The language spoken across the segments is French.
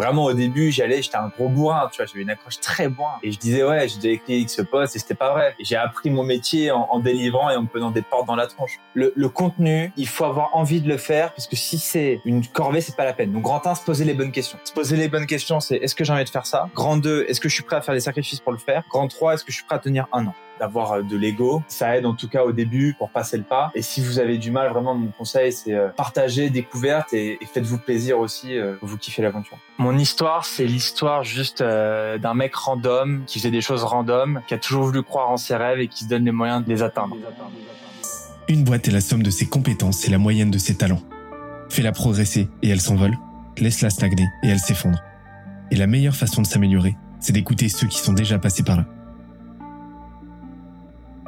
Vraiment, au début, j'allais, j'étais un gros bourrin, tu vois, j'avais une accroche très bourrin. Et je disais, ouais, j'ai écrit X poste et c'était pas vrai. J'ai appris mon métier en, délivrant et en me des portes dans la tronche. Le, le, contenu, il faut avoir envie de le faire parce que si c'est une corvée, c'est pas la peine. Donc, grand 1, se poser les bonnes questions. Se poser les bonnes questions, c'est est-ce que j'ai envie de faire ça? Grand 2, est-ce que je suis prêt à faire des sacrifices pour le faire? Grand 3, est-ce que je suis prêt à tenir un an? D'avoir euh, de l'ego. Ça aide en tout cas au début pour passer le pas. Et si vous avez du mal, vraiment, mon conseil, c'est euh, partager, découverte et, et faites-vous plaisir aussi. Euh, vous kiffez l'aventure. Mon histoire, c'est l'histoire juste d'un mec random qui faisait des choses random, qui a toujours voulu croire en ses rêves et qui se donne les moyens de les atteindre. Une boîte est la somme de ses compétences et la moyenne de ses talents. Fais-la progresser et elle s'envole. Laisse-la stagner et elle s'effondre. Et la meilleure façon de s'améliorer, c'est d'écouter ceux qui sont déjà passés par là.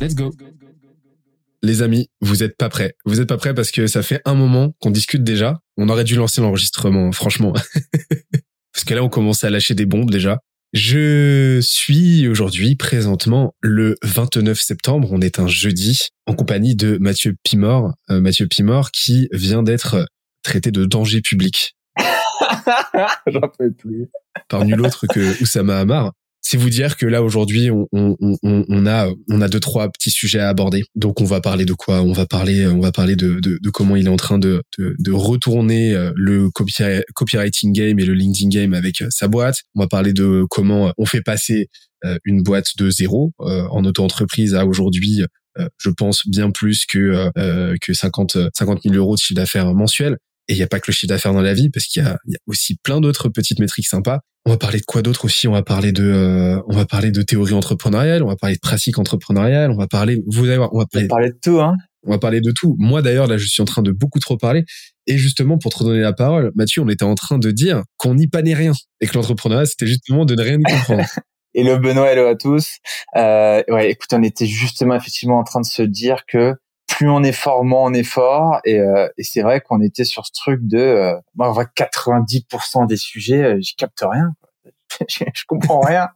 Let's go. Les amis, vous êtes pas prêts. Vous êtes pas prêts parce que ça fait un moment qu'on discute déjà. On aurait dû lancer l'enregistrement, franchement. parce que là, on commence à lâcher des bombes déjà. Je suis aujourd'hui présentement le 29 septembre, on est un jeudi, en compagnie de Mathieu Pimor, euh, Mathieu Pimor qui vient d'être traité de danger public. J'en peux plus. Par nul autre que Oussama Hamar c'est vous dire que là aujourd'hui on, a on a deux trois petits sujets à aborder. Donc on va parler de quoi? On va parler on va parler de, de, comment il est en train de, de, retourner euh, le copywriting game et le LinkedIn game avec euh, sa boîte. On va parler de comment on fait passer euh, une boîte de zéro en auto-entreprise à aujourd'hui je pense bien plus que que 50 50 000 euros de chiffre d'affaires mensuel. Et il n'y a pas que le chiffre d'affaires dans la vie, parce qu'il y a, y a, aussi plein d'autres petites métriques sympas. On va parler de quoi d'autre aussi? On va parler de, euh, on va parler de théorie entrepreneuriale, on va parler de pratique entrepreneuriale, on va parler, vous allez voir, on va parler, on va parler de tout, hein. On va parler de tout. Moi d'ailleurs, là, je suis en train de beaucoup trop parler. Et justement, pour te redonner la parole, Mathieu, on était en train de dire qu'on n'y panait rien et que l'entrepreneuriat, c'était justement de ne rien y comprendre. hello Benoît, hello à tous. Euh, ouais, écoute, on était justement effectivement en train de se dire que plus on est fort, moins on est fort. Et, euh, et c'est vrai qu'on était sur ce truc de, euh, moi, on voit 90% des sujets, euh, je capte rien. je, je comprends rien.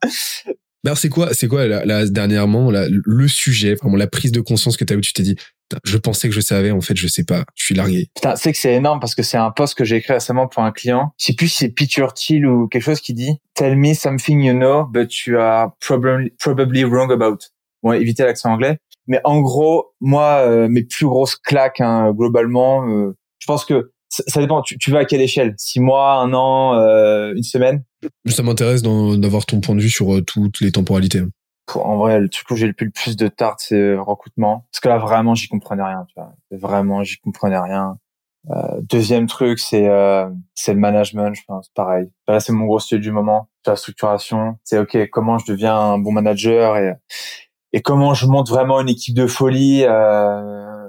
Alors c'est quoi, c'est quoi là, dernièrement le sujet, vraiment la prise de conscience que tu as eu, tu t'es dit, je pensais que je savais, en fait je sais pas, je suis largué. Putain, c'est que c'est énorme parce que c'est un post que j'ai écrit récemment pour un client. Je sais plus si c'est Peter Thiel ou quelque chose qui dit, tell me something you know but you are probably probably wrong about. Bon, évitez l'accent anglais. Mais en gros, moi, euh, mes plus grosses claques, hein, globalement, euh, je pense que ça, dépend. Tu, tu, vas à quelle échelle? Six mois, un an, euh, une semaine? Ça m'intéresse d'avoir ton point de vue sur toutes les temporalités. En vrai, le truc où j'ai le plus, le plus de tarte, c'est le recrutement. Parce que là, vraiment, j'y comprenais rien. Tu vois. Vraiment, j'y comprenais rien. deuxième truc, c'est c'est le management. Je pense pareil. Là, c'est mon gros sujet du moment. La structuration. C'est ok. Comment je deviens un bon manager et et comment je monte vraiment une équipe de folie euh,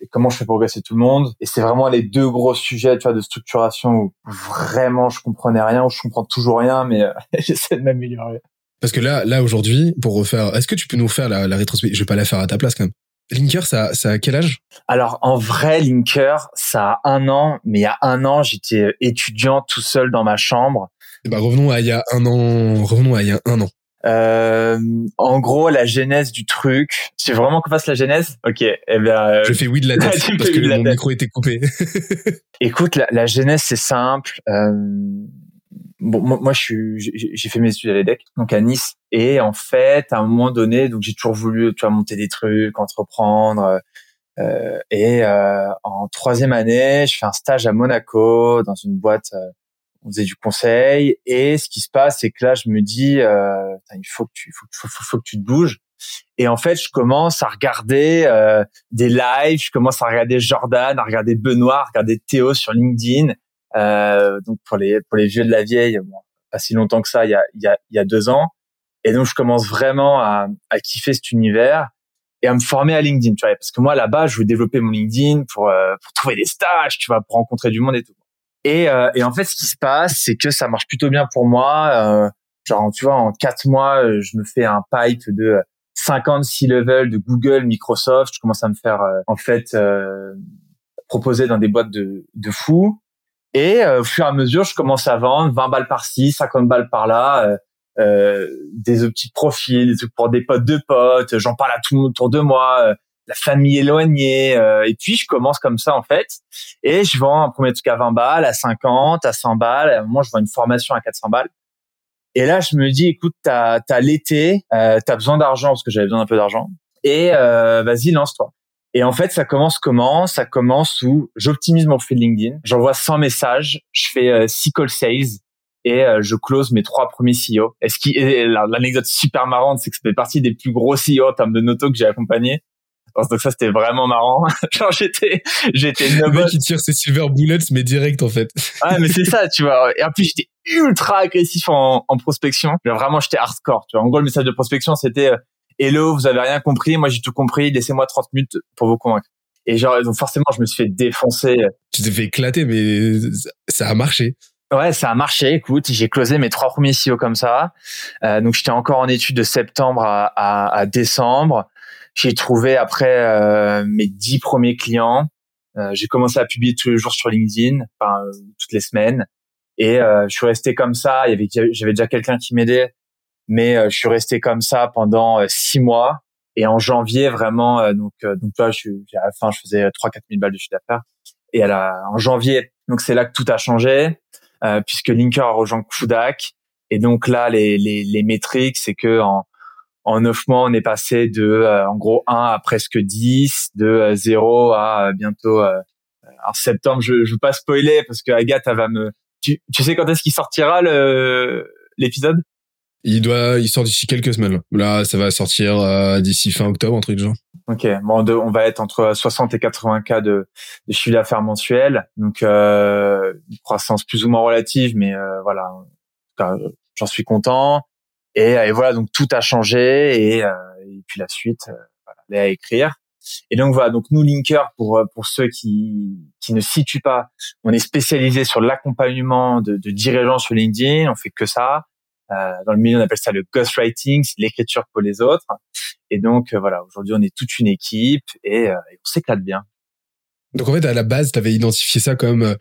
et comment je fais progresser tout le monde. Et c'est vraiment les deux gros sujets tu vois, de structuration où vraiment je comprenais rien, où je comprends toujours rien, mais euh, j'essaie de m'améliorer. Parce que là, là aujourd'hui, pour refaire, est-ce que tu peux nous faire la, la rétrospective Je vais pas la faire à ta place quand même. Linker, ça, ça a quel âge? Alors en vrai, Linker, ça a un an, mais il y a un an, j'étais étudiant tout seul dans ma chambre. Et eh ben revenons à il y a un an. Revenons à il y a un an. Euh, en gros, la genèse du truc. C'est vraiment qu'on fasse la genèse? Ok. Eh bien, euh, je fais oui de la tête parce que mon micro était coupé. Écoute, la, la genèse c'est simple. Euh, bon, moi, je suis, j'ai fait mes études à l'EDEC, donc à Nice, et en fait, à un moment donné, donc j'ai toujours voulu, tu vois, monter des trucs, entreprendre. Euh, et euh, en troisième année, je fais un stage à Monaco dans une boîte on faisait du conseil et ce qui se passe c'est que là je me dis euh, il faut que tu faut, faut, faut, que tu te bouges et en fait je commence à regarder euh, des lives je commence à regarder Jordan à regarder Benoît à regarder Théo sur LinkedIn euh, donc pour les pour les vieux de la vieille bon, pas si longtemps que ça il y a il y a, il y a deux ans Et donc, je commence vraiment à, à kiffer cet univers et à me former à LinkedIn, tu vois. Parce que moi, là-bas, je veux développer mon LinkedIn pour, euh, pour trouver des stages, tu vois, pour rencontrer du monde et tout. Et, euh, et en fait, ce qui se passe, c'est que ça marche plutôt bien pour moi. Euh, genre, tu vois, en quatre mois, je me fais un pipe de 50 C-level de Google, Microsoft. Je commence à me faire, en fait, proposer dans des boîtes de, de fous. Et au fur et à mesure, je commence à vendre 20 balles par-ci, 50 balles par-là euh, des petits profils, pour des potes de potes. J'en parle à tout le monde autour de moi, euh, la famille éloignée. Euh, et puis je commence comme ça en fait, et je vends un premier truc à 20 balles, à 50, à 100 balles. Moi, je vends une formation à 400 balles. Et là, je me dis, écoute, t'as as, l'été, euh, t'as besoin d'argent parce que j'avais besoin d'un peu d'argent. Et vas-y, lance-toi. Et en fait, ça commence comment? Ça commence où j'optimise mon fil LinkedIn. J'envoie 100 messages, je fais 6 call sales et euh, je close mes trois premiers CEO. Et ce qui l'anecdote super marrante, c'est que c'était partie des plus gros CEO en termes de noto que j'ai accompagné. Donc ça c'était vraiment marrant. Genre j'étais j'étais le mec qui tire ses silver bullets mais direct en fait. ouais mais c'est ça tu vois. Et en plus j'étais ultra agressif en, en prospection. vraiment j'étais hardcore. Tu vois. En gros le message de prospection c'était euh, Hello vous avez rien compris moi j'ai tout compris laissez-moi 30 minutes pour vous convaincre. Et genre donc forcément je me suis fait défoncer. Tu t'es fait éclater mais ça a marché. Ouais, ça a marché. Écoute, j'ai closé mes trois premiers CEO comme ça. Euh, donc j'étais encore en études de septembre à, à, à décembre. J'ai trouvé après euh, mes dix premiers clients. Euh, j'ai commencé à publier tous les jours sur LinkedIn, enfin euh, toutes les semaines. Et je suis resté comme ça. Il y avait, j'avais déjà quelqu'un qui m'aidait, mais je suis resté comme ça pendant six mois. Et en janvier, vraiment, donc donc là, je, à la fin, je faisais trois quatre mille balles de chiffre d'affaires. Et à la, en janvier, donc c'est là que tout a changé. Euh, puisque Linker a rejoint Kudak. Et donc là, les, les, les métriques, c'est que en, en 9 mois, on est passé de, euh, en gros, 1 à presque 10, de 0 euh, à bientôt... en septembre, je ne veux pas spoiler parce que Agathe, elle va me... Tu, tu sais quand est-ce qu'il sortira l'épisode? Il doit, il sort d'ici quelques semaines. Là, ça va sortir d'ici fin octobre, un truc genre. Ok, bon, on va être entre 60 et 80 cas de, de chiffre d'affaires mensuel, donc euh, une croissance plus ou moins relative, mais euh, voilà, j'en suis content. Et, et, voilà, donc tout a changé et, euh, et puis la suite, euh, voilà, à écrire. Et donc voilà, donc nous Linker pour pour ceux qui qui ne situent pas, on est spécialisé sur l'accompagnement de, de dirigeants sur LinkedIn, on fait que ça. Euh, dans le milieu, on appelle ça le ghostwriting, l'écriture pour les autres. Et donc, euh, voilà, aujourd'hui, on est toute une équipe et, euh, on s'éclate bien. Donc, en fait, à la base, tu avais identifié ça comme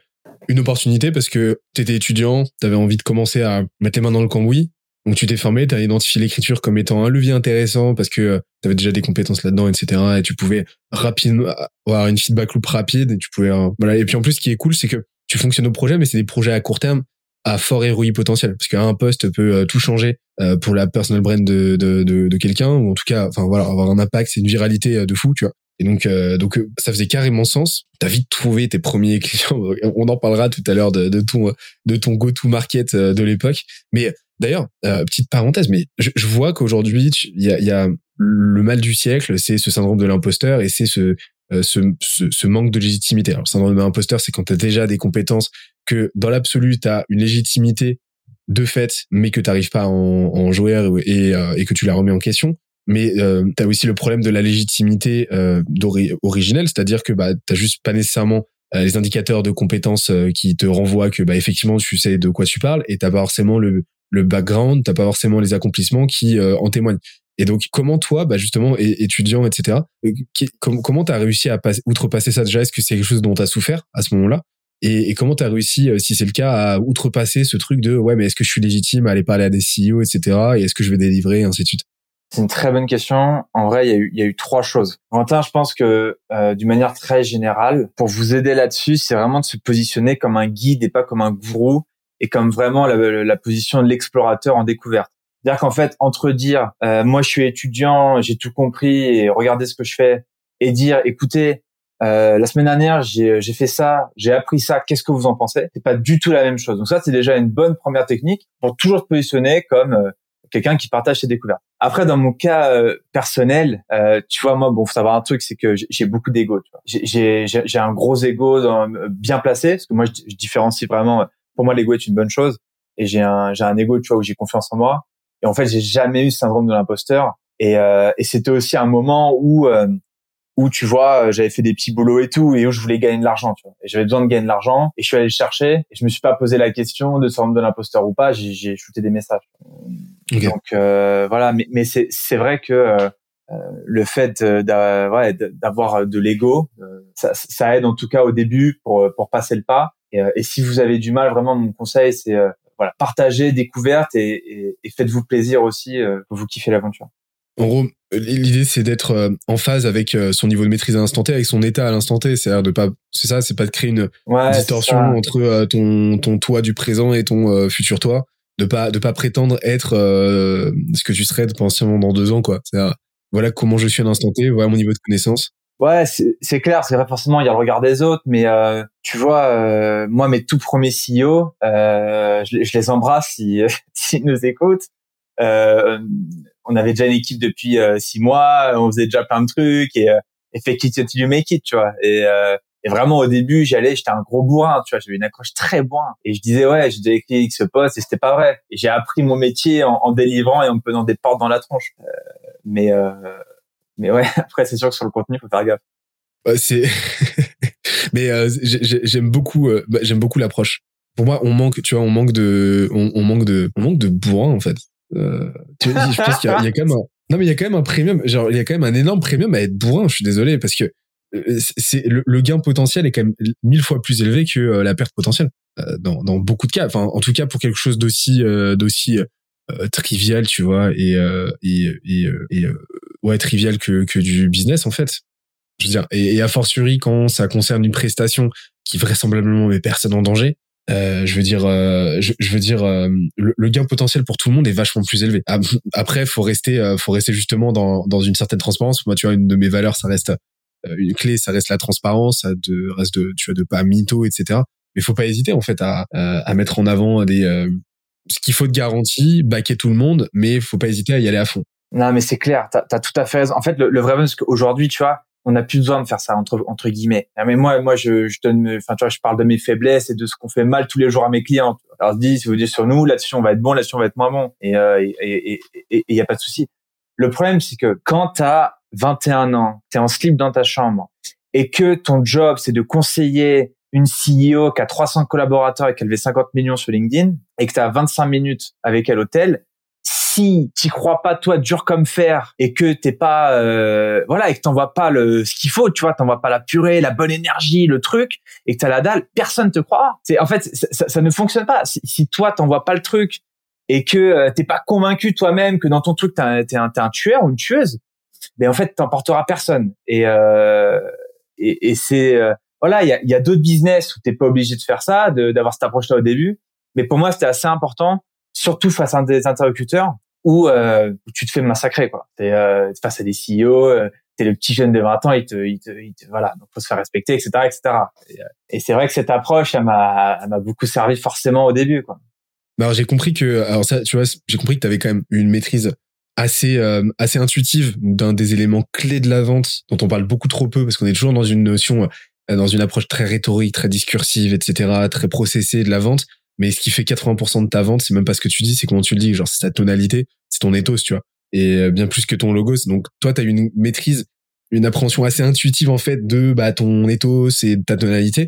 une opportunité parce que tu étais étudiant, tu avais envie de commencer à mettre les mains dans le cambouis. Donc, tu t'es formé, tu as identifié l'écriture comme étant un levier intéressant parce que tu avais déjà des compétences là-dedans, etc. Et tu pouvais rapidement avoir une feedback loop rapide et tu pouvais, voilà. Et puis, en plus, ce qui est cool, c'est que tu fonctionnes au projet, mais c'est des projets à court terme à fort ROI potentiel parce qu'un poste peut euh, tout changer euh, pour la personal brand de, de, de, de quelqu'un ou en tout cas enfin voilà avoir un impact c'est une viralité euh, de fou tu vois donc donc ça faisait carrément sens t'as vite trouvé tes premiers clients on en parlera tout à l'heure de, ton de ton go to market de l'époque mais d'ailleurs petite parenthèse mais je, je vois qu'aujourd'hui il y a, y a le mal du siècle c'est ce syndrome de l'imposteur et c'est ce ce, ce, manque de légitimité. Alors, le syndrome de l'imposteur, c'est quand tu as déjà des compétences que dans l'absolu, tu as une légitimité de fait, mais que tu n'arrives pas à en, en jouer euh, et, que tu la remets en question. Mais euh, tu as aussi le problème de la légitimité euh, originelle, c'est-à-dire que bah, tu juste pas nécessairement euh, les indicateurs de compétences euh, qui te renvoient que bah, effectivement tu sais de quoi tu parles et t'as pas forcément le, le background, t'as pas forcément les accomplissements qui en témoignent. Et donc, comment toi, bah justement, étudiant, etc., comment tu as réussi à outrepasser ça? Déjà Est-ce que c'est quelque chose dont tu as souffert à ce moment-là? Et, et, comment tu as réussi, euh, si c'est le cas, à outrepasser ce truc de ouais, mais est-ce que je suis légitime à aller parler à des CEO, etc. Et est-ce que je vais délivrer, et ainsi de suite? C'est une très bonne question. En vrai, il y a eu, il y a eu trois choses. Quentin, je pense que euh, d'une manière très générale, pour vous aider là-dessus, c'est vraiment de se positionner comme un guide et pas comme un gourou et comme vraiment la, la position de l'explorateur en découverte. C'est-à-dire qu'en fait, entre dire euh, moi je suis étudiant, j'ai tout compris et regardez ce que je fais, et dire écoutez euh, la semaine dernière, j'ai fait ça, j'ai appris ça. Qu'est-ce que vous en pensez? C'est pas du tout la même chose. Donc ça, c'est déjà une bonne première technique pour toujours se positionner comme euh, quelqu'un qui partage ses découvertes. Après, dans mon cas euh, personnel, euh, tu vois, moi, bon, faut savoir un truc, c'est que j'ai beaucoup d'ego. J'ai un gros ego dans, bien placé parce que moi, je, je différencie vraiment. Pour moi, l'ego est une bonne chose et j'ai un j'ai un ego, tu vois, où j'ai confiance en moi. Et en fait, j'ai jamais eu ce syndrome de l'imposteur. Et, euh, et c'était aussi un moment où euh, où tu vois, j'avais fait des petits boulots et tout, et où je voulais gagner de l'argent. Tu vois. Et j'avais besoin de gagner de l'argent, et je suis allé le chercher. Et je me suis pas posé la question de syndrome de l'imposteur ou pas. J'ai, j'ai shooté des messages. Donc euh, voilà, mais, mais c'est c'est vrai que euh, le fait d'avoir de l'ego, ça, ça, aide en tout cas au début pour pour passer le pas. Et, et si vous avez du mal, vraiment, mon conseil, c'est voilà, partagez, découverte et, et, faites-vous plaisir aussi, euh, vous kiffez l'aventure. En gros, l'idée c'est d'être euh, en phase avec euh, son niveau de maîtrise à l'instant T, avec son état à l'instant T. C'est-à-dire de pas, c'est ça, c'est pas de créer une distorsion entre ton ton toi du présent et ton futur toi. De pas de pas prétendre être ce que tu serais potentiellement dans deux ans, quoi. C'est voilà comment je suis à l'instant T, voilà mon niveau de connaissance. Ouais, c'est clair, c'est vrai forcément il y a le regard des autres, mais euh, tu vois, euh, moi mes tout premiers CEO, euh, je, je, les embrasse s'ils si, nous écoutent. Euh, on avait déjà une équipe depuis euh, six mois, on faisait déjà plein de trucs et, et fait it until you make it, tu vois. Et, et vraiment au début j'allais, j'étais un gros bourrin, tu vois, j'avais une accroche très bourrin et je disais ouais, j'ai déjà écrit ce poste et c'était pas vrai. Et j'ai appris mon métier en, en, délivrant et en me prenant des portes dans la tronche. mais mais ouais, après, c'est sûr que sur le contenu, faut faire gaffe. Ouais, c'est. mais euh, j'aime beaucoup, euh, bah, j'aime beaucoup l'approche. Pour moi, on manque, tu vois, on manque de, on, manque de, on manque de bourrin en fait. Euh, tu vois, je pense qu'il y, a quand même un, non mais il y a quand même un premium, genre il y a quand même un énorme premium à être bourrin. Je suis désolé parce que euh, c'est le, le, gain potentiel est quand même mille fois plus élevé que la perte potentielle dans, dans beaucoup de cas. Enfin, en tout cas pour quelque chose d'aussi, d'aussi trivial, tu vois, et et et, et ouais trivial que que du business en fait. Je veux dire, et, et a fortiori quand ça concerne une prestation qui vraisemblablement met personne en danger, euh, je veux dire, euh, je, je, veux dire, euh, le, gain potentiel pour tout le monde est vachement plus élevé. Après, faut rester, euh, faut rester justement dans, dans une certaine transparence. Moi, tu vois, une de mes valeurs, ça reste une clé, ça reste la transparence, ça de, reste de, tu vois, de pas mytho, etc. Mais faut pas hésiter en fait à, à mettre en avant des ce qu'il faut de garantie, baquer tout le monde, mais faut pas hésiter à y aller à fond. Non, mais c'est clair, t'as as tout à fait raison. En fait, le, le vrai problème, c'est qu'aujourd'hui, tu vois, on n'a plus besoin de faire ça entre entre guillemets. Ah, mais moi, moi, je, je donne, enfin, tu vois, je parle de mes faiblesses et de ce qu'on fait mal tous les jours à mes clients. Alors, je dis, si vous dites sur nous, là-dessus, on va être bon, là-dessus, on va être moins bon. Et il euh, et, et, et, y a pas de souci. Le problème, c'est que quand t'as 21 ans, t'es en slip dans ta chambre et que ton job, c'est de conseiller une CEO qui a 300 collaborateurs et a levé 50 millions sur LinkedIn et que tu as 25 minutes avec elle hôtel, si tu crois pas toi dur comme fer et que t'es pas euh, voilà et que t'envoies pas le ce qu'il faut tu vois t'envoies pas la purée la bonne énergie le truc et que t'as la dalle personne te croira. C'est en fait ça, ça, ne fonctionne pas. Si, si toi t'envoies pas le truc et que euh, t'es pas convaincu toi-même que dans ton truc t'es un, un, tueur ou une tueuse ben en fait t'emporteras personne. Et euh, et, et c'est euh, voilà il y a, y a d'autres business où t'es pas obligé de faire ça d'avoir cette approche là au début. Mais pour moi c'était assez important surtout face à des interlocuteurs où, euh, tu te fais massacrer quoi. T'es euh, face à des CEO, euh, t'es le petit jeune de 20 ans, il te, il te, il te, voilà, donc faut se faire respecter, etc., etc. Et, euh, et c'est vrai que cette approche, elle m'a, elle m'a beaucoup servi forcément au début quoi. Alors j'ai compris que, alors ça, tu vois, j'ai compris que tu avais quand même une maîtrise assez euh, assez intuitive d'un des éléments clés de la vente dont on parle beaucoup trop peu parce qu'on est toujours dans une notion, dans une approche très rhétorique, très discursive, etc., très processée de la vente. Mais ce qui fait 80% de ta vente, c'est même pas ce que tu dis, c'est comment tu le dis. Genre, c'est ta tonalité, c'est ton ethos, tu vois. Et euh, bien plus que ton logos. Donc, toi, tu as une maîtrise, une appréhension assez intuitive, en fait, de bah, ton ethos et ta tonalité.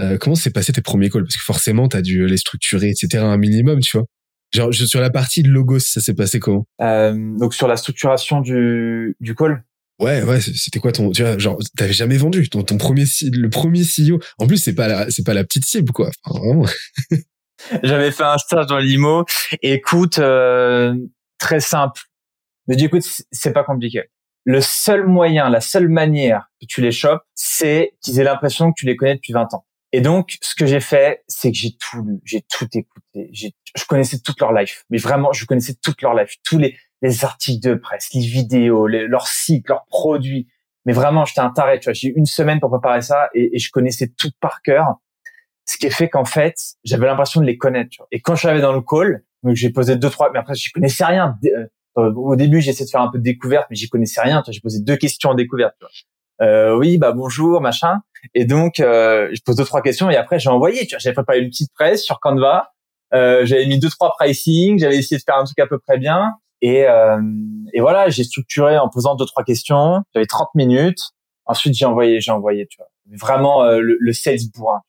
Euh, comment s'est passé tes premiers calls? Parce que forcément, tu as dû les structurer, etc., un minimum, tu vois. Genre, sur la partie de logos, ça s'est passé comment? Euh, Donc, sur la structuration du, du call? Ouais, ouais, c'était quoi ton, tu vois, genre, t'avais jamais vendu ton, ton premier, le premier CEO. En plus, c'est pas la, c'est pas la petite cible, quoi. J'avais fait un stage dans l'IMO. Écoute, euh, très simple. Mais du coup, c'est pas compliqué. Le seul moyen, la seule manière que tu les chopes, c'est qu'ils aient l'impression que tu les connais depuis 20 ans. Et donc, ce que j'ai fait, c'est que j'ai tout lu, j'ai tout écouté. Je connaissais toute leur life, mais vraiment, je connaissais toute leur life, tous les, les articles de presse, les vidéos, leurs sites, leurs produits. Mais vraiment, j'étais un taré. Tu vois, j'ai eu une semaine pour préparer ça et, et, je connaissais tout par cœur. Ce qui est fait qu'en fait, j'avais l'impression de les connaître. Tu vois. Et quand je suis dans le call, donc j'ai posé deux trois, mais après je connaissais rien. Euh, au début, j'ai essayé de faire un peu de découverte, mais j'y connaissais rien. J'ai posé deux questions en découverte. Tu vois. Euh, oui, bah bonjour, machin. Et donc, euh, je pose deux trois questions et après j'ai envoyé. Tu vois, j'avais préparé une petite presse sur Canva Euh, j'avais mis deux trois pricing, j'avais essayé de faire un truc à peu près bien. Et, euh, et voilà, j'ai structuré en posant deux trois questions. J'avais 30 minutes. Ensuite, j'ai envoyé, j'ai envoyé, tu vois. Vraiment euh, le, le, sales bourrin.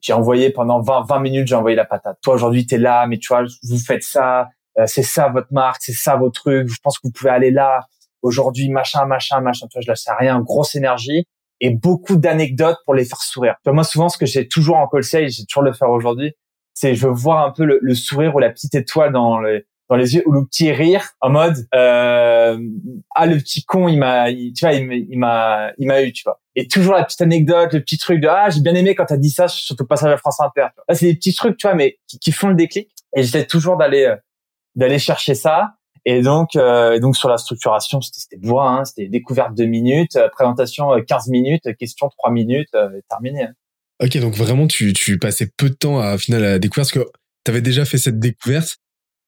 J'ai envoyé pendant 20, 20 minutes, j'ai envoyé la patate. Toi aujourd'hui, t'es là, mais tu vois, vous faites ça, euh, c'est ça votre marque, c'est ça vos trucs. Je pense que vous pouvez aller là aujourd'hui, machin, machin, machin. Tu vois, je lâche rien, grosse énergie et beaucoup d'anecdotes pour les faire sourire. Tu vois, moi souvent, ce que j'ai toujours en call sales, j'ai toujours le faire aujourd'hui, c'est je veux voir un peu le, le sourire ou la petite étoile dans les dans les yeux ou le petit rire en mode euh, ah le petit con il m'a tu vois il m'a il m'a eu tu vois. Et toujours la petite anecdote le petit truc de ah j'ai bien aimé quand t'as dit ça sur ton passage à France Inter là c'est des petits trucs tu vois mais qui, qui font le déclic. Et j'essaie toujours d'aller euh, d'aller chercher ça. Et donc euh, donc sur la structuration c'était bourrin hein, c'était découverte deux minutes euh, présentation 15 minutes question trois minutes terminé hein. ok donc vraiment tu tu passais peu de temps à, final à découvrir parce que tu avais déjà fait cette découverte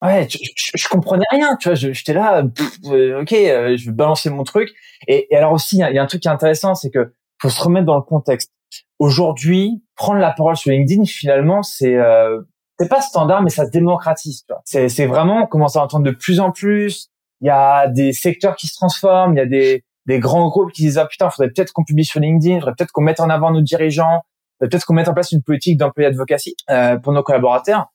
Ouais, je, je, comprenais rien, tu vois. J'étais là, euh, ok, euh, je vais balancer mon truc. Et, et alors aussi, il y, a un truc qui est intéressant, c'est que faut se remettre dans le contexte. Aujourd'hui, prendre la parole sur LinkedIn, finalement, c'est euh, c'est pas standard, mais ça se démocratise. C'est c'est vraiment on commence à entendre de plus en plus. Il y a des secteurs qui se transforment, il y a des des grands groupes qui disent ah putain, faudrait peut-être qu'on publie sur LinkedIn, faudrait peut-être qu'on mette en avant nos dirigeants, peut-être qu'on mette en place une politique d'employé advocacy euh, pour nos collaborateurs.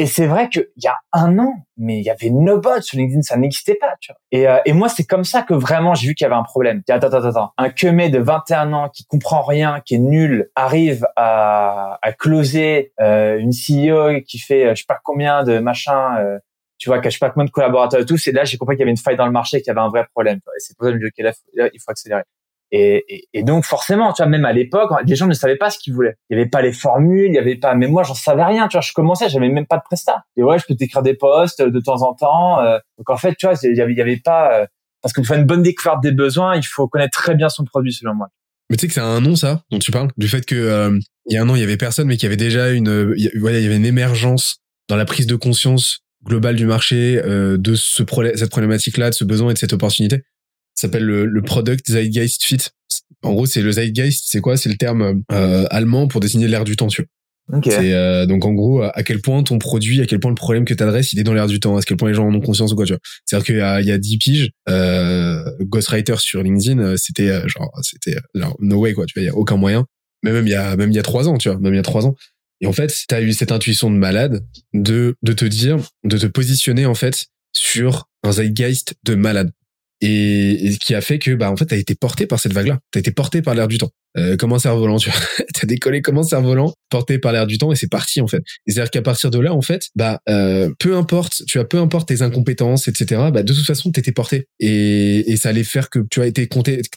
Et c'est vrai qu'il y a un an, mais il y avait Nobot sur LinkedIn, ça n'existait pas. Tu vois. Et, euh, et moi, c'est comme ça que vraiment j'ai vu qu'il y avait un problème. Attends, attends, attends. Un quemé de 21 ans qui comprend rien, qui est nul, arrive à, à closer euh, une CEO qui fait euh, je sais pas combien de machins, euh, tu vois, qui a je sais pas combien de collaborateurs et tout. C'est là j'ai compris qu'il y avait une faille dans le marché, qu'il y avait un vrai problème. Et c'est pour ça que je me dis, il faut accélérer. Et, et, et, donc forcément, tu vois, même à l'époque, les gens ne savaient pas ce qu'ils voulaient. Il y avait pas les formules, il y avait pas. Mais moi, j'en savais rien. Tu vois, je commençais, j'avais même pas de prestat. Et ouais, je peux t'écrire des posts de temps en temps. Euh. donc en fait, tu vois, il y avait, pas. Euh, parce que pour faire une bonne découverte des besoins, il faut connaître très bien son produit, selon moi. Mais tu sais que c'est un nom ça dont tu parles, du fait que euh, il y a un an il y avait personne, mais qu'il y avait déjà une, il y, y avait une émergence dans la prise de conscience globale du marché de ce cette problématique-là, de ce besoin et de cette opportunité s'appelle le, le, Product Zeitgeist Fit. En gros, c'est le Zeitgeist, c'est quoi? C'est le terme euh, allemand pour désigner l'air du temps, tu vois. Okay. C'est euh, donc en gros à quel point ton produit, à quel point le problème que tu adresses, il est dans l'air du temps, à quel point les gens en ont conscience ou quoi, tu vois? C'est-à-dire qu'il y a, il y a 10 piges, euh, Ghostwriter sur LinkedIn, euh, c'était euh, genre, c'était genre, no way quoi, tu vois, il y a aucun moyen. Mais même il y a, même il y a trois ans, tu vois, même il y a trois ans. Et en fait, tu as eu cette intuition de malade de, de te dire, de te positionner en fait sur un zeitgeist de malade et, qui a fait que bah en fait t'as été porté par cette vague là t'as été porté par l'air du temps. Euh, comme un cerf-volant tu vois? T'as décollé comme un cerf-volant porté par l'air du temps et c'est parti en fait. C'est à dire qu'à partir de là en fait bah euh, peu importe tu as peu importe tes incompétences etc bah de toute façon t'étais porté. Et, et ça allait faire que tu as été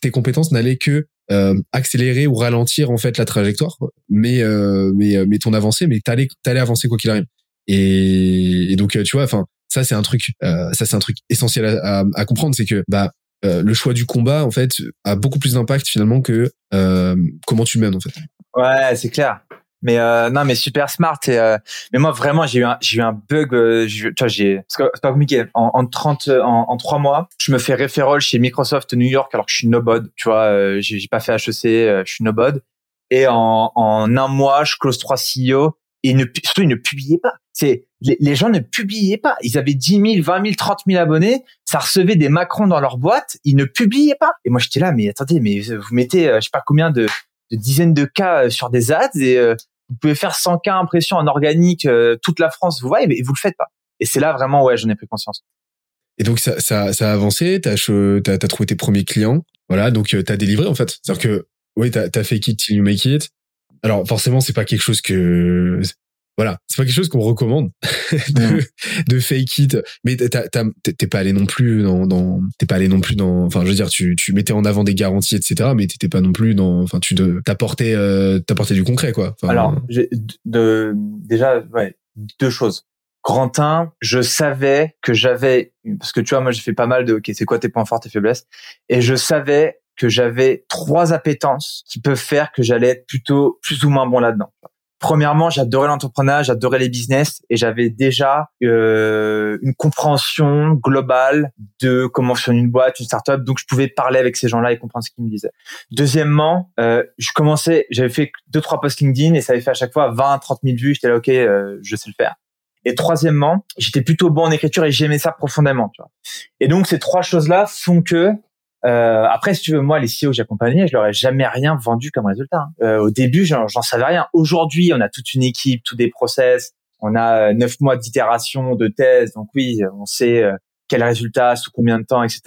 tes compétences n'allaient que euh, accélérer ou ralentir en fait la trajectoire. Mais euh, mais euh, mais ton avancée mais t'allais t'allais avancer quoi qu'il arrive. Et, et donc tu vois enfin ça, c'est un truc, euh, ça c'est un truc essentiel à, à, comprendre, c'est que bah euh, le choix du combat en fait a beaucoup plus d'impact finalement que euh, comment tu mènes en fait. Ouais, c'est clair. Mais euh, non, mais super smart. Et, euh, mais moi vraiment, j'ai eu un, j'ai eu un bug. Euh, tu vois, j'ai c'est pas compliqué. En, en 30, en, en 3 mois, je me fais référol chez Microsoft New York alors que je suis nobody. Tu vois, j'ai, j'ai pas fait HEC, je suis nobody. Et en, en un mois, je close trois CEO et ne, surtout ils ne publiaient pas. C'est les, gens ne publiaient pas. Ils avaient 10 000, 20 000, 30 000 abonnés. Ça recevait des Macron dans leur boîte. Ils ne publiaient pas. Et moi j'étais là, mais attendez, mais vous mettez, euh, je sais pas combien de, dizaines de cas euh, sur des ads et euh, vous pouvez faire 100 cas impressions en organique toute la France, vous voyez, mais vous le faites pas. Et c'est là vraiment ouais, j'en ai pris conscience. Et donc ça, ça, ça a avancé. T'as as, as trouvé tes premiers clients. Voilà, donc tu as délivré en fait. C'est-à-dire que oui, t'as as fait it till you make it. Alors forcément, c'est pas quelque chose que voilà, c'est pas quelque chose qu'on recommande de, de, fake it. Mais t'es pas allé non plus dans, dans t'es pas allé non plus dans. Enfin, je veux dire, tu, tu mettais en avant des garanties, etc. Mais t'étais pas non plus dans. Enfin, tu t'apportais euh, t'apportais du concret, quoi. Alors, de, déjà, ouais, deux choses. Grand 1, je savais que j'avais parce que tu vois, moi, j'ai fait pas mal de. Ok, c'est quoi tes points forts, tes faiblesses? Et je savais que j'avais trois appétences qui peuvent faire que j'allais être plutôt plus ou moins bon là-dedans. Premièrement, j'adorais l'entrepreneuriat, j'adorais les business et j'avais déjà euh, une compréhension globale de comment fonctionne une boîte, une startup. Donc, je pouvais parler avec ces gens-là et comprendre ce qu'ils me disaient. Deuxièmement, euh, je commençais, j'avais fait deux trois posts LinkedIn et ça avait fait à chaque fois 20, 30 000 vues. J'étais là, ok, euh, je sais le faire. Et troisièmement, j'étais plutôt bon en écriture et j'aimais ça profondément. Tu vois. Et donc ces trois choses-là font que euh, après, si tu veux, moi, les CEO que j'accompagnais, je leur ai jamais rien vendu comme résultat. Hein. Euh, au début, j'en savais rien. Aujourd'hui, on a toute une équipe, tous des process, on a euh, neuf mois d'itération, de thèse, donc oui, on sait euh, quel résultat, sous combien de temps, etc.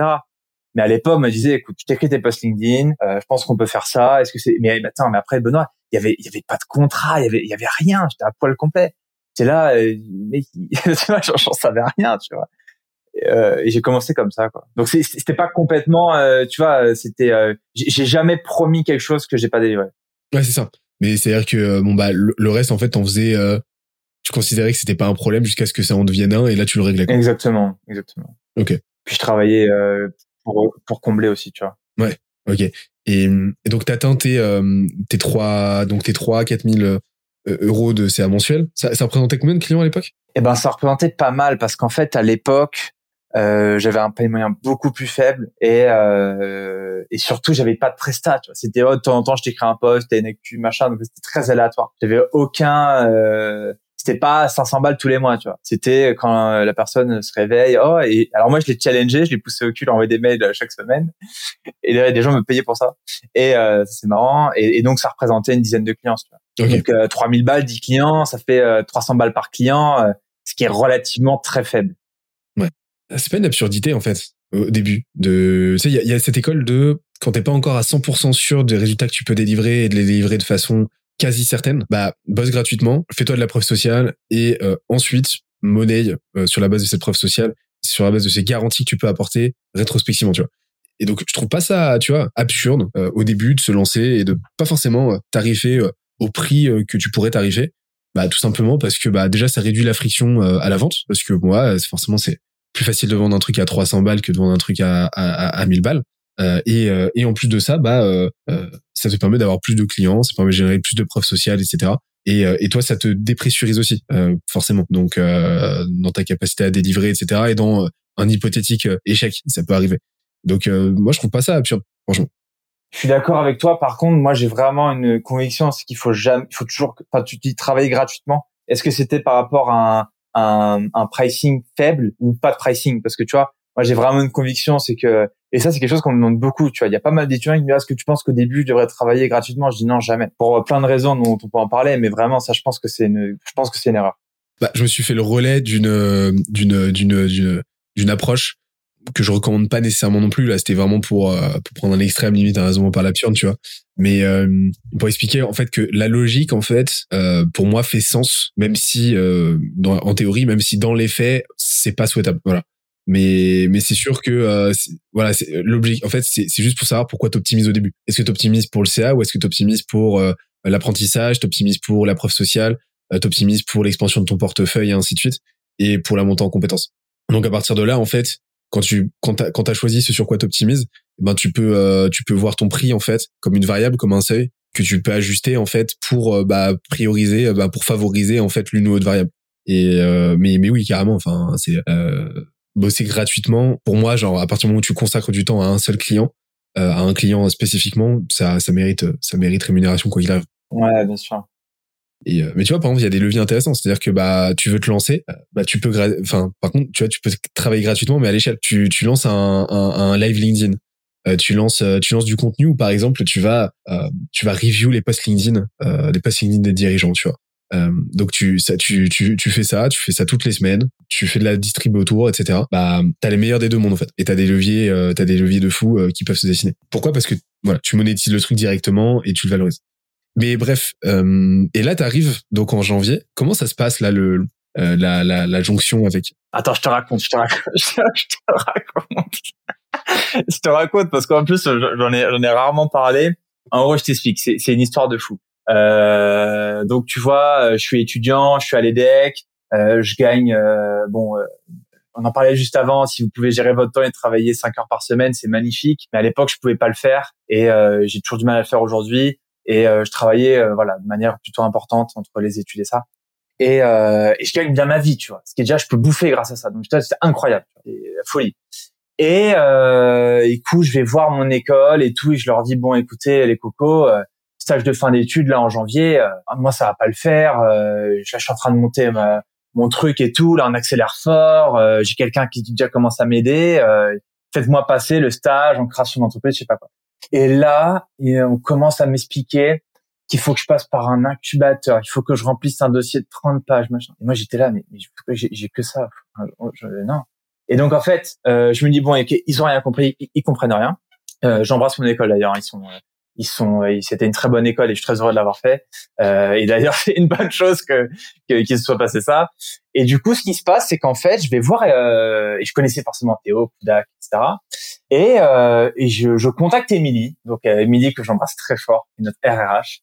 Mais à l'époque, on me disait, écoute, tu t'écris tes posts LinkedIn, euh, je pense qu'on peut faire ça. Est-ce que c'est Mais attends, mais après, Benoît, il y avait, y avait pas de contrat, il y avait, y avait rien. J'étais à poil complet. C'est là, euh, mais j'en savais rien, tu vois. Euh, et j'ai commencé comme ça quoi. Donc c'était pas complètement euh, tu vois c'était euh, j'ai jamais promis quelque chose que j'ai pas délivré. Ouais, c'est ça. Mais c'est à dire que bon bah le, reste en fait t'en faisais tu considérais que c'était pas un problème jusqu'à ce que ça en devienne un et là tu le réglais. Quoi. Exactement, exactement. OK. Puis je travaillais pour pour combler aussi, tu vois. Ouais. OK. Et, et donc t'atteins tes tes trois donc tes 3 4000 euros de CA mensuel. Ça, ça représentait combien de clients à l'époque? Eh ben ça représentait pas mal parce qu'en fait à l'époque euh, j'avais un paiement beaucoup plus faible et euh, et surtout j'avais pas de prestat c'était oh, de temps en temps je t'écris un poste t'as une actu machin. Donc c'était très aléatoire. J'avais aucun euh, c'était pas 500 balles tous les mois tu vois. C'était quand la personne se réveille oh et alors moi je l'ai challengé je l'ai poussé au cul envoyé des mails chaque semaine. Et des gens me payaient pour ça. Et euh, c'est marrant. Et, et, donc ça représentait une dizaine de clients tu vois. donc euh, 3000 balles 10 clients ça fait 300 balles par client ce qui est relativement très faible c'est pas une absurdité en fait au début de tu sais il y, a, cette école de quand t'es pas encore à 100% sûr des résultats que tu peux délivrer et de les délivrer de façon quasi certaine bah bosse gratuitement fais-toi de la preuve sociale et euh, ensuite monnaie euh, sur la base de cette preuve sociale sur la base de ces garanties que tu peux apporter rétrospectivement tu vois. Et donc je trouve pas ça tu vois absurde euh, au début de se lancer et de pas forcément tarifer au prix que tu pourrais tarifer bah tout simplement parce que bah déjà ça réduit la friction à la vente parce que moi forcément c'est plus facile de vendre un truc à 300 balles que de vendre un truc à, à, à 1000 balles. Euh, et, euh, et en plus de ça, bah, euh, euh, ça te permet d'avoir plus de clients, ça permet de générer plus de preuves sociales, etc. Et, et toi, ça te dépressurise aussi, forcément. Donc, dans ta capacité à délivrer, etc. Et dans un hypothétique échec, ça peut arriver. Donc, moi, je trouve pas ça absurde, franchement. Je suis d'accord avec toi. Par contre, moi, j'ai vraiment une conviction, c'est qu'il faut jamais, il faut toujours, enfin, tu dis travailler gratuitement. Est-ce que c'était par rapport à un, un, un pricing faible ou pas de pricing. Parce que tu vois moi j'ai vraiment une conviction c'est que et ça c'est quelque chose qu'on me demande beaucoup tu vois. Il y a pas mal d'étudiants qui me disent est-ce que tu penses qu'au début je devrais travailler gratuitement? Je dis non jamais. Pour plein de raisons dont on peut en parler mais vraiment ça je pense que c'est une je pense que c'est une erreur. Bah, je me suis fait le relais d'une d'une d'une d'une d'une approche que je recommande pas nécessairement non plus là c'était vraiment pour, euh, pour prendre un extrême limite un raisonnement par l'absurde tu vois. Mais euh, pour expliquer en fait que la logique en fait euh, pour moi fait sens même si euh, dans, en théorie même si dans les faits c'est pas souhaitable voilà. Mais mais c'est sûr que euh, voilà c'est l'objectif en fait c'est c'est juste pour savoir pourquoi t'optimises au début. Est-ce que t'optimises pour le CA ou est-ce que t'optimises pour euh, l'apprentissage t'optimises pour la preuve sociale t'optimises pour l'expansion de ton portefeuille et ainsi de suite et pour la montée en compétences. Donc à partir de là en fait quand tu quand t'as quand as choisi ce sur quoi t'optimises eh ben tu peux euh, tu peux voir ton prix en fait comme une variable comme un seuil que tu peux ajuster en fait pour euh, bah, prioriser euh, bah, pour favoriser en fait l'une ou l'autre variable. Et mais mais oui carrément enfin c'est bosser gratuitement pour moi genre à partir du moment où tu consacres du temps à un seul client à un client spécifiquement ça ça mérite ça mérite rémunération quoi il arrive. Ouais bien sûr et euh, mais tu vois, par exemple, il y a des leviers intéressants. C'est-à-dire que bah tu veux te lancer, euh, bah tu peux, enfin par contre, tu vois, tu peux travailler gratuitement, mais à l'échelle. Tu, tu lances un, un, un live LinkedIn. Euh, tu lances tu lances du contenu ou par exemple tu vas tu vas review les posts LinkedIn les posts LinkedIn des dirigeants tu vois donc tu ça tu, tu tu fais ça tu fais ça toutes les semaines tu fais de la distrib autour etc bah t'as les meilleurs des deux mondes en fait et t'as des leviers t'as des leviers de fou qui peuvent se dessiner pourquoi? Parce que voilà tu monétises le truc directement et tu le valorises mais bref, euh, et là, tu arrives donc en janvier. Comment ça se passe là, le, euh, la, la, la, jonction avec? Attends, je te raconte, je te raconte, je te raconte. je te raconte parce qu'en plus, j'en ai, j'en ai rarement parlé. En gros, je t'explique, c'est, c'est une histoire de fou. Euh, donc, tu vois, je suis étudiant, je suis à l'EDEC, euh, je gagne, euh, bon, euh, on en parlait juste avant, si vous pouvez gérer votre temps et travailler 5 heures par semaine, c'est magnifique. Mais à l'époque, je pouvais pas le faire et j'ai toujours du mal à le faire aujourd'hui. Et euh, je travaillais euh, voilà de manière plutôt importante entre les études et ça. Et, euh, et je gagne bien ma vie, tu vois. Ce qui est déjà, je peux bouffer grâce à ça. Donc c'était incroyable, et, folie. Et euh, écoute, je vais voir mon école et tout, et je leur dis bon, écoutez les cocos, stage de fin d'études là en janvier, moi ça va pas le faire. là, je suis en train de monter ma, mon truc et tout. Là, on accélère fort. Euh, j'ai quelqu'un qui déjà commence à m'aider. Euh, faites-moi passer le stage en création d'entreprise, je sais pas quoi. Et là, on commence à m'expliquer qu'il faut que je passe par un incubateur, il faut que je remplisse un dossier de 30 pages, machin. Et moi, j'étais là, mais, j'ai que ça? Je, non. Et donc, en fait, euh, je me dis, bon, ils ont rien compris, ils, comprennent rien. Euh, J'embrasse mon école d'ailleurs, ils sont ils sont c'était une très bonne école et je suis très heureux de l'avoir fait. Euh, et d'ailleurs c'est une bonne chose que qu'il se soit passé ça. Et du coup ce qui se passe c'est qu'en fait je vais voir euh, et je connaissais forcément Théo Kudak etc et, euh, et je, je contacte Émilie donc euh, Émilie que j'embrasse très fort notre RRH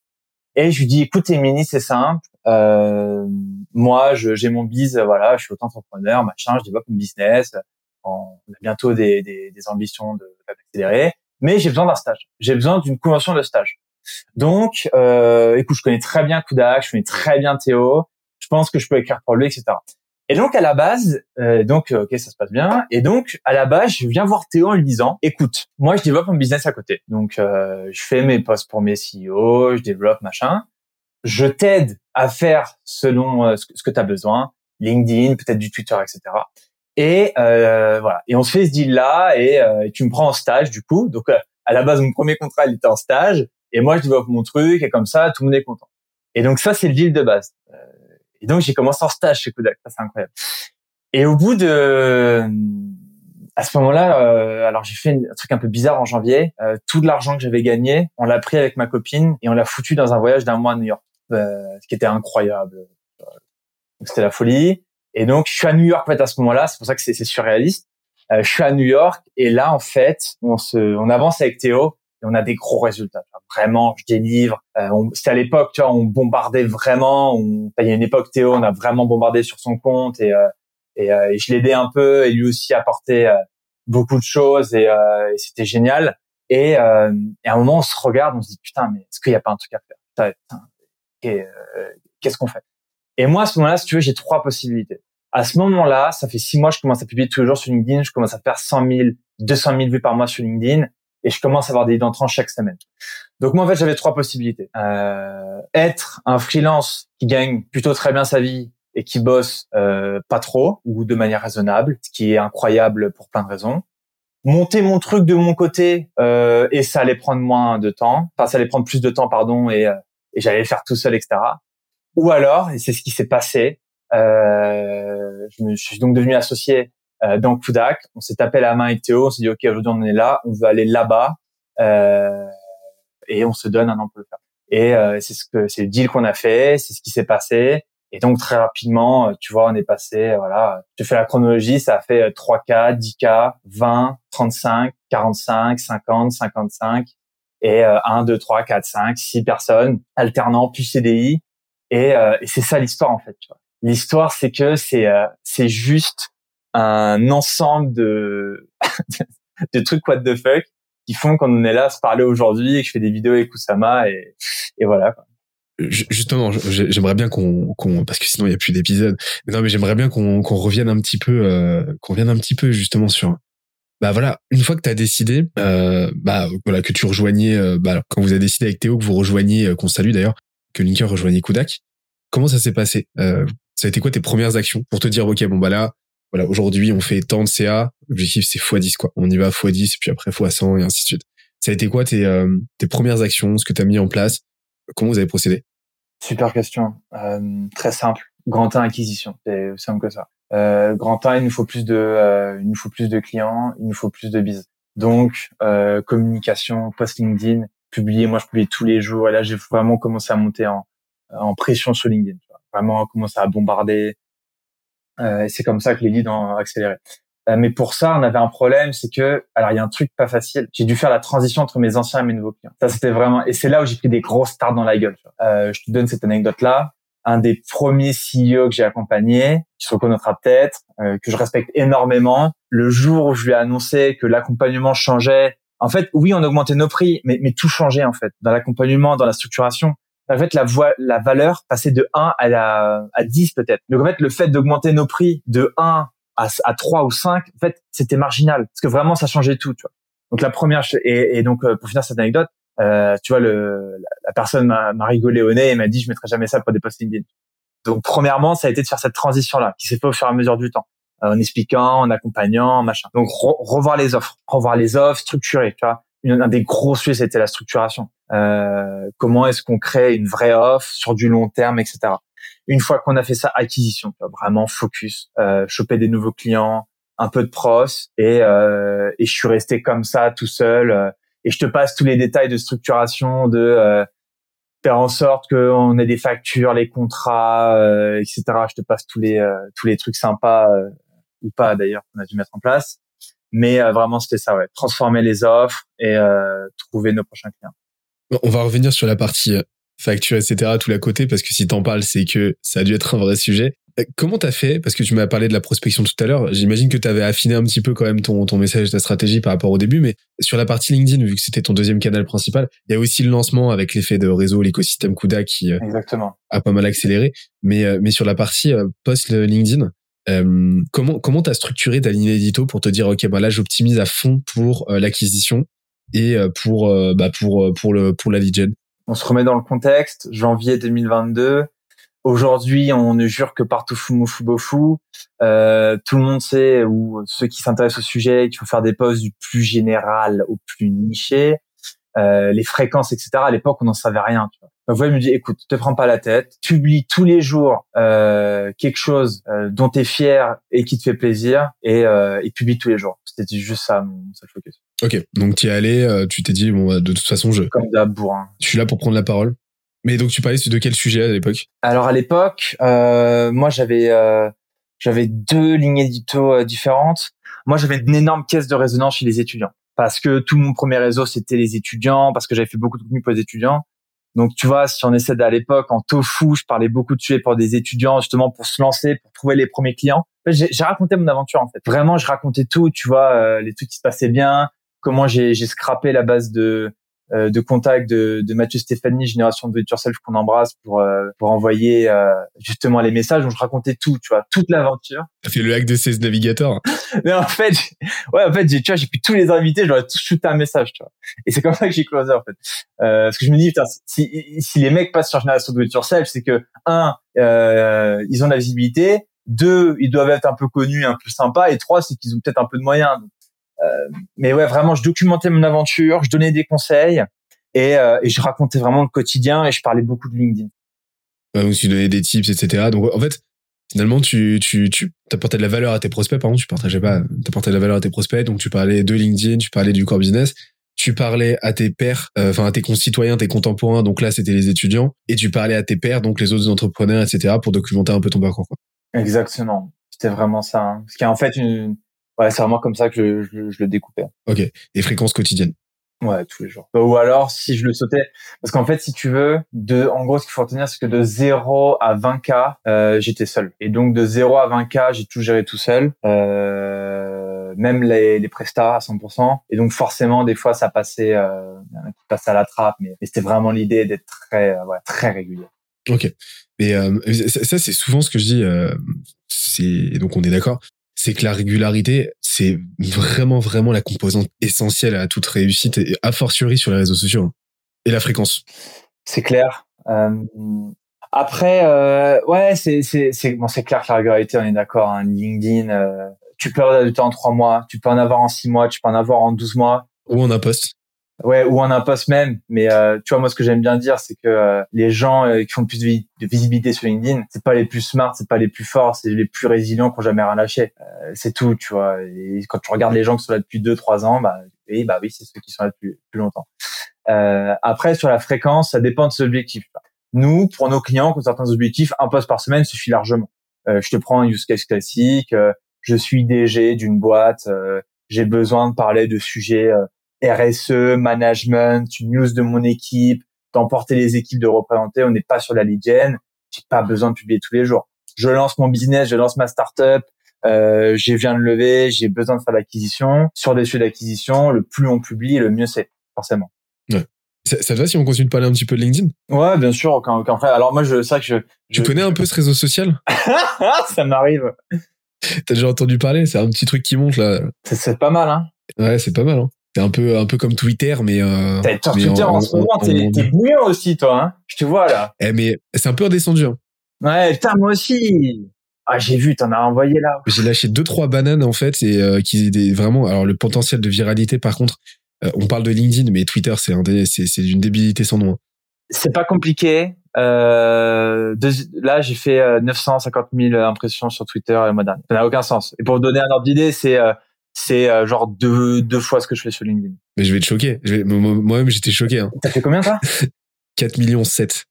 et je lui dis écoute Émilie c'est simple. Euh, moi j'ai mon biz voilà je suis auto-entrepreneur machin je développe mon business. On a bientôt des, des, des ambitions d'accélérer mais j'ai besoin d'un stage. J'ai besoin d'une convention de stage. Donc, euh, écoute, je connais très bien Kudak, je connais très bien Théo. Je pense que je peux écrire pour lui, etc. Et donc à la base, euh, donc euh, ok, ça se passe bien. Et donc à la base, je viens voir Théo en lui disant, écoute, moi je développe mon business à côté. Donc euh, je fais mes posts pour mes CEO, je développe machin. Je t'aide à faire selon euh, ce que, tu as besoin, LinkedIn, peut-être du Twitter, etc. Et euh, voilà. Et on se fait ce deal là et, euh, tu me prends en stage du coup. Donc euh, à la base mon premier contrat il était en stage et moi je développe mon truc et comme ça tout le monde est content. Et donc ça c'est le deal de base. Euh, et donc j'ai commencé en stage chez Kodak. Ça c'est incroyable. Et au bout de à ce moment-là, euh, alors j'ai fait un truc un peu bizarre en janvier. Tout l'argent que j'avais gagné, on l'a pris avec ma copine et on l'a foutu dans un voyage d'un mois à New York, ce qui était incroyable. C'était la folie. Et donc, je suis à New York en fait à ce moment-là. C'est pour ça que c'est surréaliste. Euh, je suis à New York et là, en fait, on se, on avance avec Théo et on a des gros résultats. Vraiment, je délivre. Euh, C'était à l'époque, tu vois, on bombardait vraiment. Il y a une époque, Théo, on a vraiment bombardé sur son compte et, euh, et, euh, et, je l'aidais un peu et lui aussi apportait euh, beaucoup de choses et, et c'était génial. Et, et, à un moment, on se regarde, on se dit putain, mais est-ce qu'il n'y a pas un truc à faire? Qu'est-ce qu'on fait? Et moi, à ce moment-là, si tu veux, j'ai trois possibilités. À ce moment-là, ça fait six mois, je commence à publier tous les jours sur LinkedIn. Je commence à faire 100 000, 200 000 vues par mois sur LinkedIn. Et je commence à avoir des d'entrants chaque semaine. Donc moi, en fait, j'avais trois possibilités. Euh, être un freelance qui gagne plutôt très bien sa vie et qui bosse euh, pas trop ou de manière raisonnable, ce qui est incroyable pour plein de raisons. Monter mon truc de mon côté euh, et ça allait prendre moins de temps. Enfin, ça allait prendre plus de temps, pardon, et, euh, et j'allais le faire tout seul, etc. Ou alors, et c'est ce qui s'est passé, euh, je, me, suis donc devenu associé euh, dans Kudak. On s'est tapé la main avec Théo, on s'est dit ok aujourd'hui on est là, on veut aller là-bas euh, et on se donne un an pour le faire. Et euh, c'est ce que c'est le deal qu'on a fait, c'est ce qui s'est passé. Et donc très rapidement, euh, tu vois, on est passé, voilà, je fais la chronologie, ça a fait 3K, 10K, 20, 35, 45, 50, 55 et 1, 2, 3, 4, 5, 6 personnes alternant plus CDI et, euh, c'est ça l'histoire en fait. L'histoire, c'est que c'est euh, c'est juste un ensemble de de trucs what the fuck qui font qu'on est là à se parler aujourd'hui et que je fais des vidéos avec Kusama et et voilà. Justement, j'aimerais bien qu'on, qu'on, parce que sinon il y a plus d'épisodes. Non, mais j'aimerais bien qu'on, qu'on revienne un petit peu, euh, qu'on revienne un petit peu justement sur, bah voilà, une fois que tu as décidé, euh, bah voilà, que tu rejoignais, euh, bah quand vous avez décidé avec Théo que vous rejoigniez, euh, qu'on salue d'ailleurs, que Linker rejoignait Kudak. Comment ça s'est passé? Euh, Ça a été quoi tes premières actions pour te dire ok bon bah là voilà aujourd'hui on fait tant de CA, l'objectif c'est x10 quoi. On y va x10 et puis après x100 et ainsi de suite. Ça a été quoi tes, euh, tes premières actions, ce que tu as mis en place? Comment vous avez procédé? Super question. Euh, très simple. Grand 1 acquisition. C'est simple que ça. Euh, grand 1, il nous faut plus de, euh, il nous faut plus de clients, il nous faut plus de biz. Donc euh, communication, post LinkedIn, publier. Moi, je publie tous les jours. Et là, j'ai vraiment commencé à monter en, en pression sur LinkedIn. Vraiment commencer à bombarder. Euh, et c'est comme ça que les leads ont accéléré. Euh, mais pour ça, on avait un problème, c'est que, alors il y a un truc pas facile. J'ai dû faire la transition entre mes anciens et mes nouveaux clients. Ça, c'était vraiment, et c'est là où j'ai pris des grosses stars dans la gueule. Euh, je te donne cette anecdote-là. Un des premiers CEO que j'ai accompagné, qui se reconnaîtra peut-être, euh, que je respecte énormément, le jour où je lui ai annoncé que l'accompagnement changeait, en fait, oui, on augmentait nos prix, mais, mais tout changeait en fait dans l'accompagnement, dans la structuration en fait, la, voie, la valeur passait de 1 à, la, à 10 peut-être. Donc en fait, le fait d'augmenter nos prix de 1 à, à 3 ou 5, en fait, c'était marginal. Parce que vraiment, ça changeait tout. Tu vois. Donc la première, et, donc euh, pour finir cette anecdote, euh, tu vois, le, la, personne m'a rigolé au nez et m'a dit, je mettrai jamais ça pour des posts LinkedIn. Donc premièrement, ça a été de faire cette transition là, qui s'est fait au fur et à mesure du temps, en expliquant, en accompagnant, machin. Donc revoir les offres, revoir les offres, structurer. Tu vois, un des gros sujets c'était la structuration. Euh, comment est-ce qu'on crée une vraie offre sur du long terme, etc. Une fois qu'on a fait ça, acquisition, vraiment focus, euh, choper des nouveaux clients, un peu de pros, et, euh, et je suis resté comme ça tout seul. Euh, et je te passe tous les détails de structuration, de euh, faire en sorte qu'on ait des factures, les contrats, euh, etc. Je te passe tous les tous les trucs sympas ou pas d'ailleurs qu'on a dû mettre en place. Mais vraiment c'était ça, ouais, transformer les offres et trouver nos prochains clients. On va revenir sur la partie facture, etc., tout la côté, parce que si t'en parles, c'est que ça a dû être un vrai sujet. Euh, comment t'as fait Parce que tu m'as parlé de la prospection tout à l'heure. J'imagine que t'avais affiné un petit peu quand même ton, ton message, ta stratégie par rapport au début, mais sur la partie LinkedIn, vu que c'était ton deuxième canal principal, il y a aussi le lancement avec l'effet de réseau, l'écosystème Kuda qui euh, Exactement. a pas mal accéléré. Mais, euh, mais sur la partie post LinkedIn, comment comment t'as structuré ta ligne édito pour te dire ok bah là j'optimise à fond pour l'acquisition et pour bah pour pour le pour la lead on se remet dans le contexte, janvier 2022. Aujourd'hui, on ne jure que partout fou bofu. Euh, tout le monde sait, ou ceux qui s'intéressent au sujet, qu'il faut faire des posts du plus général au plus niché. Euh, les fréquences, etc. À l'époque, on n'en savait rien. Tu vois. Donc, vous me dit, écoute, te prends pas la tête, publie tous les jours euh, quelque chose euh, dont tu es fier et qui te fait plaisir, et, euh, et publie tous les jours. C'était juste ça, mon seul focus. Ok, donc tu es allé, euh, tu t'es dit, bon, bah, de toute façon, je... Comme d'hab, bourrin. Je suis là pour prendre la parole. Mais donc, tu parlais de quel sujet à l'époque? Alors, à l'époque, euh, moi, j'avais euh, j'avais deux lignes édito différentes. Moi, j'avais une énorme caisse de résonance chez les étudiants. Parce que tout mon premier réseau, c'était les étudiants, parce que j'avais fait beaucoup de contenu pour les étudiants. Donc, tu vois, si on essaie à l'époque, en tofu, je parlais beaucoup de sujets pour des étudiants, justement, pour se lancer, pour trouver les premiers clients. J'ai raconté mon aventure, en fait. Vraiment, je racontais tout, tu vois, les trucs qui se passaient bien, comment j'ai scrappé la base de euh, de contact de, de Mathieu Stéphanie, génération de Yourself qu'on embrasse pour euh, pour envoyer euh, justement les messages. Donc je racontais tout, tu vois, toute l'aventure. T'as fait le hack de 16 navigateurs. Mais en fait, ouais, en fait, j'ai tu vois, j'ai pu tous les invités, j'aurais tous shooté un message, tu vois. Et c'est comme ça que j'ai closé en fait. Euh, parce que je me dis, putain, si si les mecs passent sur génération de Yourself, c'est que un, euh, ils ont la visibilité. Deux, ils doivent être un peu connus, un peu sympas. Et trois, c'est qu'ils ont peut-être un peu de moyens. Euh, mais ouais, vraiment, je documentais mon aventure, je donnais des conseils et, euh, et je racontais vraiment le quotidien et je parlais beaucoup de LinkedIn. Ouais, donc tu donnais des tips, etc. Donc en fait, finalement, tu tu tu apportais de la valeur à tes prospects. Pardon, tu partageais pas, t'apportais de la valeur à tes prospects. Donc tu parlais de LinkedIn, tu parlais du core business, tu parlais à tes pairs, euh, enfin à tes concitoyens, tes contemporains. Donc là, c'était les étudiants, et tu parlais à tes pairs, donc les autres entrepreneurs, etc. Pour documenter un peu ton parcours. Quoi. Exactement. C'était vraiment ça. Hein. Ce qui est en fait une, Ouais, c'est vraiment comme ça que je, je, le découpais. Ok. Et fréquences quotidiennes. Ouais, tous les jours. Ou alors, si je le sautais, parce qu'en fait, si tu veux, de, en gros, ce qu'il faut retenir, c'est que de 0 à 20K, euh, j'étais seul. Et donc, de 0 à 20K, j'ai tout géré tout seul. Euh, même les, les prestats à 100%. Et donc, forcément, des fois, ça passait, euh, qui passait à la trappe, mais, c'était vraiment l'idée d'être très, euh, ouais, très régulier. Ok. Mais euh, ça, c'est souvent ce que je dis. Euh, c'est donc on est d'accord c'est que la régularité, c'est vraiment, vraiment la composante essentielle à toute réussite, et a fortiori sur les réseaux sociaux. Hein. Et la fréquence. C'est clair. Euh, après, euh, ouais, c'est bon, clair que la régularité, on est d'accord. Hein, LinkedIn, euh, tu peux avoir du temps en trois mois, tu peux en avoir en six mois, tu peux en avoir en douze mois. Ou en un poste. Ouais, ou en un poste même. Mais euh, tu vois, moi, ce que j'aime bien dire, c'est que euh, les gens euh, qui font plus de, visibilité sur LinkedIn, c'est pas les plus smart, c'est pas les plus forts, c'est les plus résilients qui ont jamais rien lâché. c'est tout, tu vois. Et quand tu regardes les gens qui sont là depuis deux, trois ans, bah, oui, bah oui, c'est ceux qui sont là depuis plus longtemps. après, sur la fréquence, ça dépend de ses objectifs. Nous, pour nos clients, qui ont certains objectifs, un poste par semaine suffit largement. je te prends un use case classique. je suis DG d'une boîte. j'ai besoin de parler de sujets RSE, management, news de mon équipe, d'emporter les équipes, de représenter. On n'est pas sur la lead gen. J'ai pas besoin de publier tous les jours. Je lance mon business, je lance ma startup. Euh, j'ai viens de lever, j'ai besoin de faire l'acquisition. Sur des sujets d'acquisition, le plus on publie, le mieux c'est, forcément. Ouais. Ça, te va si on continue de parler un petit peu de LinkedIn? Ouais, bien sûr, aucun, aucun Alors moi, je sais que je. Tu connais un peu ce réseau social? Ça m'arrive. T'as déjà entendu parler? C'est un petit truc qui monte là. C'est pas mal, hein Ouais, c'est pas mal. Hein. C'est un peu, un peu comme Twitter, mais. Euh, Twitter en, ce moment, t'es bouillant aussi, toi. Hein je te vois là. Eh, mais c'est un peu redescendu. Hein. Ouais, putain, moi aussi. Ah, j'ai vu, t'en as envoyé là. J'ai lâché deux trois bananes en fait et euh, qui des vraiment. Alors le potentiel de viralité, par contre, euh, on parle de LinkedIn, mais Twitter, c'est un c'est c'est d'une débilité sans nom. Hein. C'est pas compliqué. Euh, là, j'ai fait 950 euh, 000 impressions sur Twitter le mois dernier. Ça n'a aucun sens. Et pour vous donner un ordre d'idée, c'est c'est genre deux deux fois ce que je fais sur LinkedIn. Mais je vais te choquer. Moi-même, j'étais choqué. Hein. T'as fait combien toi? 4 millions 7.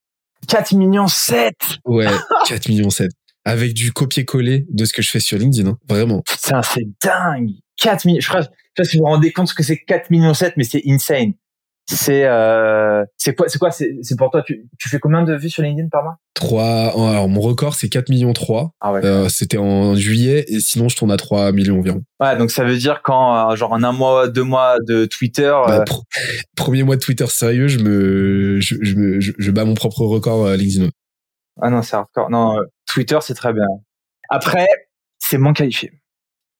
4 millions 7 Ouais, 4 millions 7 avec du copier-coller de ce que je fais sur LinkedIn, hein. vraiment. Putain, c'est dingue. 4 millions. Je crois, je sais pas si vous vous rendez compte ce que c'est 4 millions 7, mais c'est insane. C'est euh, c'est quoi c'est quoi c'est pour toi tu, tu fais combien de vues sur LinkedIn par mois? 3 alors mon record c'est 4 millions 3. Ah ouais. Euh, c'était en juillet et sinon je tourne à 3 millions environ. Ouais, donc ça veut dire quand euh, genre en un mois, deux mois de Twitter bah, euh, premier mois de Twitter sérieux, je me je, je me je, je bats mon propre record LinkedIn. Ah non, c'est hardcore. Non, Twitter, c'est très bien. Après, c'est moins qualifié.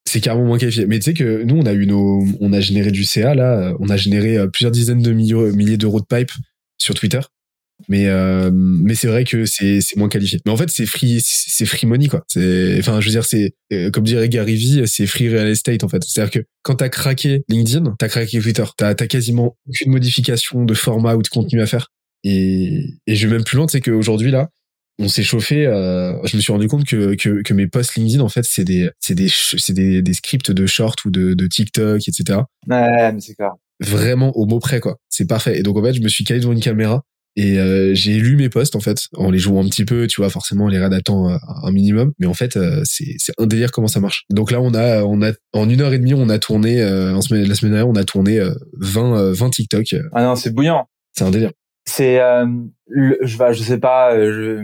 C'est carrément moins qualifié. Mais tu sais que nous, on a eu nos, on a généré du CA là, on a généré euh, plusieurs dizaines de milliers d'euros de pipe sur Twitter. Mais euh, mais c'est vrai que c'est c'est moins qualifié. Mais en fait, c'est free c'est free money quoi. C'est enfin je veux dire c'est euh, comme dirait Gary Vee, c'est free real estate en fait. C'est-à-dire que quand t'as craqué LinkedIn, t'as craqué Twitter. T'as as quasiment aucune modification de format ou de contenu à faire. Et et je vais même plus loin, c'est qu'aujourd'hui là, on s'est chauffé. Euh, je me suis rendu compte que, que, que mes posts LinkedIn, en fait, c'est des, c'est des, c'est des, des, scripts de short ou de, de TikTok, etc. Ouais, mais c'est clair. Vraiment au mot près, quoi. C'est parfait. Et donc, en fait, je me suis calé devant une caméra et euh, j'ai lu mes posts, en fait, en les jouant un petit peu, tu vois, forcément, les réadaptant euh, un minimum. Mais en fait, euh, c'est, c'est un délire comment ça marche. Donc là, on a, on a, en une heure et demie, on a tourné, en semaine, la semaine dernière, on a tourné 20, 20 TikTok. Ah non, c'est bouillant. C'est un délire. C'est, je, je sais pas, je,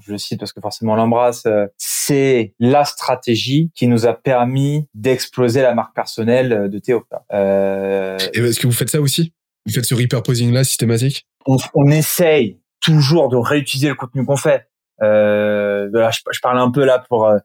je le cite parce que forcément on l'embrasse, euh, c'est la stratégie qui nous a permis d'exploser la marque personnelle euh, de Théo. Euh... Et est-ce que vous faites ça aussi? Vous faites ce repurposing là systématique? On, on, essaye toujours de réutiliser le contenu qu'on fait. Euh, je, je, parle un peu là pour euh,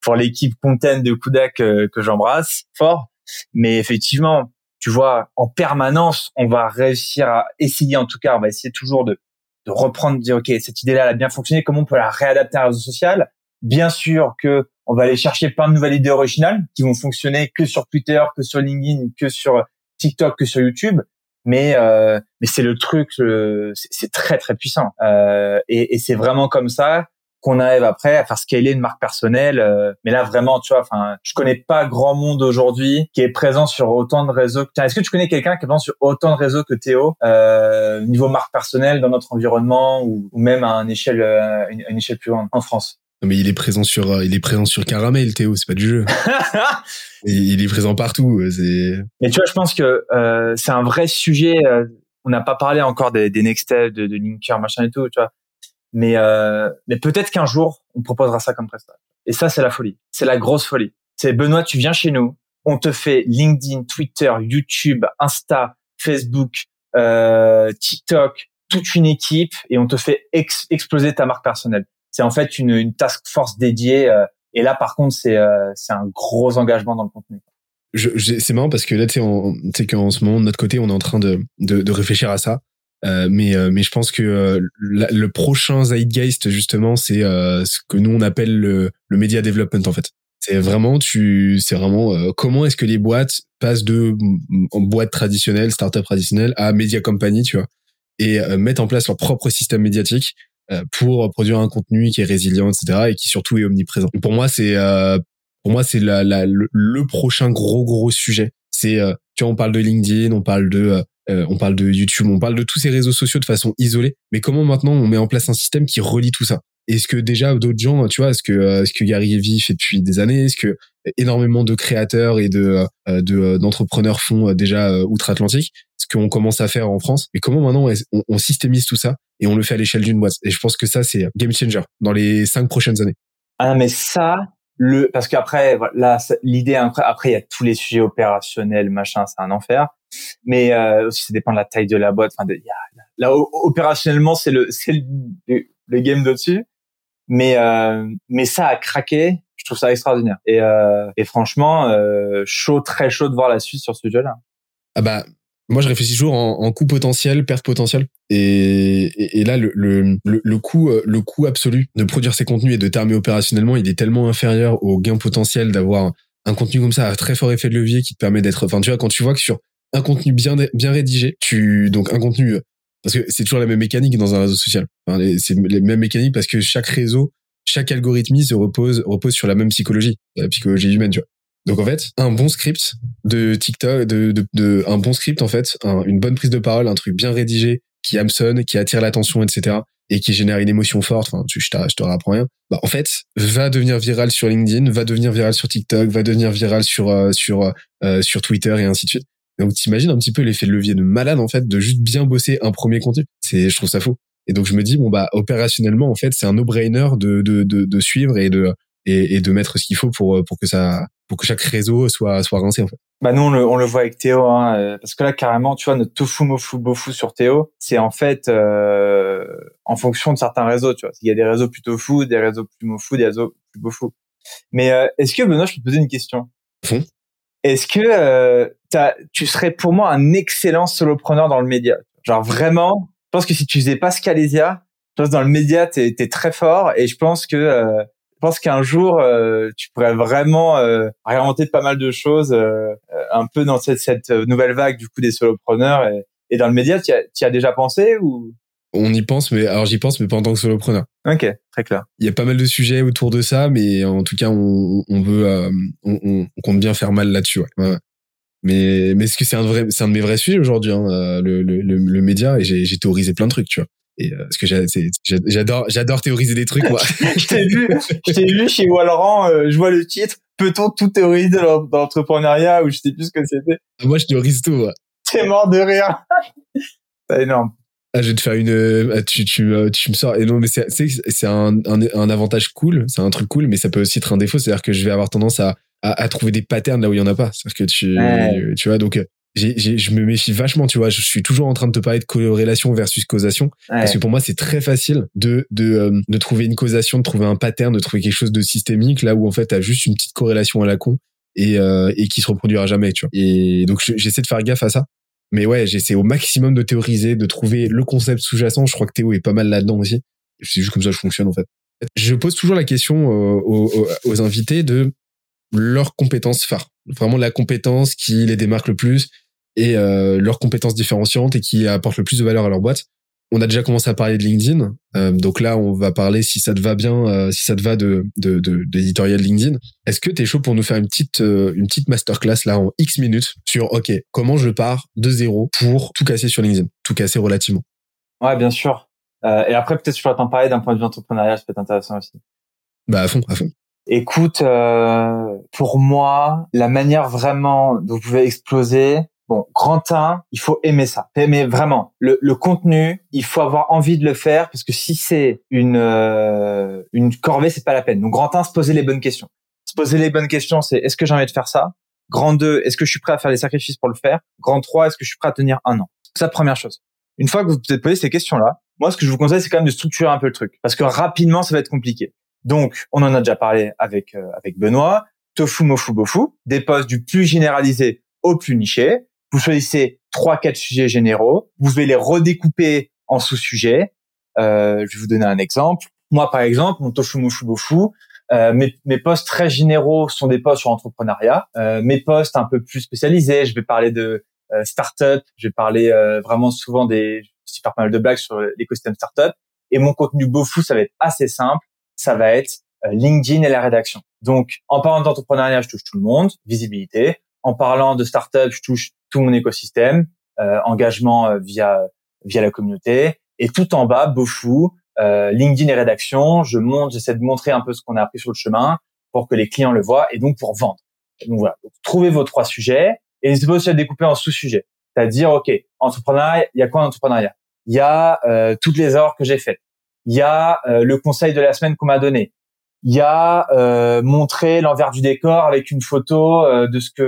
pour l'équipe content de Kudak que, que j'embrasse fort, mais effectivement, tu vois, en permanence, on va réussir à essayer, en tout cas, on va essayer toujours de de reprendre, de dire ok cette idée-là elle a bien fonctionné, comment on peut la réadapter à un réseau social? Bien sûr que on va aller chercher plein de nouvelles idées originales qui vont fonctionner que sur Twitter, que sur LinkedIn, que sur TikTok, que sur YouTube. Mais euh, mais c'est le truc, c'est très très puissant. Euh, et, et c'est vraiment comme ça qu'on arrive après à faire scaler une marque personnelle. Euh, mais là, vraiment, tu vois, enfin, je connais pas grand monde aujourd'hui qui est présent sur autant de réseaux. Tiens, est-ce que tu connais quelqu'un qui est présent sur autant de réseaux que Théo, euh, niveau marque personnelle dans notre environnement ou, même à une échelle, euh, une, échelle plus grande en France? Mais il est présent sur, euh, il est présent sur Caramel, Théo, c'est pas du jeu. il est présent partout. C'est. Mais tu vois, je pense que euh, c'est un vrai sujet. on n'a pas parlé encore des, des next steps, de, de linker, machin et tout. Tu vois, mais, euh, mais peut-être qu'un jour, on proposera ça comme prestation. Et ça, c'est la folie. C'est la grosse folie. C'est Benoît, tu viens chez nous, on te fait LinkedIn, Twitter, YouTube, Insta, Facebook, euh, TikTok, toute une équipe et on te fait exploser ta marque personnelle. C'est en fait une, une task force dédiée. Euh, et là, par contre, c'est euh, c'est un gros engagement dans le contenu. c'est marrant parce que là, tu sais, qu'en ce moment, de notre côté, on est en train de, de, de réfléchir à ça. Euh, mais euh, mais je pense que euh, le prochain zeitgeist justement c'est ce que nous on appelle le, le media development en fait. C'est vraiment tu c'est vraiment comment est-ce que les boîtes passent de boîtes traditionnelles, startup traditionnelles à media company, tu vois, et mettent en place leur propre système médiatique pour produire un contenu qui est résilient, etc. et qui surtout est omniprésent. Pour moi c'est pour moi c'est la, la, le, le, prochain gros gros sujet. C'est tu vois on parle de LinkedIn, on parle de euh, on parle de YouTube, on parle de tous ces réseaux sociaux de façon isolée. Mais comment maintenant on met en place un système qui relie tout ça? Est-ce que déjà d'autres gens, tu vois, est-ce que euh, ce que Gary Vee fait depuis des années, est-ce que énormément de créateurs et de euh, d'entrepreneurs font déjà outre-Atlantique? Ce qu'on commence à faire en France? Mais comment maintenant on, on systémise tout ça et on le fait à l'échelle d'une boîte? Et je pense que ça c'est game changer dans les cinq prochaines années. Ah mais ça, le parce qu'après là l'idée après après il y a tous les sujets opérationnels machin c'est un enfer mais euh, aussi ça dépend de la taille de la boîte enfin de, là opérationnellement c'est le c'est le, le, game de dessus mais euh, mais ça a craqué je trouve ça extraordinaire et euh, et franchement euh, chaud très chaud de voir la suite sur ce sujet là ah bah moi, je réfléchis toujours en, en coût potentiel, perte potentielle. Et, et, là, le, le, le, coût, euh, le coût absolu de produire ces contenus et de terminer opérationnellement, il est tellement inférieur au gain potentiel d'avoir un contenu comme ça à très fort effet de levier qui te permet d'être. Enfin, tu vois, quand tu vois que sur un contenu bien bien rédigé, tu donc un contenu parce que c'est toujours la même mécanique dans un réseau social. C'est les mêmes mécaniques parce que chaque réseau, chaque algorithme se repose repose sur la même psychologie, la psychologie humaine. Tu vois. Donc en fait, un bon script de TikTok, de, de, de un bon script en fait, une bonne prise de parole, un truc bien rédigé qui hameçonne, qui attire l'attention, etc. et qui génère une émotion forte. Enfin, je, je, je te rapprends rien. Bah en fait, va devenir viral sur LinkedIn, va devenir viral sur TikTok, va devenir viral sur euh, sur euh, sur Twitter et ainsi de suite. Donc t'imagines un petit peu l'effet de levier de malade en fait de juste bien bosser un premier contenu. C'est je trouve ça faux. Et donc je me dis bon bah opérationnellement en fait c'est un no-brainer de, de de de suivre et de et, et de mettre ce qu'il faut pour pour que ça pour que chaque réseau soit soit rincé en fait. Bah nous on le, on le voit avec Théo hein, euh, parce que là carrément tu vois notre tofu mofu bofu sur Théo c'est en fait euh, en fonction de certains réseaux tu vois il y a des réseaux plutôt fous des réseaux plus mofu des réseaux plus bofu mais euh, est-ce que Benoît je peux te poser une question? Fond. Est-ce que euh, tu serais pour moi un excellent solopreneur dans le média? Genre vraiment, je pense que si tu faisais pas Scalesia, je pense dans le média t'es es très fort et je pense que euh, je pense qu'un jour euh, tu pourrais vraiment euh, réinventer pas mal de choses euh, un peu dans cette, cette nouvelle vague du coup des solopreneurs et, et dans le média. Tu as, as déjà pensé ou? On y pense, mais alors j'y pense, mais pas en tant que solopreneur. Ok, très clair. Il y a pas mal de sujets autour de ça, mais en tout cas, on, on veut, euh, on, on, compte bien faire mal là-dessus. Ouais. ouais. Mais, mais est-ce que c'est un vrai, c'est un de mes vrais sujets aujourd'hui, hein, euh, le, le, le, le, média, et j'ai, j'ai théorisé plein de trucs, tu vois. Et euh, parce que j'adore, j'adore théoriser des trucs, moi. je t'ai vu, je t'ai vu chez Wallerand, euh, je vois le titre. Peut-on tout théoriser dans, l'entrepreneuriat ou je sais plus ce que c'était. Moi, je théorise tout. Ouais. T'es mort de rire. c'est énorme. Ah, je vais te faire une. Euh, tu, tu, euh, tu me sors. Et non, mais c'est, c'est un, un, un, avantage cool, c'est un truc cool, mais ça peut aussi être un défaut. C'est-à-dire que je vais avoir tendance à, à, à trouver des patterns là où il y en a pas. C'est-à-dire que tu, tu vois, donc j'ai, j'ai, je me méfie vachement, tu vois. Je suis toujours en train de te parler de corrélation versus causation, ouais. parce que pour moi c'est très facile de de euh, de trouver une causation, de trouver un pattern, de trouver quelque chose de systémique là où en fait t'as juste une petite corrélation à la con et euh, et qui se reproduira jamais, tu vois. Et donc j'essaie de faire gaffe à ça. Mais ouais, j'essaie au maximum de théoriser, de trouver le concept sous-jacent. Je crois que Théo est pas mal là-dedans aussi. C'est juste comme ça que je fonctionne en fait. Je pose toujours la question euh, aux, invités de leurs compétences phares. Vraiment la compétence qui les démarque le plus et euh, leurs compétences différenciantes et qui apportent le plus de valeur à leur boîte on a déjà commencé à parler de LinkedIn. Euh, donc là, on va parler, si ça te va bien, euh, si ça te va de d'éditorial de, de, LinkedIn. Est-ce que tu es chaud pour nous faire une petite euh, une petite masterclass là en X minutes sur OK, comment je pars de zéro pour tout casser sur LinkedIn, tout casser relativement? Ouais, bien sûr. Euh, et après, peut-être je pourrais t'en parler d'un point de vue entrepreneurial, ça peut être intéressant aussi. Bah à fond, à fond. Écoute, euh, pour moi, la manière vraiment dont vous pouvez exploser, Bon, grand 1, il faut aimer ça. Aimer vraiment le, le, contenu. Il faut avoir envie de le faire parce que si c'est une euh, une corvée, c'est pas la peine. Donc grand 1, se poser les bonnes questions. Se poser les bonnes questions, c'est est-ce que j'ai envie de faire ça? Grand 2, est-ce que je suis prêt à faire les sacrifices pour le faire? Grand 3, est-ce que je suis prêt à tenir un an? C'est la première chose. Une fois que vous vous êtes posé ces questions-là, moi, ce que je vous conseille, c'est quand même de structurer un peu le truc parce que rapidement, ça va être compliqué. Donc, on en a déjà parlé avec euh, avec Benoît. Tofu, mofu, bofu, des postes du plus généralisé au plus niché vous choisissez trois, quatre sujets généraux. Vous devez les redécouper en sous-sujets. Euh, je vais vous donner un exemple. Moi, par exemple, mon tofu mofu bofu, euh, mes, mes postes très généraux sont des postes sur l'entrepreneuriat. Euh, mes postes un peu plus spécialisés, je vais parler de euh, start-up, je vais parler euh, vraiment souvent des, je faire pas mal de blagues sur l'écosystème start-up. Et mon contenu bofu, ça va être assez simple. Ça va être euh, LinkedIn et la rédaction. Donc, en parlant d'entrepreneuriat, je touche tout le monde, visibilité. En parlant de start-up, je touche tout mon écosystème, euh, engagement euh, via via la communauté, et tout en bas, Bofou, euh, LinkedIn et rédaction, je monte, j'essaie de montrer un peu ce qu'on a appris sur le chemin pour que les clients le voient et donc pour vendre. Donc voilà, trouvez vos trois sujets et n'hésitez pas aussi à découper en sous-sujets. C'est-à-dire, OK, entrepreneuriat, il y a quoi en entrepreneuriat? Il y a euh, toutes les heures que j'ai faites. Il y a euh, le conseil de la semaine qu'on m'a donné. Il y a euh, montrer l'envers du décor avec une photo euh, de ce que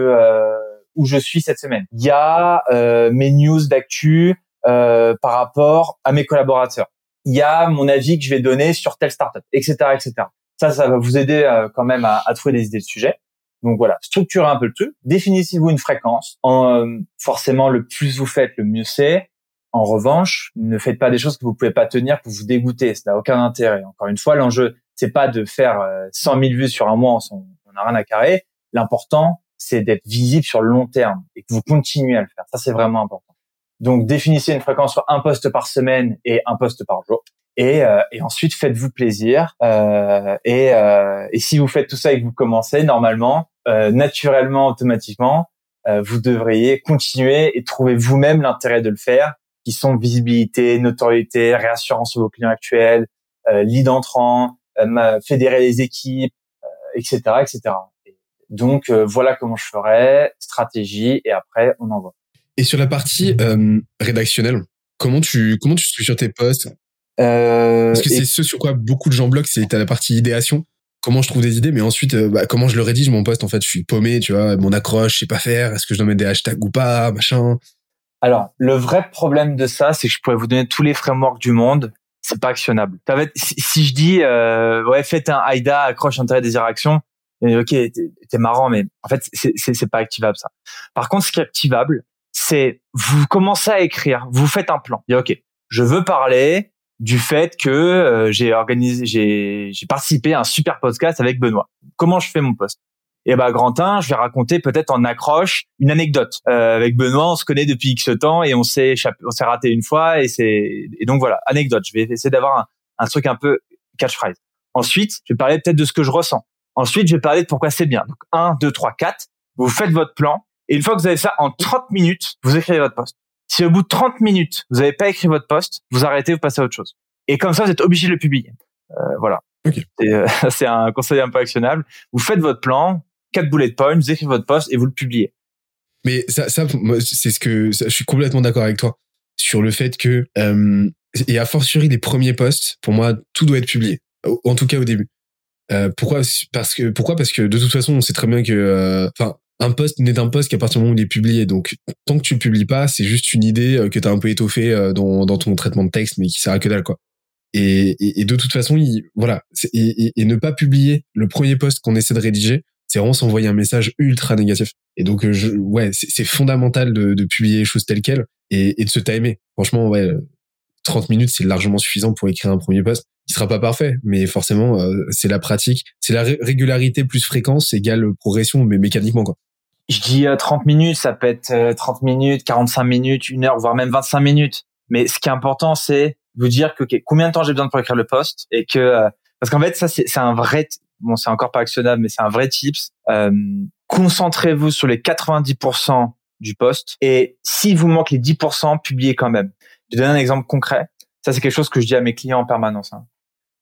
où je suis cette semaine. Il y a euh, mes news d'actu euh, par rapport à mes collaborateurs. Il y a mon avis que je vais donner sur telle startup, etc., etc. Ça, ça va vous aider euh, quand même à, à, trouver des idées de sujet. Donc voilà, structurez un peu le truc, définissez-vous une fréquence. En, forcément, le plus vous faites, le mieux c'est. En revanche, ne faites pas des choses que vous pouvez pas tenir pour vous dégoûter. Ça n'a aucun intérêt. Encore une fois, l'enjeu, c'est pas de faire 100 000 vues sur un mois, on n'a rien à carrer. L'important, c'est d'être visible sur le long terme et que vous continuez à le faire. Ça, c'est vraiment important. Donc, définissez une fréquence sur un poste par semaine et un poste par jour. Et, euh, et ensuite, faites-vous plaisir. Euh, et, euh, et si vous faites tout ça et que vous commencez, normalement, euh, naturellement, automatiquement, euh, vous devriez continuer et trouver vous-même l'intérêt de le faire qui sont visibilité, notoriété, réassurance sur vos clients actuels, euh, lead entrant, euh, fédérer les équipes, etc., euh, etc. Donc euh, voilà comment je ferais, stratégie et après on envoie. Et sur la partie euh, rédactionnelle, comment tu comment tu structures tes posts Parce que c'est ce sur quoi beaucoup de gens bloquent, c'est la partie idéation. Comment je trouve des idées, mais ensuite bah, comment je le rédige mon post en fait, je suis paumé, tu vois, mon accroche, je sais pas faire, est-ce que je dois mettre des hashtags ou pas, machin? Alors, le vrai problème de ça, c'est que je pourrais vous donner tous les frameworks du monde. C'est pas actionnable. Si, je dis, euh, ouais, faites un AIDA, accroche intérêt désir action, ok, t'es marrant, mais en fait, c'est pas activable ça. Par contre, ce qui est activable, c'est vous commencez à écrire, vous faites un plan. Et ok, je veux parler du fait que euh, j'ai organisé, j'ai participé à un super podcast avec Benoît. Comment je fais mon post et bah Grantin, je vais raconter peut-être en accroche une anecdote. Euh, avec Benoît, on se connaît depuis X temps et on s'est on s'est raté une fois et c'est et donc voilà, anecdote. Je vais essayer d'avoir un, un, truc un peu catchphrase. Ensuite, je vais parler peut-être de ce que je ressens. Ensuite, je vais parler de pourquoi c'est bien. Donc 1 2 3 4, vous faites votre plan et une fois que vous avez ça en 30 minutes, vous écrivez votre poste. Si au bout de 30 minutes, vous n'avez pas écrit votre poste, vous arrêtez, vous passez à autre chose. Et comme ça, vous êtes obligé de le publier. Euh, voilà. Okay. C'est un conseil un peu actionnable. Vous faites votre plan, quatre bullet points, vous écrivez votre post et vous le publiez. Mais ça, ça c'est ce que je suis complètement d'accord avec toi sur le fait que euh, et a fortiori les premiers posts, pour moi, tout doit être publié. En tout cas au début. Euh, pourquoi Parce que pourquoi? Parce que de toute façon, on sait très bien que, euh, enfin, un post n'est un post qu'à partir du moment où il est publié. Donc, tant que tu le publies pas, c'est juste une idée euh, que tu as un peu étoffée euh, dans, dans ton traitement de texte, mais qui sert à que dalle, quoi. Et, et, et de toute façon, il, voilà, et, et, ne pas publier le premier post qu'on essaie de rédiger, c'est vraiment s'envoyer un message ultra négatif. Et donc, euh, je, ouais, c'est fondamental de, de, publier les choses telles quelles et, et de se timer. Franchement, ouais, 30 minutes, c'est largement suffisant pour écrire un premier post. Il sera pas parfait, mais forcément, euh, c'est la pratique. C'est la régularité plus fréquence égale progression, mais mécaniquement, quoi. Je dis 30 euh, minutes, ça peut être 30 minutes, 45 minutes, une heure, voire même 25 minutes. Mais ce qui est important, c'est vous dire que combien de temps j'ai besoin pour écrire le post et que parce qu'en fait ça c'est un vrai bon, c'est encore pas actionnable, mais c'est un vrai tips. Euh, concentrez-vous sur les 90% du poste et s'il vous manque les 10%, publiez quand même. Je donne un exemple concret. Ça, c'est quelque chose que je dis à mes clients en permanence. Hein.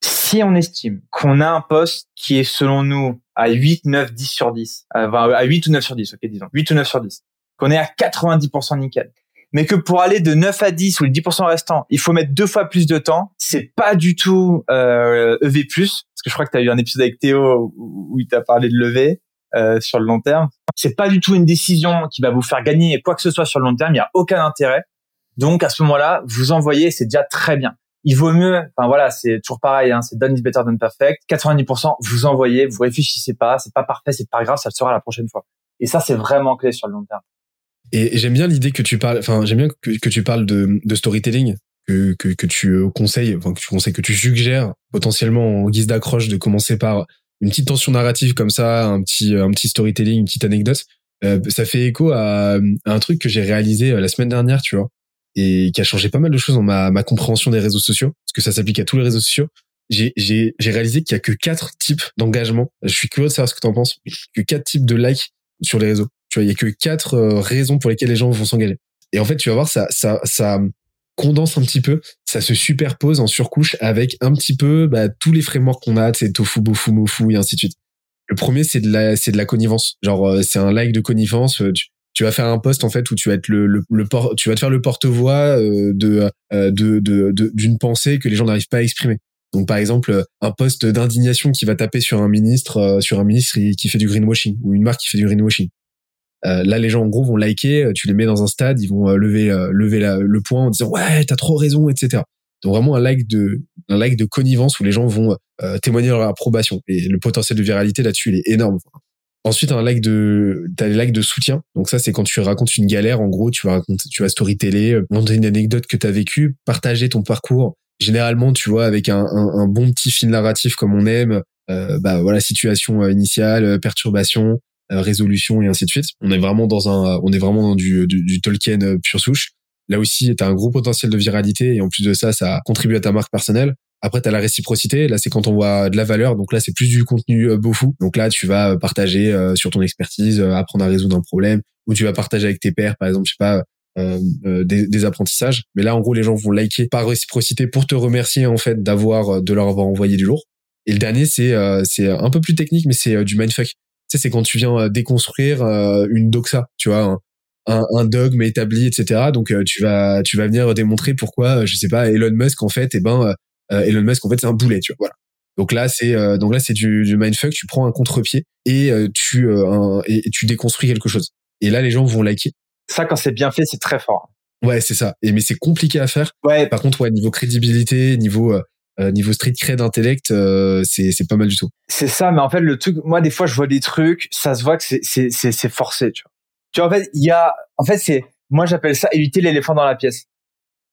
Si on estime qu'on a un poste qui est selon nous à 8, 9, 10 sur 10, euh, à 8 ou 9 sur 10, ok, disons, 8 ou 9 sur 10, qu'on est à 90% nickel, mais que pour aller de 9 à 10 ou les 10% restants, il faut mettre deux fois plus de temps, c'est pas du tout euh, EV+, parce que je crois que tu as eu un épisode avec Théo où il t'a parlé de lever euh, sur le long terme. C'est pas du tout une décision qui va vous faire gagner quoi que ce soit sur le long terme, il y a aucun intérêt. Donc à ce moment-là, vous envoyez, c'est déjà très bien. Il vaut mieux, enfin voilà, c'est toujours pareil, hein, c'est done is better than perfect. 90%, vous envoyez, vous réfléchissez pas, c'est pas parfait, c'est pas grave, ça le sera la prochaine fois. Et ça, c'est vraiment clé sur le long terme. Et j'aime bien l'idée que tu parles, enfin, j'aime bien que, tu parles de, storytelling, que, tu euh, conseilles, enfin, que tu conseilles, que tu suggères potentiellement en guise d'accroche de commencer par une petite tension narrative comme ça, un petit, un petit storytelling, une petite anecdote. Euh, ça fait écho à, un truc que j'ai réalisé euh, la semaine dernière, tu vois, et qui a changé pas mal de choses dans ma, compréhension des réseaux sociaux, parce que ça s'applique à tous les réseaux sociaux. J'ai réalisé qu'il y a que quatre types d'engagement. Je suis curieux de savoir ce que tu en penses. Que quatre types de likes sur les réseaux. Tu vois, il y a que quatre euh, raisons pour lesquelles les gens vont s'engager. Et en fait, tu vas voir, ça, ça, ça condense un petit peu, ça se superpose en surcouche avec un petit peu bah, tous les frameworks qu'on a, c'est tofu, bofu, mofu et ainsi de suite. Le premier, c'est de la, c'est de la connivence. Genre, euh, c'est un like de connivence. Euh, tu, vas faire un post en fait où tu vas être le, le, le tu vas te faire le porte-voix de, de, de, d'une pensée que les gens n'arrivent pas à exprimer. Donc par exemple un post d'indignation qui va taper sur un ministre sur un ministre qui fait du greenwashing ou une marque qui fait du greenwashing. Euh, là, les gens en gros vont liker, euh, tu les mets dans un stade, ils vont euh, lever lever le point en disant ouais, t'as trop raison, etc. Donc vraiment un like de un like de connivence où les gens vont témoigner leur approbation et le potentiel de viralité là-dessus il est énorme. Ensuite, un like de, t'as les de soutien. Donc ça, c'est quand tu racontes une galère. En gros, tu vas raconter, tu vas storyteller, monter une anecdote que t'as vécue, partager ton parcours. Généralement, tu vois, avec un, un, bon petit film narratif comme on aime. Euh, bah voilà, situation initiale, perturbation, résolution et ainsi de suite. On est vraiment dans un, on est vraiment dans du, du, du Tolkien pure souche. Là aussi, tu as un gros potentiel de viralité et en plus de ça, ça contribue à ta marque personnelle. Après, tu as la réciprocité. Là, c'est quand on voit de la valeur. Donc là, c'est plus du contenu euh, beau fou. Donc là, tu vas partager euh, sur ton expertise, euh, apprendre à résoudre un problème, ou tu vas partager avec tes pairs, par exemple, je sais pas, des, apprentissages. Mais là, en gros, les gens vont liker par réciprocité pour te remercier en fait d'avoir de leur avoir envoyé du lourd. Et le dernier, c'est c'est un peu plus technique, mais c'est du mindfuck. Sais, c'est quand tu viens déconstruire une doxa, tu vois, un, un, dogme établi, etc. Donc tu vas tu vas venir démontrer pourquoi, je sais pas, Elon Musk en fait, eh ben euh, Elon Musk en fait c'est un boulet, tu vois. Voilà. Donc là c'est euh, donc là c'est du, du mindfuck. Tu prends un contre-pied et euh, tu et, tu déconstruis quelque chose. Et là les gens vont liker. Ça quand c'est bien fait c'est très fort. Ouais c'est ça. Et mais c'est compliqué à faire. Ouais. Par contre ouais niveau crédibilité, niveau niveau street cred intellect, c'est c'est pas mal du tout. C'est ça, mais en fait le truc, moi des fois je vois des trucs, ça se voit que c'est c'est c'est forcé, tu vois. Tu vois en fait il y a, en fait c'est, moi j'appelle ça éviter l'éléphant dans la pièce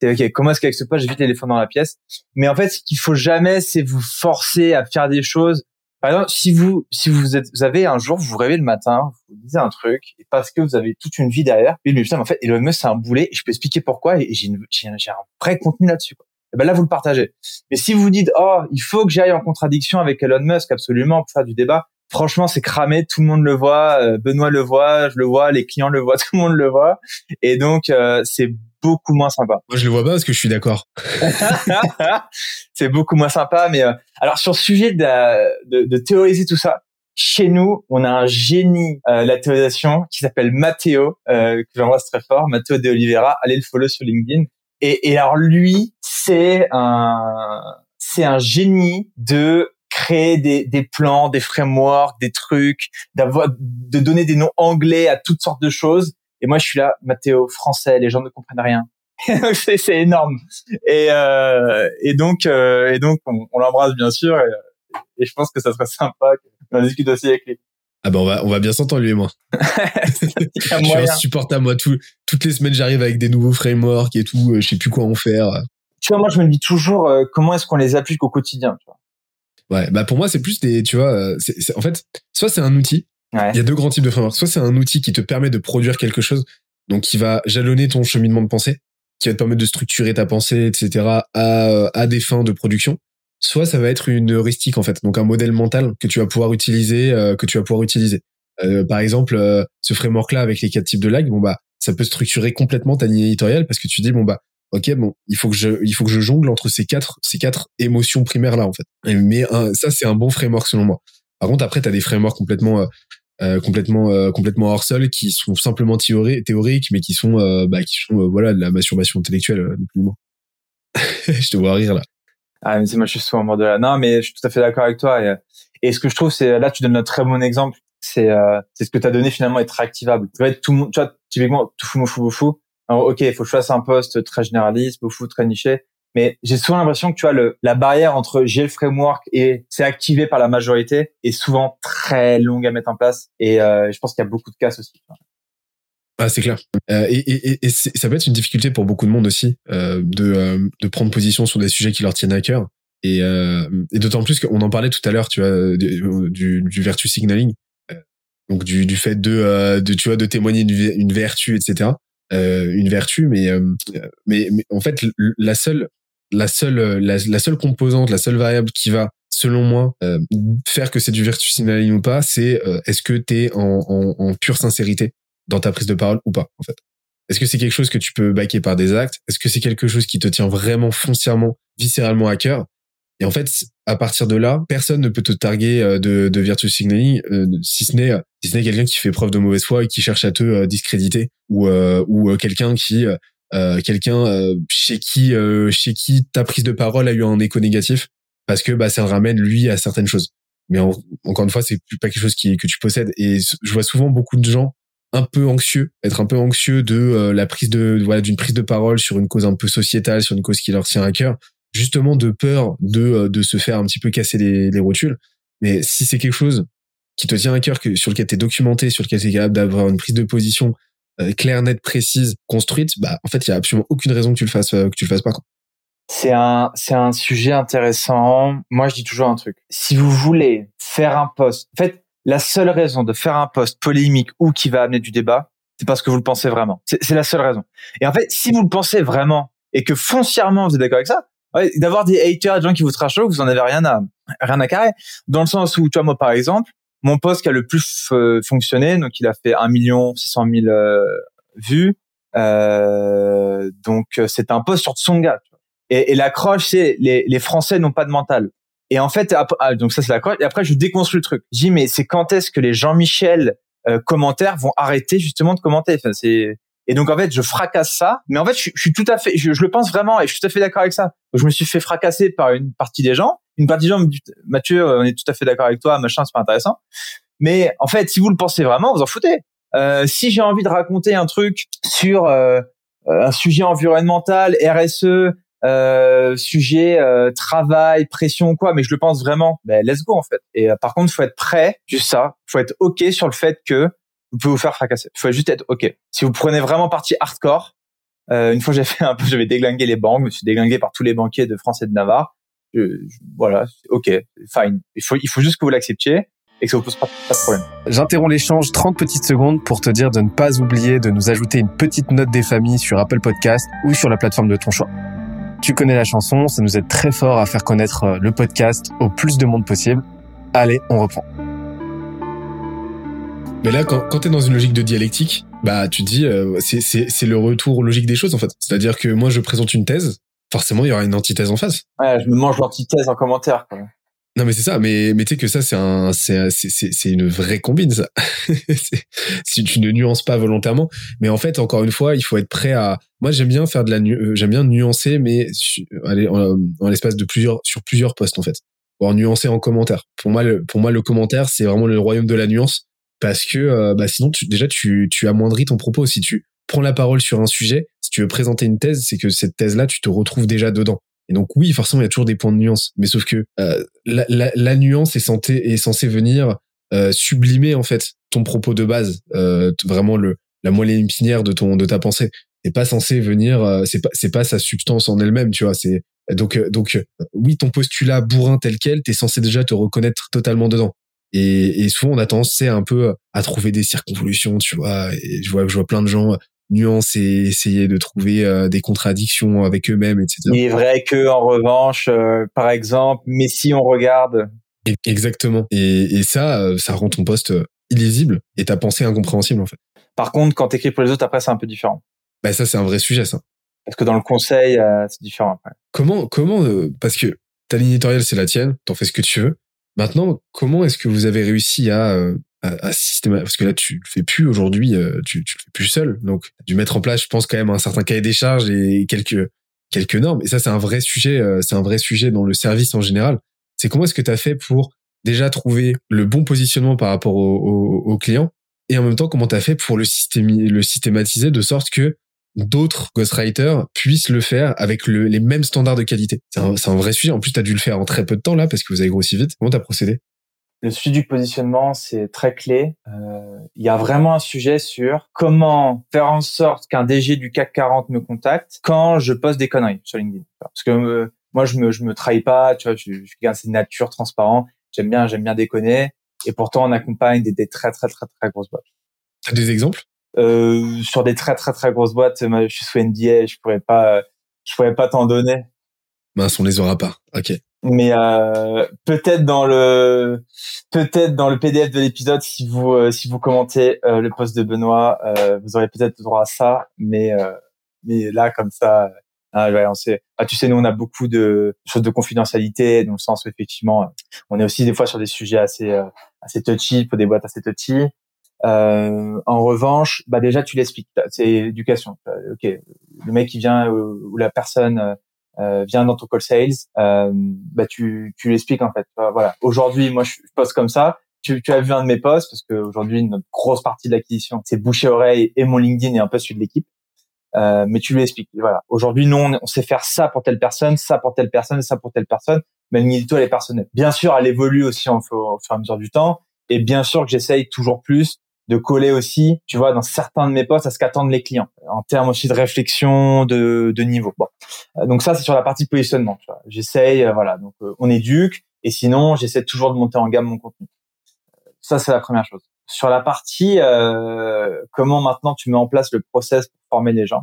ok, comment est-ce qu'avec ce poste, j'évite l'éléphant dans la pièce? Mais en fait, ce qu'il faut jamais, c'est vous forcer à faire des choses. Par exemple, si vous si vous, êtes, vous avez un jour, vous vous réveillez le matin, vous lisez un truc, et parce que vous avez toute une vie derrière, puis mais putain, en fait, Elon c'est un boulet, et je peux expliquer pourquoi, et j'ai un vrai contenu là-dessus. Et ben là, vous le partagez. Mais si vous vous dites, oh, il faut que j'aille en contradiction avec Elon Musk absolument pour faire du débat, franchement, c'est cramé, tout le monde le voit, euh, Benoît le voit, je le vois, les clients le voient, tout le monde le voit, et donc euh, c'est beaucoup moins sympa. Moi, je le vois pas parce que je suis d'accord. c'est beaucoup moins sympa, mais euh, alors sur le sujet de, de, théoriser tout ça, chez nous, on a un génie euh, la théorisation qui s'appelle Matteo, euh, que j'embrasse très fort, Matteo de Oliveira. Allez le follow sur LinkedIn. Et, et alors lui, c'est un c'est un génie de créer des, des plans, des frameworks, des trucs, d'avoir de donner des noms anglais à toutes sortes de choses et moi, je suis là, Mathéo, français, les gens ne comprennent rien. c'est, c'est énorme. Et, euh, et donc, euh, et donc, on, on l'embrasse bien sûr. Et, je pense que ça serait sympa qu'on discute aussi avec lui. Ah ben on va on va bien s'entendre lui et moi. je suis insupportable moi tout, toutes les semaines j'arrive avec des nouveaux frameworks et tout, euh, je sais plus quoi en faire. Tu vois moi je me dis toujours euh, comment est-ce qu'on les applique au quotidien. Tu vois. Ouais bah pour moi c'est plus des tu vois euh, c'est, en fait soit c'est un outil il y a deux grands types de frameworks. Soit c'est un outil qui te permet de produire quelque chose, donc qui va jalonner ton cheminement de pensée, qui va te permettre de structurer ta pensée, etc. à, à des fins de production. Soit ça va être une heuristique en fait, donc un modèle mental que tu vas pouvoir utiliser, euh, que tu vas pouvoir utiliser. Euh, par exemple, euh, ce framework-là avec les quatre types de lag, bon bah ça peut structurer complètement ta ligne éditoriale parce que tu dis bon bah ok bon il faut que je il faut que je jongle entre ces quatre ces quatre émotions primaires là en fait. Mais ça c'est un bon framework selon moi. Par contre après tu as des frameworks complètement euh, complètement euh, complètement hors sol qui sont simplement théoriques mais qui sont euh, bah, qui sont voilà de la masturbation intellectuelle euh, je te vois rire là ah mais c'est moi je suis souvent mort de là non mais je suis tout à fait d'accord avec toi et, et ce que je trouve c'est là tu donnes un très bon exemple c'est c'est ce que tu as donné finalement être réactivable tu vois tout tu vois typiquement tout fou fou fou alors, ok il faut que je fasse un poste très généraliste fou très niché mais j'ai souvent l'impression que tu vois le, la barrière entre j'ai le framework et c'est activé par la majorité est souvent très longue à mettre en place. Et euh, je pense qu'il y a beaucoup de cas aussi. Ah, c'est clair. Euh, et, et, et ça peut être une difficulté pour beaucoup de monde aussi euh, de, euh, de prendre position sur des sujets qui leur tiennent à cœur. Et, euh, et d'autant plus qu'on en parlait tout à l'heure, tu vois, du, du vertu signaling, donc du, du fait de, de, tu vois, de témoigner une, une vertu, etc. une vertu, mais, mais, mais en fait, la seule la seule, la, seule composante, la seule variable qui va, selon moi, euh, faire que c'est du virtue signaling ou pas, c'est euh, est-ce que tu es en, en, en, pure sincérité? Dans ta prise de parole ou pas, en fait. Est-ce que c'est quelque chose que tu peux baquer par des actes? Est-ce que c'est quelque chose qui te tient vraiment foncièrement, viscéralement à cœur? Et en fait, à partir de là, personne ne peut te targuer euh, de, de virtue signaling, si ce n'est si ce n'est quelqu'un qui fait preuve de mauvaise foi et qui cherche à te discréditer, ou, ou quelqu'un qui euh, quelqu'un euh, chez qui euh, chez qui ta prise de parole a eu un écho négatif parce que bah ça le ramène lui à certaines choses. Mais encore une fois, c'est pas quelque chose qui que tu possèdes et je vois souvent beaucoup de gens un peu anxieux, être un peu anxieux de la prise de voilà d'une prise de parole sur une cause un peu sociétale, sur une cause qui leur tient à cœur, justement de peur de de se faire un petit peu casser les, les rotules. Mais si c'est quelque chose qui te tient à cœur, que, sur lequel tu es documenté, sur lequel tu es capable d'avoir une prise de position euh, claire, nette, précise, construite, bah en fait, il y a absolument aucune raison que tu le fasses euh, que tu le fasses pas. C'est un c'est un sujet intéressant. Moi, je dis toujours un truc. Si vous voulez faire un poste, en fait, la seule raison de faire un poste polémique ou qui va amener du débat, c'est parce que vous le pensez vraiment. C'est la seule raison. Et en fait, si vous le pensez vraiment et que foncièrement vous êtes d'accord avec ça, d'avoir des haters, des gens qui vous trashent, vous en avez rien à rien à carrer. Dans le sens où, tu vois, moi par exemple, mon poste qui a le plus euh, fonctionné, donc il a fait 1 million 600 000 euh, vues. Euh, donc euh, c'est un poste sur Tsonga. Et, et l'accroche, c'est les, les Français n'ont pas de mental. Et en fait, ah, donc ça c'est l'accroche. Et après, je déconstruis le truc. Je dis mais c'est quand est-ce que les Jean-Michel commentaires vont arrêter justement de commenter? Enfin, c'est et donc en fait, je fracasse ça. Mais en fait, je, je suis tout à fait, je, je, le pense vraiment et je suis tout à fait d'accord avec ça. Je me suis fait fracasser par une partie des gens. Une partie des gens me dit Mathieu, on est tout à fait d'accord avec toi, machin, c'est pas intéressant. Mais en fait, si vous le pensez vraiment, vous en foutez. Euh, si j'ai envie de raconter un truc sur euh, un sujet environnemental, RSE, euh, sujet euh, travail, pression quoi, mais je le pense vraiment, ben let's go en fait. Et euh, par contre, faut être prêt, juste ça, faut être ok sur le fait que vous pouvez vous faire fracasser. Faut juste être OK. Si vous prenez vraiment partie hardcore, euh, une fois j'ai fait un peu, j'avais déglingué les banques, je me suis déglingué par tous les banquiers de France et de Navarre. voilà, OK, fine. Il faut, il faut juste que vous l'acceptiez et que ça vous pose pas, pas de problème. J'interromps l'échange 30 petites secondes pour te dire de ne pas oublier de nous ajouter une petite note des familles sur Apple Podcast ou sur la plateforme de ton choix. Tu connais la chanson, ça nous aide très fort à faire connaître euh, le podcast au plus de monde possible. Allez, on reprend. Mais là, quand, quand tu es dans une logique de dialectique, bah tu te dis, euh, c'est le retour logique des choses en fait. C'est-à-dire que moi, je présente une thèse, forcément, il y aura une antithèse en face. Ouais, je me mange l'antithèse en commentaire. Quoi. Non mais c'est ça, mais mais tu sais que ça c'est un c'est c'est c'est une vraie combine ça. si tu ne nuances pas volontairement, mais en fait encore une fois il faut être prêt à. Moi j'aime bien faire de la euh, j'aime bien nuancer, mais aller en, en l'espace de plusieurs sur plusieurs postes en fait. Ou nuancer en commentaire. Pour moi le pour moi le commentaire c'est vraiment le royaume de la nuance parce que euh, bah sinon tu, déjà tu, tu amoindris ton propos si tu prends la parole sur un sujet si tu veux présenter une thèse c'est que cette thèse là tu te retrouves déjà dedans et donc oui forcément il y a toujours des points de nuance mais sauf que euh, la, la, la, nuance est censée est censée venir euh, sublimer en fait ton propos de base euh, vraiment le la moelle épinière de ton de ta pensée c'est pas censé venir euh, c'est pas c'est pas sa substance en elle-même tu vois c'est donc donc oui ton postulat bourrin tel quel t'es censé déjà te reconnaître totalement dedans et, et souvent, on a tendance, c'est un peu à trouver des circonvolutions, tu vois. Et je vois, je vois plein de gens nuancer, essayer de trouver euh, des contradictions avec eux-mêmes, etc. Il est vrai que, en revanche, euh, par exemple, mais si on regarde. Exactement. Et, et ça, euh, ça rend ton poste illisible et ta pensée incompréhensible, en fait. Par contre, quand t'écris pour les autres, après, c'est un peu différent. Bah, ça, c'est un vrai sujet, ça. Parce que dans le conseil, c'est différent après. Comment, comment, parce que ta ligne éditoriale, c'est la tienne, t'en fais ce que tu veux. Maintenant, comment est-ce que vous avez réussi à, à, systématiser Parce que là, tu le fais plus aujourd'hui, euh, tu, tu le fais plus seul. Donc, as dû mettre en place, je pense, quand même un certain cahier des charges et quelques quelques normes. Et ça, c'est un vrai sujet. Euh, c'est un vrai sujet dans le service en général. C'est comment est-ce que tu as fait pour déjà trouver le bon positionnement par rapport au, au, au client et en même temps comment tu as fait pour le, le systématiser de sorte que d'autres ghostwriters puissent le faire avec le, les mêmes standards de qualité? C'est un, un, vrai sujet. En plus, tu as dû le faire en très peu de temps là parce que vous avez grossi vite. Comment tu as procédé? Le sujet du positionnement, c'est très clé. Euh, il y a vraiment un sujet sur comment faire en sorte qu'un DG du CAC 40 me contacte quand je poste des conneries sur LinkedIn. Parce que euh, moi, je me, je me trahis pas. Tu vois, je, je suis quelqu'un de nature, transparent. J'aime bien, j'aime bien déconner. Et pourtant, on accompagne des, des très, très, très, très grosses boîtes. T'as des exemples? Euh, sur des très très très grosses boîtes. je suis sous NDA, je pourrais pas, je pourrais pas t'en donner. Mince, on les aura pas. Ok. Mais euh, peut-être dans le peut-être dans le PDF de l'épisode, si vous euh, si vous commentez euh, le post de Benoît, euh, vous aurez peut-être droit à ça. Mais mais là comme ça, ah, ouais, on sait. Ah, tu sais, nous on a beaucoup de choses de confidentialité, dans le sens où effectivement, on est aussi des fois sur des sujets assez assez touchy pour des boîtes assez touchy. Euh, en revanche, bah déjà tu l'expliques, c'est éducation. Ok, le mec qui vient ou, la personne euh, vient dans ton call sales, euh, bah tu tu l'expliques en fait. Voilà. Aujourd'hui, moi je, poste comme ça. Tu, tu as vu un de mes posts parce qu'aujourd'hui notre grosse partie de l'acquisition c'est bouche oreille et mon LinkedIn et un peu celui de l'équipe. Euh, mais tu lui expliques. Voilà. Aujourd'hui, nous, on, sait faire ça pour telle personne, ça pour telle personne, ça pour telle personne. Mais toi, elle est personnelle. Bien sûr, elle évolue aussi au fur et à mesure du temps Et bien sûr que j'essaye toujours plus de coller aussi, tu vois, dans certains de mes postes à ce qu'attendent les clients, en termes aussi de réflexion, de, de niveau. Bon. Euh, donc ça, c'est sur la partie positionnement. J'essaye, euh, voilà, donc euh, on éduque, et sinon, j'essaie toujours de monter en gamme mon contenu. Ça, c'est la première chose. Sur la partie, euh, comment maintenant tu mets en place le process pour former les gens.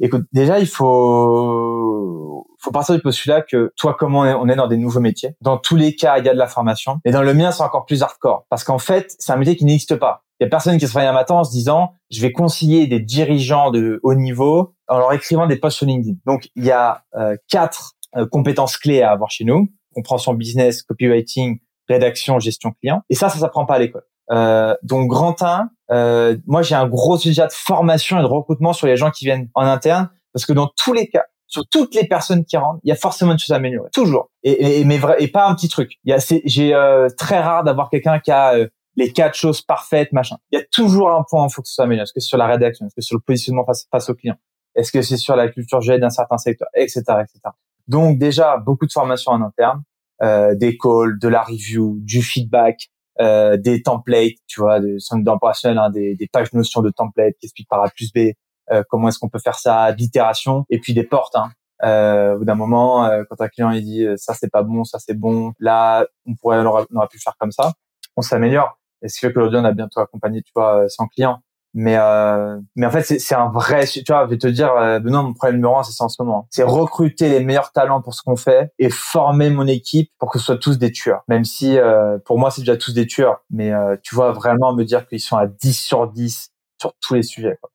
Écoute, déjà, il faut, faut partir du postulat que toi, comment on est dans des nouveaux métiers. Dans tous les cas, il y a de la formation. Mais dans le mien, c'est encore plus hardcore. Parce qu'en fait, c'est un métier qui n'existe pas. Il y a personne qui se réveille un matin en se disant, je vais conseiller des dirigeants de haut niveau en leur écrivant des posts sur LinkedIn. Donc, il y a euh, quatre euh, compétences clés à avoir chez nous. Compréhension business, copywriting, rédaction, gestion client. Et ça, ça s'apprend pas à l'école. Euh, donc grand 1, euh, moi j'ai un gros sujet de formation et de recrutement sur les gens qui viennent en interne, parce que dans tous les cas, sur toutes les personnes qui rentrent, il y a forcément une chose à améliorer, toujours. Et, et mais vrai, et pas un petit truc. Y a, j'ai euh, très rare d'avoir quelqu'un qui a euh, les quatre choses parfaites, machin. Il y a toujours un point il faut que ça s'améliore. Est-ce que c'est sur la rédaction, est-ce que c'est sur le positionnement face, face au client, est-ce que c'est sur la culture G d'un certain secteur, etc., etc. Donc déjà beaucoup de formation en interne, euh, des calls, de la review, du feedback, euh, des templates, tu vois, de centre opérationnel, hein, des, des pages notions de templates qui expliquent par A plus B euh, comment est-ce qu'on peut faire ça, d'itération, et puis des portes. Hein. Euh, au bout d'un moment, euh, quand un client il dit euh, ça c'est pas bon, ça c'est bon, là on pourrait on aurait, on aurait faire comme ça, on s'améliore. Et ce qui fait qu'aujourd'hui on a bientôt accompagné, tu vois, 100 clients. Mais euh, mais en fait c'est un vrai tu vois je vais te dire euh, mon problème numéro un c'est ça en ce moment. C'est recruter les meilleurs talents pour ce qu'on fait et former mon équipe pour que ce soit tous des tueurs. Même si euh, pour moi c'est déjà tous des tueurs mais euh, tu vois vraiment me dire qu'ils sont à 10 sur 10 sur tous les sujets quoi.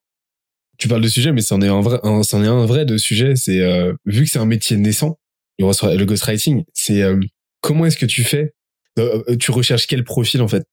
Tu parles de sujet mais c'en est un vrai c'en est un vrai de sujet c'est euh, vu que c'est un métier naissant le ghostwriting c'est euh, comment est-ce que tu fais? Tu recherches quel profil en fait?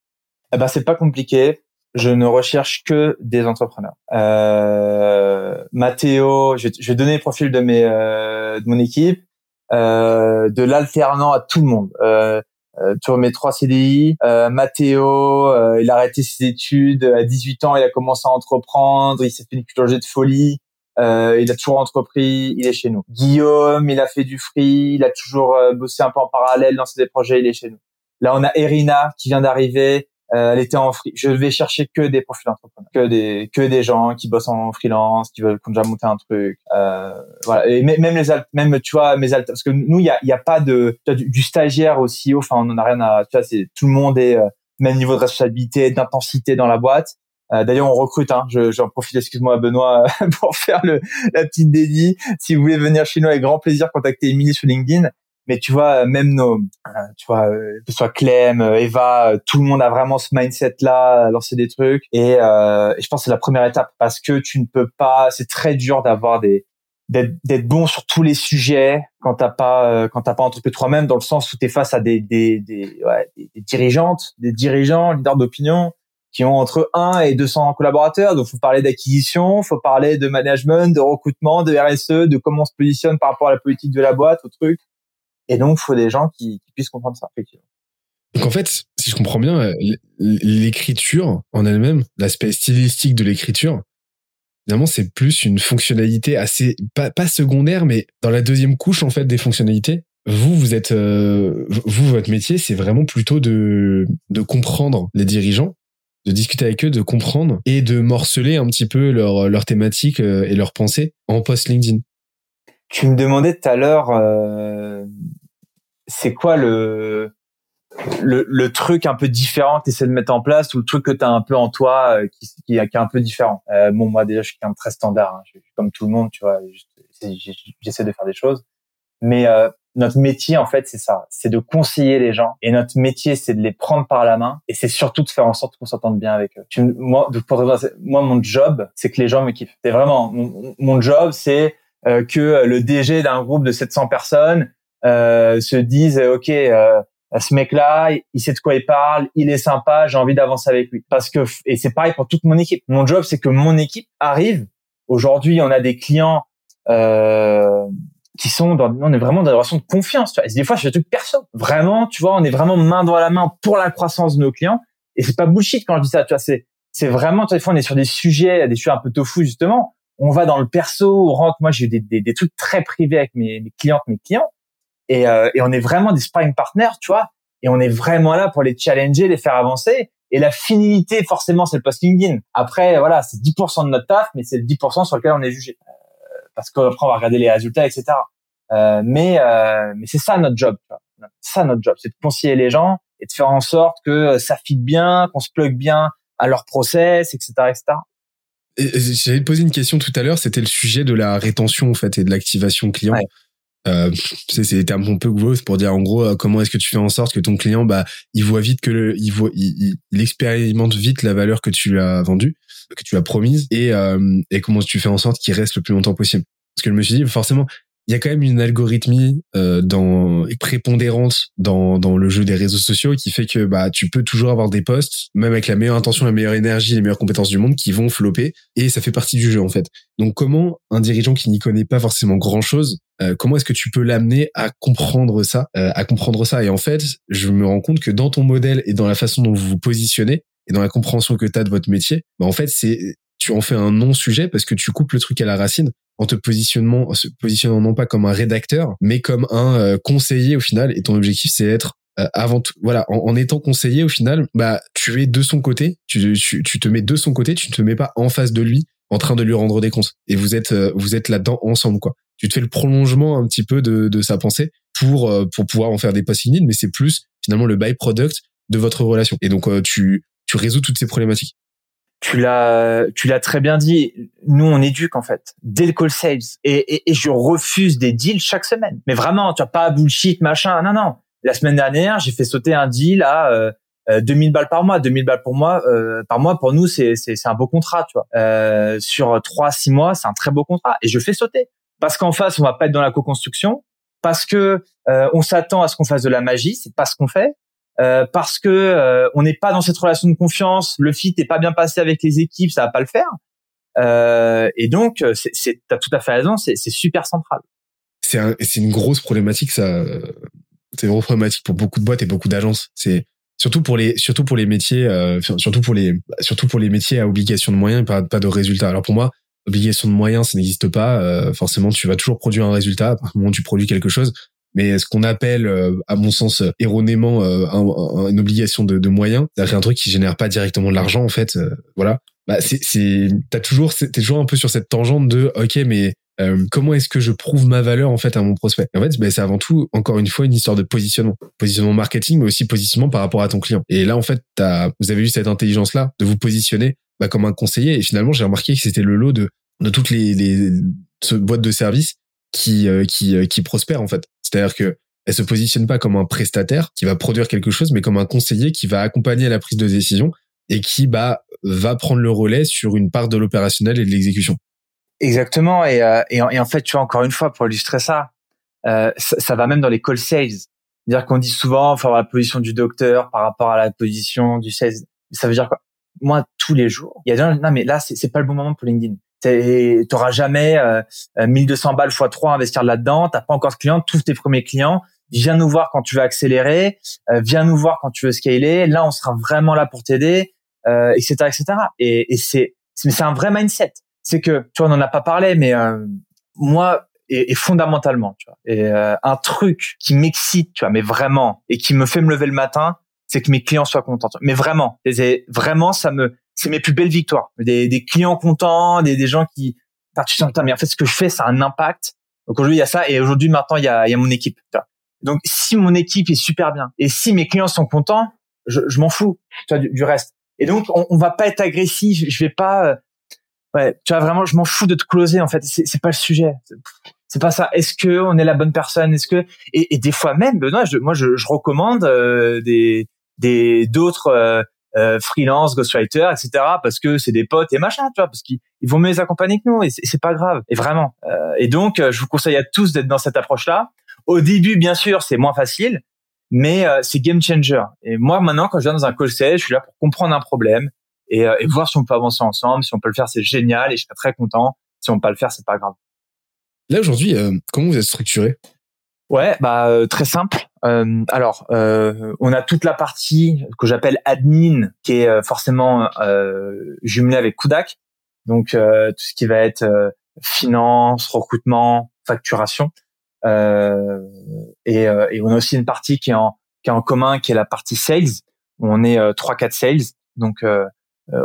Eh ben c'est pas compliqué je ne recherche que des entrepreneurs. Euh, Mathéo, je, je, vais donner le profil de mes euh, de mon équipe, euh, de l'alternant à tout le monde. Euh, euh, mes trois CDI. Euh, Mathéo, euh, il a arrêté ses études à 18 ans, il a commencé à entreprendre, il s'est fait une culture de folie. Euh, il a toujours entrepris, il est chez nous. Guillaume, il a fait du free, il a toujours euh, bossé un peu en parallèle dans ses projets, il est chez nous. Là, on a Erina qui vient d'arriver, euh, elle était en free. Je vais chercher que des profils entrepreneurs, que des que des gens qui bossent en freelance, qui veulent qui ont déjà monté un truc. Euh, voilà. Et même les même tu vois mes alt parce que nous il y a il y a pas de du, du, stagiaire aussi. Enfin on en a rien à tu vois c'est tout le monde est euh, même niveau de responsabilité, d'intensité dans la boîte. Euh, D'ailleurs, on recrute. Hein, J'en profite, excuse-moi, Benoît, pour faire le, la petite dédie. Si vous voulez venir chez nous, avec grand plaisir, contactez Émilie sur LinkedIn mais tu vois même nos euh, tu vois euh, que ce soit Clem euh, Eva tout le monde a vraiment ce mindset là lancer des trucs. Et, euh, je pense que c'est la première étape parce que tu ne peux pas c'est très dur d'avoir des d'être bon sur tous les sujets quand t'as pas quand t'as pas entrepris toi-même dans le sens où tu es face à des des des, ouais, des dirigeantes des dirigeants leaders d'opinion qui ont entre 1 et 200 collaborateurs. Donc faut parler d'acquisition faut parler de management de recrutement de RSE de comment on se positionne par rapport à la politique de la boîte au truc et donc, il faut des gens qui, puissent comprendre ça, effectivement. Donc en fait, si je comprends bien, l'écriture en elle-même, l'aspect stylistique de l'écriture, finalement, c'est plus une fonctionnalité assez pas, pas, secondaire, mais dans la deuxième couche en fait des fonctionnalités. Vous, vous êtes, euh, vous, votre métier, c'est vraiment plutôt de de comprendre les dirigeants, de discuter avec eux, de comprendre et de morceler un petit peu leur leur thématique euh, et leurs pensées en post LinkedIn. Tu me demandais tout à l'heure, euh, c'est quoi le, le, le truc un peu différent que tu essaies de mettre en place ou le truc que tu as un peu en toi euh, qui, qui, est un peu différent? Euh, Bon, moi déjà, je suis quelqu'un de très standard, hein. je comme tout le monde, tu vois, j'essaie de faire des choses. Mais euh, notre métier, en fait, c'est ça, c'est de conseiller les gens. Et notre métier, c'est de les prendre par la main. Et c'est surtout de faire en sorte qu'on s'entende bien avec eux. Tu, moi, moi, mon job, c'est que les gens me kiffent. C'est vraiment mon, mon job, c'est que le DG d'un groupe de 700 personnes euh, se dise ok euh, ce mec-là, il sait de quoi il parle, il est sympa, j'ai envie d'avancer avec lui. Parce que et c'est pareil pour toute mon équipe. Mon job, c'est que mon équipe arrive. Aujourd'hui, on a des clients euh, qui sont dans, on est vraiment dans une relation de confiance. Tu vois. Des fois, je fais des trucs perso. Vraiment, tu vois, on est vraiment main dans la main pour la croissance de nos clients. Et c'est pas bullshit quand je dis ça. Tu vois, c'est c'est vraiment. Tu vois, des fois, on est sur des sujets, des sujets un peu tofu justement on va dans le perso, on rentre. Moi, j'ai des, des, des, trucs très privés avec mes, mes clientes, mes clients, et, euh, et on est vraiment des sparring partners, tu vois. et on est vraiment là pour les challenger, les faire avancer. Et la finalité, forcément, c'est le post LinkedIn. Après, voilà, c'est 10% de notre taf, mais c'est le 10% sur lequel on est jugé. Euh, parce qu'après, on va regarder les résultats, etc. Euh, mais euh, mais c'est ça notre job. C'est ça notre job, c'est de conseiller les gens et de faire en sorte que ça fit bien, qu'on se plug bien à leur process, etc., etc. J'allais te poser une question tout à l'heure, c'était le sujet de la rétention en fait et de l'activation client. Euh, c'est des termes un peu growth pour dire en gros euh, comment est-ce que tu fais en sorte que ton client bah il voit vite que le, il voit il, il, expérimente vite la valeur que tu lui as vendue que tu as promise et euh, et comment tu fais en sorte qu'il reste le plus longtemps possible parce que je me suis dit forcément il y a quand même une algorithmie euh, dans prépondérante dans dans le jeu des réseaux sociaux qui fait que bah tu peux toujours avoir des posts même avec la meilleure intention, la meilleure énergie, les meilleures compétences du monde qui vont flopper et ça fait partie du jeu en fait. Donc comment un dirigeant qui n'y connaît pas forcément grand chose euh, comment est-ce que tu peux l'amener à comprendre ça, euh, à comprendre ça? Et en fait, je me rends compte que dans ton modèle et dans la façon dont vous vous positionnez et dans la compréhension que tu as de votre métier, bah en fait, c'est tu en fais un non-sujet parce que tu coupes le truc à la racine en te positionnant, se positionnant non pas comme un rédacteur, mais comme un euh, conseiller au final. Et ton objectif, c'est être avant tout, voilà, en, étant conseiller au final, bah tu es de son côté, tu, tu, te mets de son côté, tu ne te mets pas en face de lui en train de lui rendre des comptes. Et vous êtes vous êtes là-dedans ensemble quoi tu te fais le prolongement un petit peu de, de sa pensée pour euh, pour pouvoir en faire des LinkedIn, mais c'est plus finalement le byproduct de votre relation. Et donc euh, tu tu résous toutes ces problématiques. Tu l'as tu l'as très bien dit. Nous on éduque en fait dès le call sales et, et, et je refuse des deals chaque semaine. Mais vraiment, tu as pas bullshit machin. Non non. La semaine dernière, j'ai fait sauter un deal à euh, 2000 balles par mois, 2000 balles pour moi euh, par mois pour nous c'est c'est un beau contrat, tu vois. Euh, sur 3 6 mois, c'est un très beau contrat et je fais sauter parce qu'en face, on va pas être dans la co-construction, parce que euh, on s'attend à ce qu'on fasse de la magie, c'est pas ce qu'on fait, euh, parce que euh, on n'est pas dans cette relation de confiance, le fit n'est pas bien passé avec les équipes, ça va pas le faire. Euh, et donc, c'est, t'as tout à fait raison, c'est, super central. C'est, un, une grosse problématique, ça. C'est une grosse problématique pour beaucoup de boîtes et beaucoup d'agences. C'est surtout pour les, surtout pour les métiers, euh, surtout pour les, surtout pour les métiers à obligation de moyens, pas, pas de résultats. Alors pour moi, obligation de moyens, ça n'existe pas. Euh, forcément, tu vas toujours produire un résultat à partir du moment où tu produis quelque chose. Mais ce qu'on appelle, euh, à mon sens, erronément, euh, une obligation de, de moyens, c'est un truc qui génère pas directement de l'argent, en fait. voilà. Bah, c'est, c'est, t'as toujours, t'es toujours un peu sur cette tangente de, ok, mais comment est-ce que je prouve ma valeur en fait à mon prospect? En fait, bah, c'est avant tout, encore une fois, une histoire de positionnement, positionnement marketing, mais aussi positionnement par rapport à ton client. Et là, en fait, t'as, vous avez eu cette intelligence-là de vous positionner bah, comme un conseiller. Et finalement, j'ai remarqué que c'était le lot de, de toutes les, les boîtes de services qui, euh, qui, euh, qui prospèrent, en fait. C'est-à-dire que elle se positionne pas comme un prestataire qui va produire quelque chose, mais comme un conseiller qui va accompagner la prise de décision et qui bah, va prendre le relais sur une part de l'opérationnel et de l'exécution. Exactement. Et, euh, et, en, fait, tu vois, encore une fois, pour illustrer ça, ça, ça, va même dans les call sales. C'est-à-dire qu'on dit souvent, avoir la position du docteur par rapport à la position du sales. Ça veut dire quoi? Moi tous les jours. Il y a des gens, non mais là c'est pas le bon moment pour LinkedIn. T'auras jamais euh, 1200 euh, balles x 3 investir là-dedans. T'as pas encore de clients, tous tes premiers clients. Viens nous voir quand tu veux accélérer. Euh, viens nous voir quand tu veux scaler. Là, on sera vraiment là pour t'aider, euh, etc., etc. Et, et c'est c'est un vrai mindset. C'est que tu vois, on en a pas parlé, mais euh, moi et, et, fondamentalement, tu vois, et un truc qui m'excite, tu vois, mais vraiment, et qui me fait me lever le matin, c'est que mes clients soient contents. Mais vraiment, vraiment, ça me, c'est mes plus belles victoires. Des, des clients contents, des, des gens qui, tu sens, mais en fait, ce que je fais, ça a un impact. Donc aujourd'hui, il y a ça, et aujourd'hui, maintenant, il y a, il y a mon équipe. Donc, si mon équipe est super bien, et si mes clients sont contents, je, je m'en fous, tu du, reste. Et donc, on, on va pas être agressif. Je vais pas, euh, ouais, tu vois, vraiment, je m'en fous de te closer. En fait, c'est pas le sujet. C'est pas ça. Est-ce que on est la bonne personne? Est-ce que et, et, des fois même, Benoît, je, moi, je, je recommande euh, des des d'autres euh, euh, freelance, ghostwriter, etc. Parce que c'est des potes et machin, tu vois, parce qu'ils ils vont mieux les accompagner que nous et c'est pas grave. Et vraiment. Euh, et donc, je vous conseille à tous d'être dans cette approche-là. Au début, bien sûr, c'est moins facile, mais c'est game changer. Et moi, maintenant, quand je viens dans un call je suis là pour comprendre un problème et, et voir si on peut avancer ensemble. Si on peut le faire, c'est génial et je serai très content. Si on peut pas le faire, c'est pas grave. Là aujourd'hui, comment vous êtes structuré? Ouais, bah euh, très simple. Euh, alors, euh, on a toute la partie que j'appelle admin, qui est forcément jumelée avec Kudak. Donc tout ce qui va être finance, recrutement, facturation. Et, et, on a aussi une partie qui est en qui est en commun, qui est la partie sales. Où on est trois, quatre sales. Donc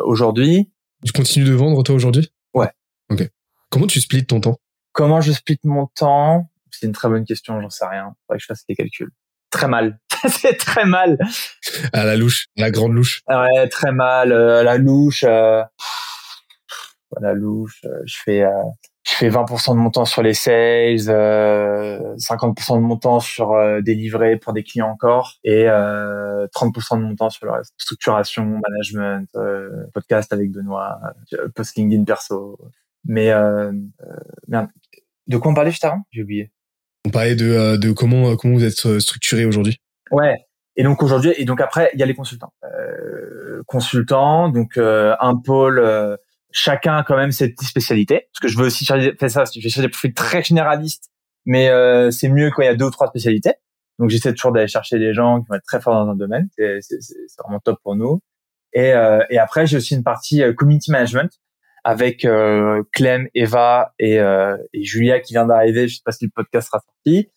aujourd'hui. Tu continues de vendre toi aujourd'hui? Ouais. Ok. Comment tu splits ton temps? Comment je split mon temps? C'est une très bonne question. J'en sais rien. Faudrait que je fasse les calculs. Très mal. c'est très mal. À la louche, à la grande louche. Ouais, très mal. à la louche. à la louche. je fais je fais 20% de mon temps sur les sales, euh, 50% de mon temps sur euh, des livrets pour des clients encore et euh, 30% de mon temps sur le reste. Structuration, management, euh, podcast avec Benoît, euh, post LinkedIn perso. Mais euh, merde, de quoi on parlait juste avant? J'ai oublié. On parlait de, de comment comment vous êtes structuré aujourd'hui. Ouais. Et donc aujourd'hui et donc après il y a les consultants. consultants, donc un pôle chacun a quand même cette spécialité. Parce que je veux aussi faire ça, je fais des profils très généralistes, mais euh, c'est mieux quand il y a deux ou trois spécialités. Donc j'essaie toujours d'aller chercher des gens qui vont être très forts dans un domaine. C'est, vraiment top pour nous. Et, euh, et après, j'ai aussi une partie euh, community management avec euh, Clem, Eva et, euh, et Julia qui vient d'arriver. Je sais pas si le podcast sera sorti,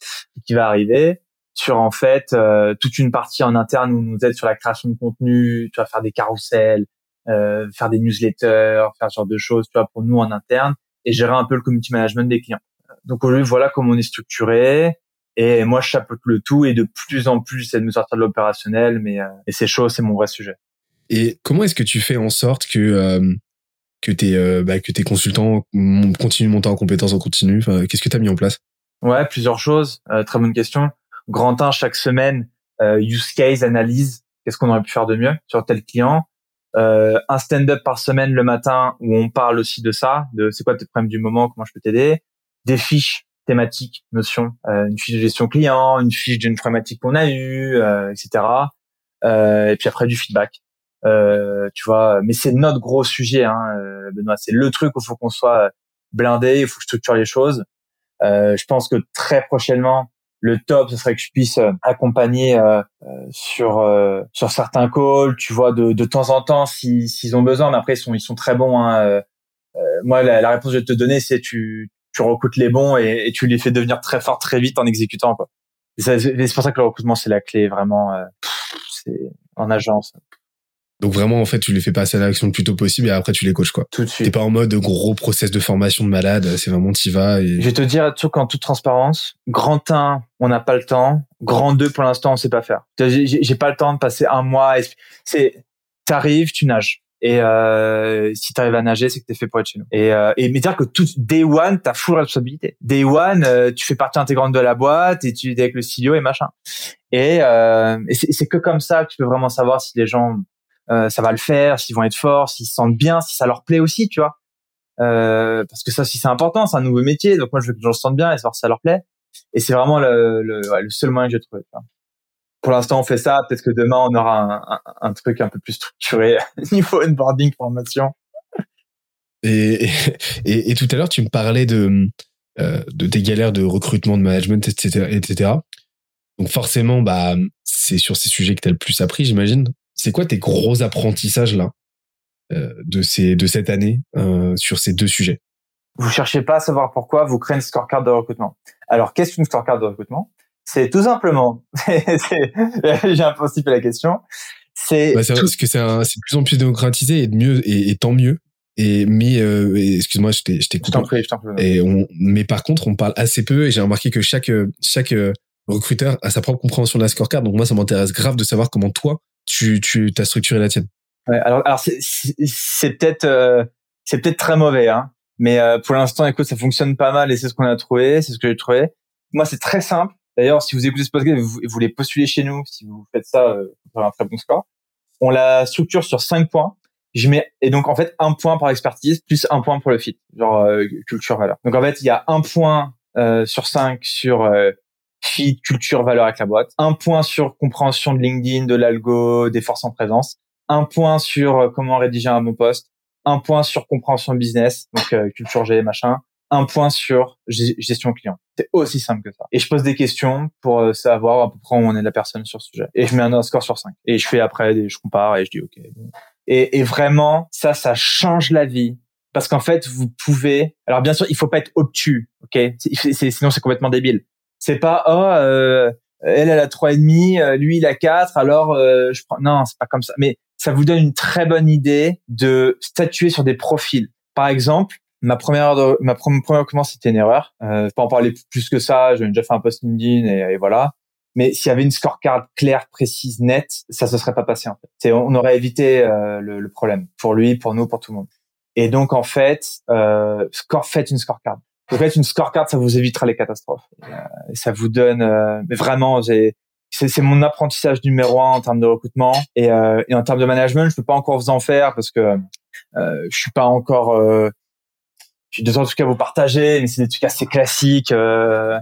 qui va arriver sur en fait euh, toute une partie en interne où nous aide sur la création de contenu, tu vas faire des carousels, euh, faire des newsletters, faire ce genre de choses, tu vois, pour nous en interne et gérer un peu le community management des clients. Donc aujourd'hui, voilà comment on est structuré. Et moi, je chapeaute le tout et de plus en plus, j'essaie de me sortir de l'opérationnel, mais euh, c'est chaud, c'est mon vrai sujet. Et comment est-ce que tu fais en sorte que euh, que tes euh, bah, que tes consultants continuent en compétences en continu Qu'est-ce que tu as mis en place? Ouais, plusieurs choses. Euh, très bonne question. Grand 1 chaque semaine, use case, analyse. Qu'est-ce qu'on aurait pu faire de mieux sur tel client euh, un stand-up par semaine le matin où on parle aussi de ça, de c'est quoi tes problèmes du moment, comment je peux t'aider, des fiches thématiques, notions, euh, une fiche de gestion client, une fiche d'une problématique qu'on a eue, euh, etc. Euh, et puis après du feedback. Euh, tu vois, mais c'est notre gros sujet, hein, Benoît. C'est le truc où il faut qu'on soit blindé, il faut que je structure les choses. je pense que très prochainement, le top, ce serait que je puisse euh, accompagner euh, euh, sur sur certains calls, tu vois, de, de temps en temps s'ils s'ils ont besoin. Mais après, ils sont ils sont très bons. Hein. moi, la, réponse que je vais te donner, c'est tu tu recrutes les bons et, tu les fais devenir très forts très vite en exécutant. Quoi. C'est pour ça que le recrutement, c'est la clé vraiment. c'est en agence. Donc vraiment, en fait, tu les fais passer à l'action le plus tôt possible et après tu les coaches quoi. Tout de suite. T'es pas en mode gros process de formation de malade. C'est vraiment t'y vas. Et... Je vais te dire tout en toute transparence. Grand 1, on n'a pas le temps. Grand 2, pour l'instant, on sait pas faire. J'ai pas le temps de passer un mois. C'est, t'arrives, tu nages. Et euh, si tu arrives à nager, c'est que t'es fait pour être chez nous. Et, euh, et mais dire que tout day one, t'as full responsabilité. Day one, euh, tu fais partie intégrante de la boîte et tu es avec le CEO et machin. Et, euh, et c'est que comme ça que tu peux vraiment savoir si les gens euh, ça va le faire, s'ils vont être forts, s'ils se sentent bien, si ça leur plaît aussi, tu vois. Euh, parce que ça aussi c'est important, c'est un nouveau métier, donc moi je veux que les gens se sentent bien et savoir si ça leur plaît. Et c'est vraiment le, seul moyen que j'ai trouvé. Pour l'instant on fait ça, peut-être que demain on aura un, truc un peu plus structuré niveau onboarding formation. Et, et, et tout à l'heure tu me parlais de euh, tes galères de recrutement, de management, etc., etc. Donc forcément, bah, c'est sur ces sujets que tu as le plus appris, j'imagine. C'est quoi tes gros apprentissages là euh, de ces de cette année euh, sur ces deux sujets? Vous cherchez pas à savoir pourquoi, vous créez une scorecard de recrutement. Alors qu'est-ce qu'une scorecard de recrutement? C'est tout simplement, j'ai un principe à la question. C'est bah, parce que c'est c'est plus en plus démocratisé et de mieux et, et tant mieux. Et mais euh, excuse-moi, je t'ai je t'ai. Et on, mais par contre, on parle assez peu et j'ai remarqué que chaque chaque recruteur a sa propre compréhension de la scorecard. Donc moi, ça m'intéresse grave de savoir comment toi tu tu as structuré la tienne. Ouais, alors alors c'est peut-être euh, c'est peut-être très mauvais hein, mais euh, pour l'instant écoute ça fonctionne pas mal et c'est ce qu'on a trouvé, c'est ce que j'ai trouvé. Moi c'est très simple. D'ailleurs si vous écoutez ce podcast vous, vous voulez postuler chez nous, si vous faites ça euh, vous aurez un très bon score. On la structure sur cinq points. Je mets et donc en fait un point par expertise plus un point pour le fit, genre euh, culture valeur. Donc en fait il y a un point euh, sur cinq sur fit, culture, valeur avec la boîte. Un point sur compréhension de LinkedIn, de l'algo, des forces en présence. Un point sur euh, comment rédiger un bon poste. Un point sur compréhension business, donc euh, culture G, machin. Un point sur gestion client. C'est aussi simple que ça. Et je pose des questions pour euh, savoir à peu près où on est la personne sur ce sujet. Et je mets un score sur 5. Et je fais après, je compare et je dis OK. Et, vraiment, ça, ça change la vie parce qu'en fait, vous pouvez. Alors bien sûr, il faut pas être obtus, ok? Sinon, c'est complètement débile. C'est pas oh euh, elle, elle a trois et demi, euh, lui, il a quatre, alors euh, je prends. Non, c'est pas comme ça. Mais ça vous donne une très bonne idée de statuer sur des profils. Par exemple, ma première ma première commence c'était une erreur. Euh, pas en parler plus que ça. J'ai déjà fait un post LinkedIn et, et voilà. Mais s'il y avait une scorecard claire, précise, nette, ça se serait pas passé en fait. On aurait évité euh, le, le, problème pour lui, pour nous, pour tout le monde. Et donc en fait, euh, score, faites une scorecard. En fait, une scorecard, ça vous évitera les catastrophes. Euh, ça vous donne, euh, mais vraiment, c'est mon apprentissage numéro un en termes de recrutement et, euh, et en termes de management, je peux pas encore vous en faire parce que euh, je suis pas encore. Euh, j'ai deux trucs à vous partager, mais c'est des trucs assez classiques. Euh,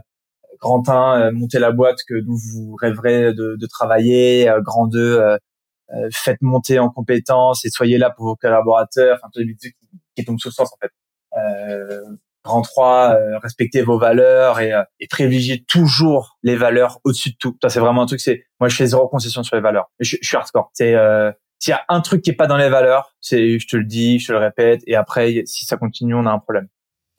grand 1, montez la boîte que vous rêverez de, de travailler. grand 2, faites monter en compétences et soyez là pour vos collaborateurs. Enfin, tous les trucs qui tombent sous le sens en fait. Euh, Grand 3, euh, respectez vos valeurs et, euh, et privilégiez toujours les valeurs au-dessus de tout. Ça, c'est vraiment un truc. C'est moi, je fais zéro concession sur les valeurs. Je, je suis hardcore. C'est euh, s'il y a un truc qui est pas dans les valeurs, c'est je te le dis, je te le répète, et après, si ça continue, on a un problème.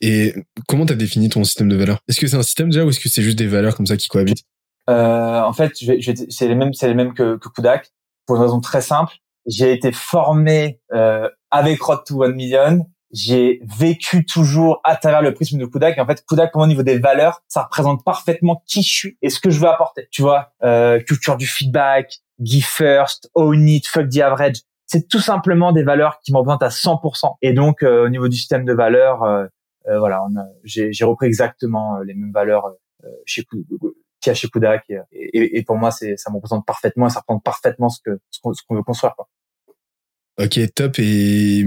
Et comment tu as défini ton système de valeurs? Est-ce que c'est un système déjà ou est-ce que c'est juste des valeurs comme ça qui cohabitent? Euh, En fait, je je c'est les mêmes, c'est les mêmes que, que Kudak pour une raison très simple. J'ai été formé euh, avec Road to One Million j'ai vécu toujours à travers le prisme de Kudak. Et en fait, Kudak, au niveau des valeurs, ça représente parfaitement qui je suis et ce que je veux apporter. Tu vois, euh, culture du feedback, give first, own it, fuck the average. C'est tout simplement des valeurs qui me représentent à 100%. Et donc, euh, au niveau du système de valeurs, euh, euh voilà, j'ai repris exactement euh, les mêmes valeurs euh, chez qu'il y a chez Kudak. Et, pour moi, ça me représente parfaitement et ça représente parfaitement ce que ce qu'on veut construire. Quoi. Ok, top. Et,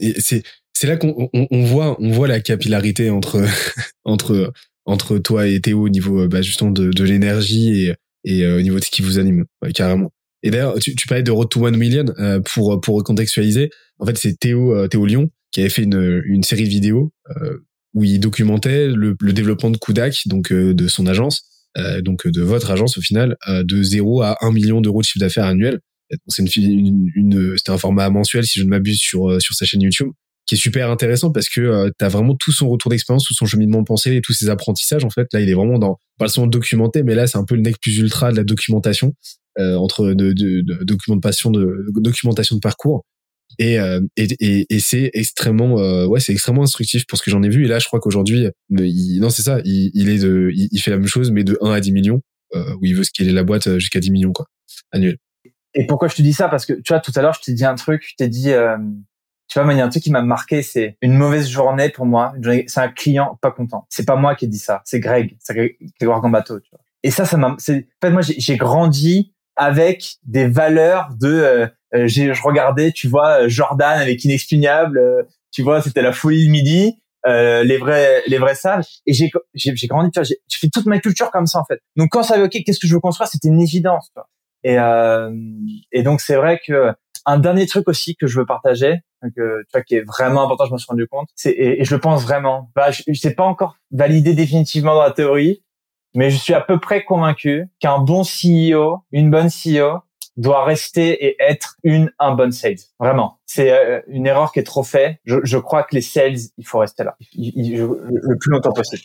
et c'est c'est là qu'on on, voit on voit la capillarité entre entre entre toi et Théo au niveau bah, justement de, de l'énergie et et euh, au niveau de ce qui vous anime carrément. Et d'ailleurs, tu, tu parlais de Road to One Million euh, pour pour recontextualiser. En fait, c'est Théo euh, Théo Lyon qui avait fait une une série de vidéos où il documentait le, le développement de Kudak, donc de son agence, donc de votre agence au final, de 0 à 1 million d'euros de chiffre d'affaires annuel. C'est une, une, une c'était un format mensuel si je ne m'abuse sur sur sa chaîne YouTube qui est super intéressant parce que euh, tu as vraiment tout son retour d'expérience, tout son cheminement de pensée et tous ses apprentissages en fait. Là, il est vraiment dans pas seulement documenté, mais là c'est un peu le nec plus ultra de la documentation euh, entre de, de, de, documentation de documentation de parcours. Et euh, et, et, et c'est extrêmement euh, ouais c'est extrêmement instructif pour ce que j'en ai vu. Et là je crois qu'aujourd'hui non c'est ça il, il est de il, fait la même chose mais de 1 à 10 millions euh, où il veut scaler la boîte jusqu'à 10 millions quoi annuel. Et pourquoi je te dis ça? Parce que tu vois tout à l'heure je t'ai dit un truc je t'ai dit tu vois, il y a un truc qui m'a marqué, c'est une mauvaise journée pour moi. C'est un client pas content. C'est pas moi qui ai dit ça, c'est Greg, c'est Grégoire Gambato. Tu vois. Et ça, ça m'a. En fait, moi, j'ai grandi avec des valeurs de. Euh, euh je regardais, tu vois, Jordan avec Inexpugnable. Euh, tu vois, c'était la folie de midi. Euh, les vrais les vrais sages et j'ai j'ai grandi tu vois j'ai fait toute ma culture comme ça en fait donc quand ça ok qu'est-ce que je veux construire? C'était une évidence tu vois. et euh, et donc c'est vrai que un dernier truc aussi que je veux partager, que tu vois qui est vraiment important, je me suis rendu compte, c'est et, je le pense vraiment. Bah, je, je sais pas encore validé définitivement dans la théorie, mais je suis à peu près convaincu qu'un bon CEO, une bonne CEO, doit rester et être une un bon sales. Vraiment, c'est euh, une erreur qui est trop faite. Je, je, crois que les sales, il faut rester là, le plus longtemps possible.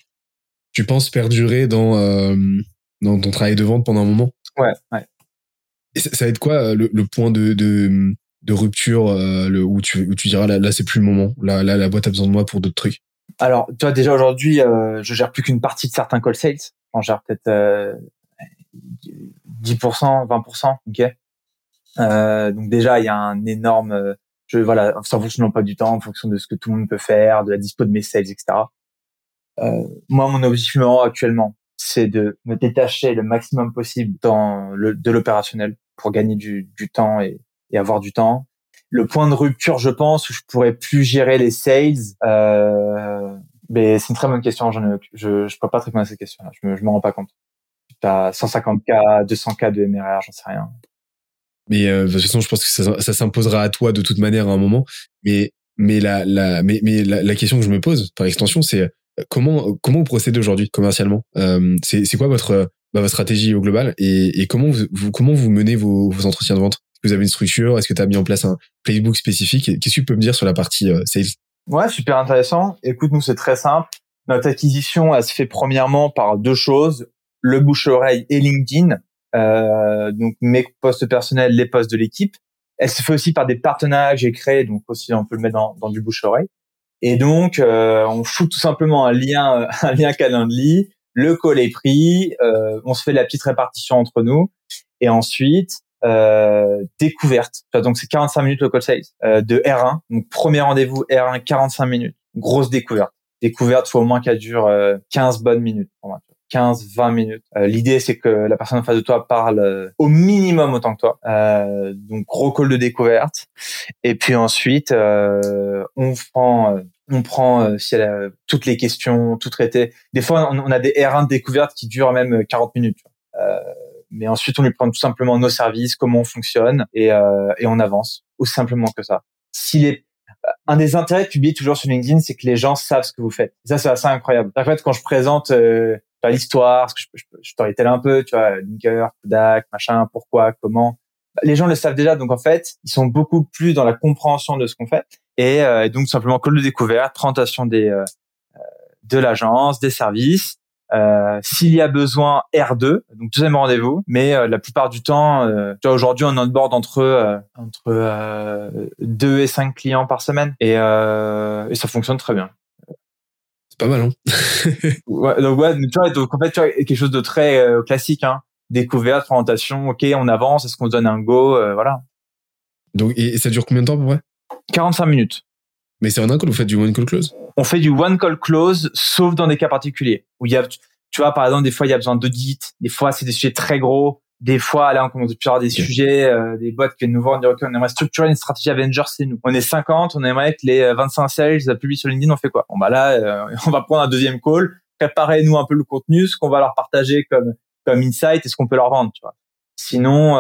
Tu penses perdurer dans euh, dans ton travail de vente pendant un moment? Ouais, ouais. Ça, va être quoi euh, le, le point de, de, de rupture euh, le, où, tu, où tu diras là, là c'est plus le moment, là, là la boîte a besoin de moi pour d'autres trucs Alors, tu vois, déjà aujourd'hui, euh, je gère plus qu'une partie de certains call sales. J'en gère peut-être euh, 10%, 20%, ok euh, Donc déjà, il y a un énorme... Je, voilà, ça fonctionne pas du temps en fonction de ce que tout le monde peut faire, de la dispo de mes sales, etc. Euh, moi, mon objectif actuellement, c'est de me détacher le maximum possible dans le, de l'opérationnel pour gagner du, du temps et, et, avoir du temps. Le point de rupture, je pense, où je pourrais plus gérer les sales, euh, mais c'est une très bonne question. J'en ai, je je peux pas répondre à cette question-là. Je me, je me rends pas compte. T'as 150K, 200K de MRR, j'en sais rien. Mais euh, de toute façon, je pense que ça, s'imposera à toi de toute manière à un moment. Mais mais la la mais mais la question que je me pose par extension, c'est comment comment vous procédez aujourd'hui commercialement? Euh, C'est quoi votre bah, votre stratégie au global et, et comment vous, comment vous menez vos, vos entretiens de vente? Vous avez une structure? Est-ce que tu as mis en place un playbook spécifique? Qu'est-ce que tu peux me dire sur la partie euh, sales? Ouais, super intéressant. Écoute, nous c'est très simple. Notre acquisition, elle se fait premièrement par deux choses. le bouche-oreille et LinkedIn, euh, donc mes postes personnels, les postes de l'équipe. Elle se fait aussi par des partenariats que j'ai créés, donc aussi on peut le mettre dans, dans du bouche-oreille. Et donc euh, on fout tout simplement un lien, un lien Calendly. Le call est pris, euh, on se fait la petite répartition entre nous, et ensuite euh, découverte. Donc c'est 45 minutes le call sales euh, de R1. Donc premier rendez-vous R1 45 minutes. Grosse découverte. Découverte faut au moins qu'elle dure 15 euh, bonnes minutes. 15, 20 minutes. Euh, L'idée, c'est que la personne en face de toi parle euh, au minimum autant que toi. Euh, donc, gros call de découverte. Et puis ensuite, euh, on prend, on prend si elle a toutes les questions, tout traité. Des fois, on, a des R1 de découverte qui durent même 40 minutes. mais ensuite, on lui prend tout simplement nos services, comment on fonctionne, et, et on avance. Aussi simplement que ça. S'il est un des intérêts de publier toujours sur LinkedIn, c'est que les gens savent ce que vous faites. ça, c'est assez incroyable. En fait, quand je présente euh, l'histoire, ce que je, je, je un peu, tu vois, Linker, Kodak, machin, pourquoi, comment. Bah, les gens le savent déjà, donc en fait, ils sont beaucoup plus dans la compréhension de ce qu'on fait. Et, euh, donc simplement call de découverte, présentation des euh, euh, de l'agence, des services. Euh, S'il y a besoin, R2, donc deuxième rendez-vous. Mais euh, la plupart du temps, euh, tu vois, aujourd'hui, on onboard entre entre deux et cinq clients par semaine, et, et ça fonctionne très bien pas mal, hein ouais, donc ouais, tu vois, donc en fait, tu vois, quelque chose de très euh, classique, hein. Découverte, présentation, ok, on avance, est-ce qu'on se donne un go, euh, voilà. Donc, et, ça dure combien de temps pour vrai 45 minutes. Mais c'est en un call, vous faites du one call close? On fait du one call close, sauf dans des cas particuliers. Où il y a, tu vois, par exemple, des fois, il y a besoin d'audit, des fois, c'est des sujets très gros, des fois, là, on commence à avoir des sujets, euh, des boîtes qui nous vendent, on aimerait structurer une stratégie Avengers, c'est nous. On est 50, on aimerait que les 25 euh, sales publient sur LinkedIn, on fait quoi? Bon, bah là, euh, on va prendre un deuxième call, préparer nous un peu le contenu, ce qu'on va leur partager comme comme insight et ce qu'on peut leur vendre, tu vois. Sinon,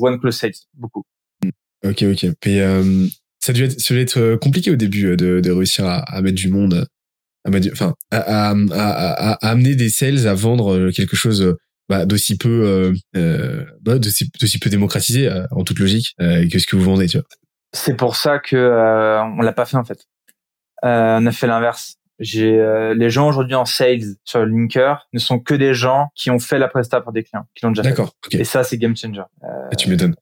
one close sales, beaucoup. Ok, ok. Et, ça, a dû être, ça dû être compliqué au début de, de réussir à, à mettre du monde, à, mettre, enfin, à, à, à, à, amener des sales à vendre quelque chose bah, d'aussi peu euh, euh, bah, d'aussi, peu démocratisé euh, en toute logique euh, que ce que vous vendez tu vois. C'est pour ça que euh, on l'a pas fait en fait. On a fait l'inverse. J'ai les gens aujourd'hui en sales sur linker ne sont que des gens qui ont fait la presta pour des clients qui l'ont déjà D'accord, fait et ça c'est game changer. Ah, tu m'étonnes.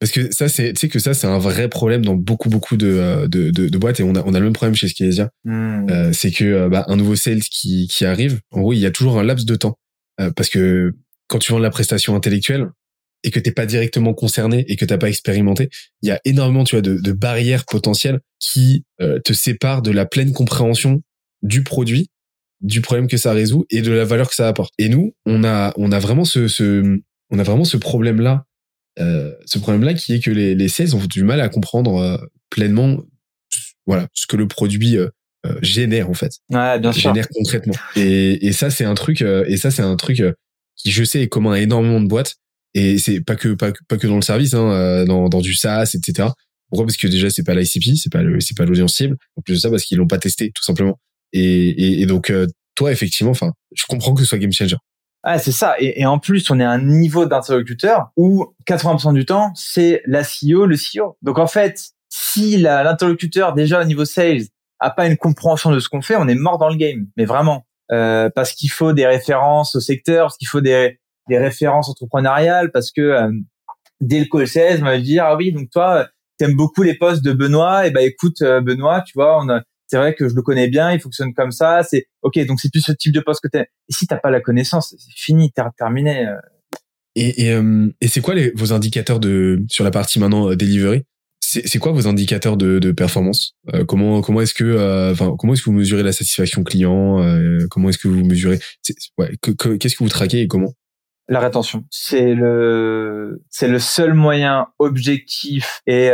Parce que ça, c'est, tu sais que ça, c'est un vrai problème dans beaucoup, beaucoup de, de, de, de boîtes et on a, on a le même problème chez Skilesia. Hmm. Euh, c'est que, bah, un nouveau sales qui, qui arrive, en gros, il y a toujours un laps de temps euh, parce que quand tu vends de la prestation intellectuelle et que t'es pas directement concerné et que t'as pas expérimenté, il y a énormément, tu vois, de, de barrières potentielles qui euh, te séparent de la pleine compréhension du produit, du problème que ça résout et de la valeur que ça apporte. Et nous, on a, on a vraiment ce, ce on a vraiment ce problème là, euh, ce problème là qui est que les, les sales ont du mal à comprendre euh, pleinement, voilà, ce que le produit euh, génère en fait. Ouais, bien sûr. Génère concrètement. Et, et ça c'est un truc euh, et ça c'est un truc euh, qui je sais est commun à énormément de boîtes et c'est pas que pas, pas que dans le service hein, dans, dans du SaaS etc. Pourquoi? Parce que déjà c'est pas l'ICP, c'est pas le c'est pas l'audience cible. En plus de ça parce qu'ils l'ont pas testé tout simplement. Et, et, et donc toi effectivement, enfin je comprends que ce soit game changer. Ah, c'est ça. Et, et, en plus, on est à un niveau d'interlocuteur où 80% du temps, c'est la CEO, le CEO. Donc en fait, si l'interlocuteur déjà au niveau sales a pas une compréhension de ce qu'on fait, on est mort dans le game. Mais vraiment, euh, parce qu'il faut des références au secteur, parce qu'il faut des, des références entrepreneuriales, parce que euh, dès le call 16, on va dire ah oui, donc toi, t'aimes beaucoup les postes de Benoît, et ben écoute euh, Benoît, tu vois, on c'est vrai que je le connais bien, il fonctionne comme ça, c'est ok, donc c'est plus ce type de poste que t'aimes. Et si t'as pas la connaissance, c'est fini, t'es terminé. Euh. Et, et, et c'est quoi les, vos indicateurs de sur la partie maintenant delivery? C'est quoi vos indicateurs de, de performance? Euh, Comment comment est-ce que euh, enfin comment est-ce que vous mesurez la satisfaction client? Euh, Comment est-ce que vous mesurez ouais, Qu'est-ce que vous traquez et comment? La rétention, c'est le c'est le seul moyen objectif et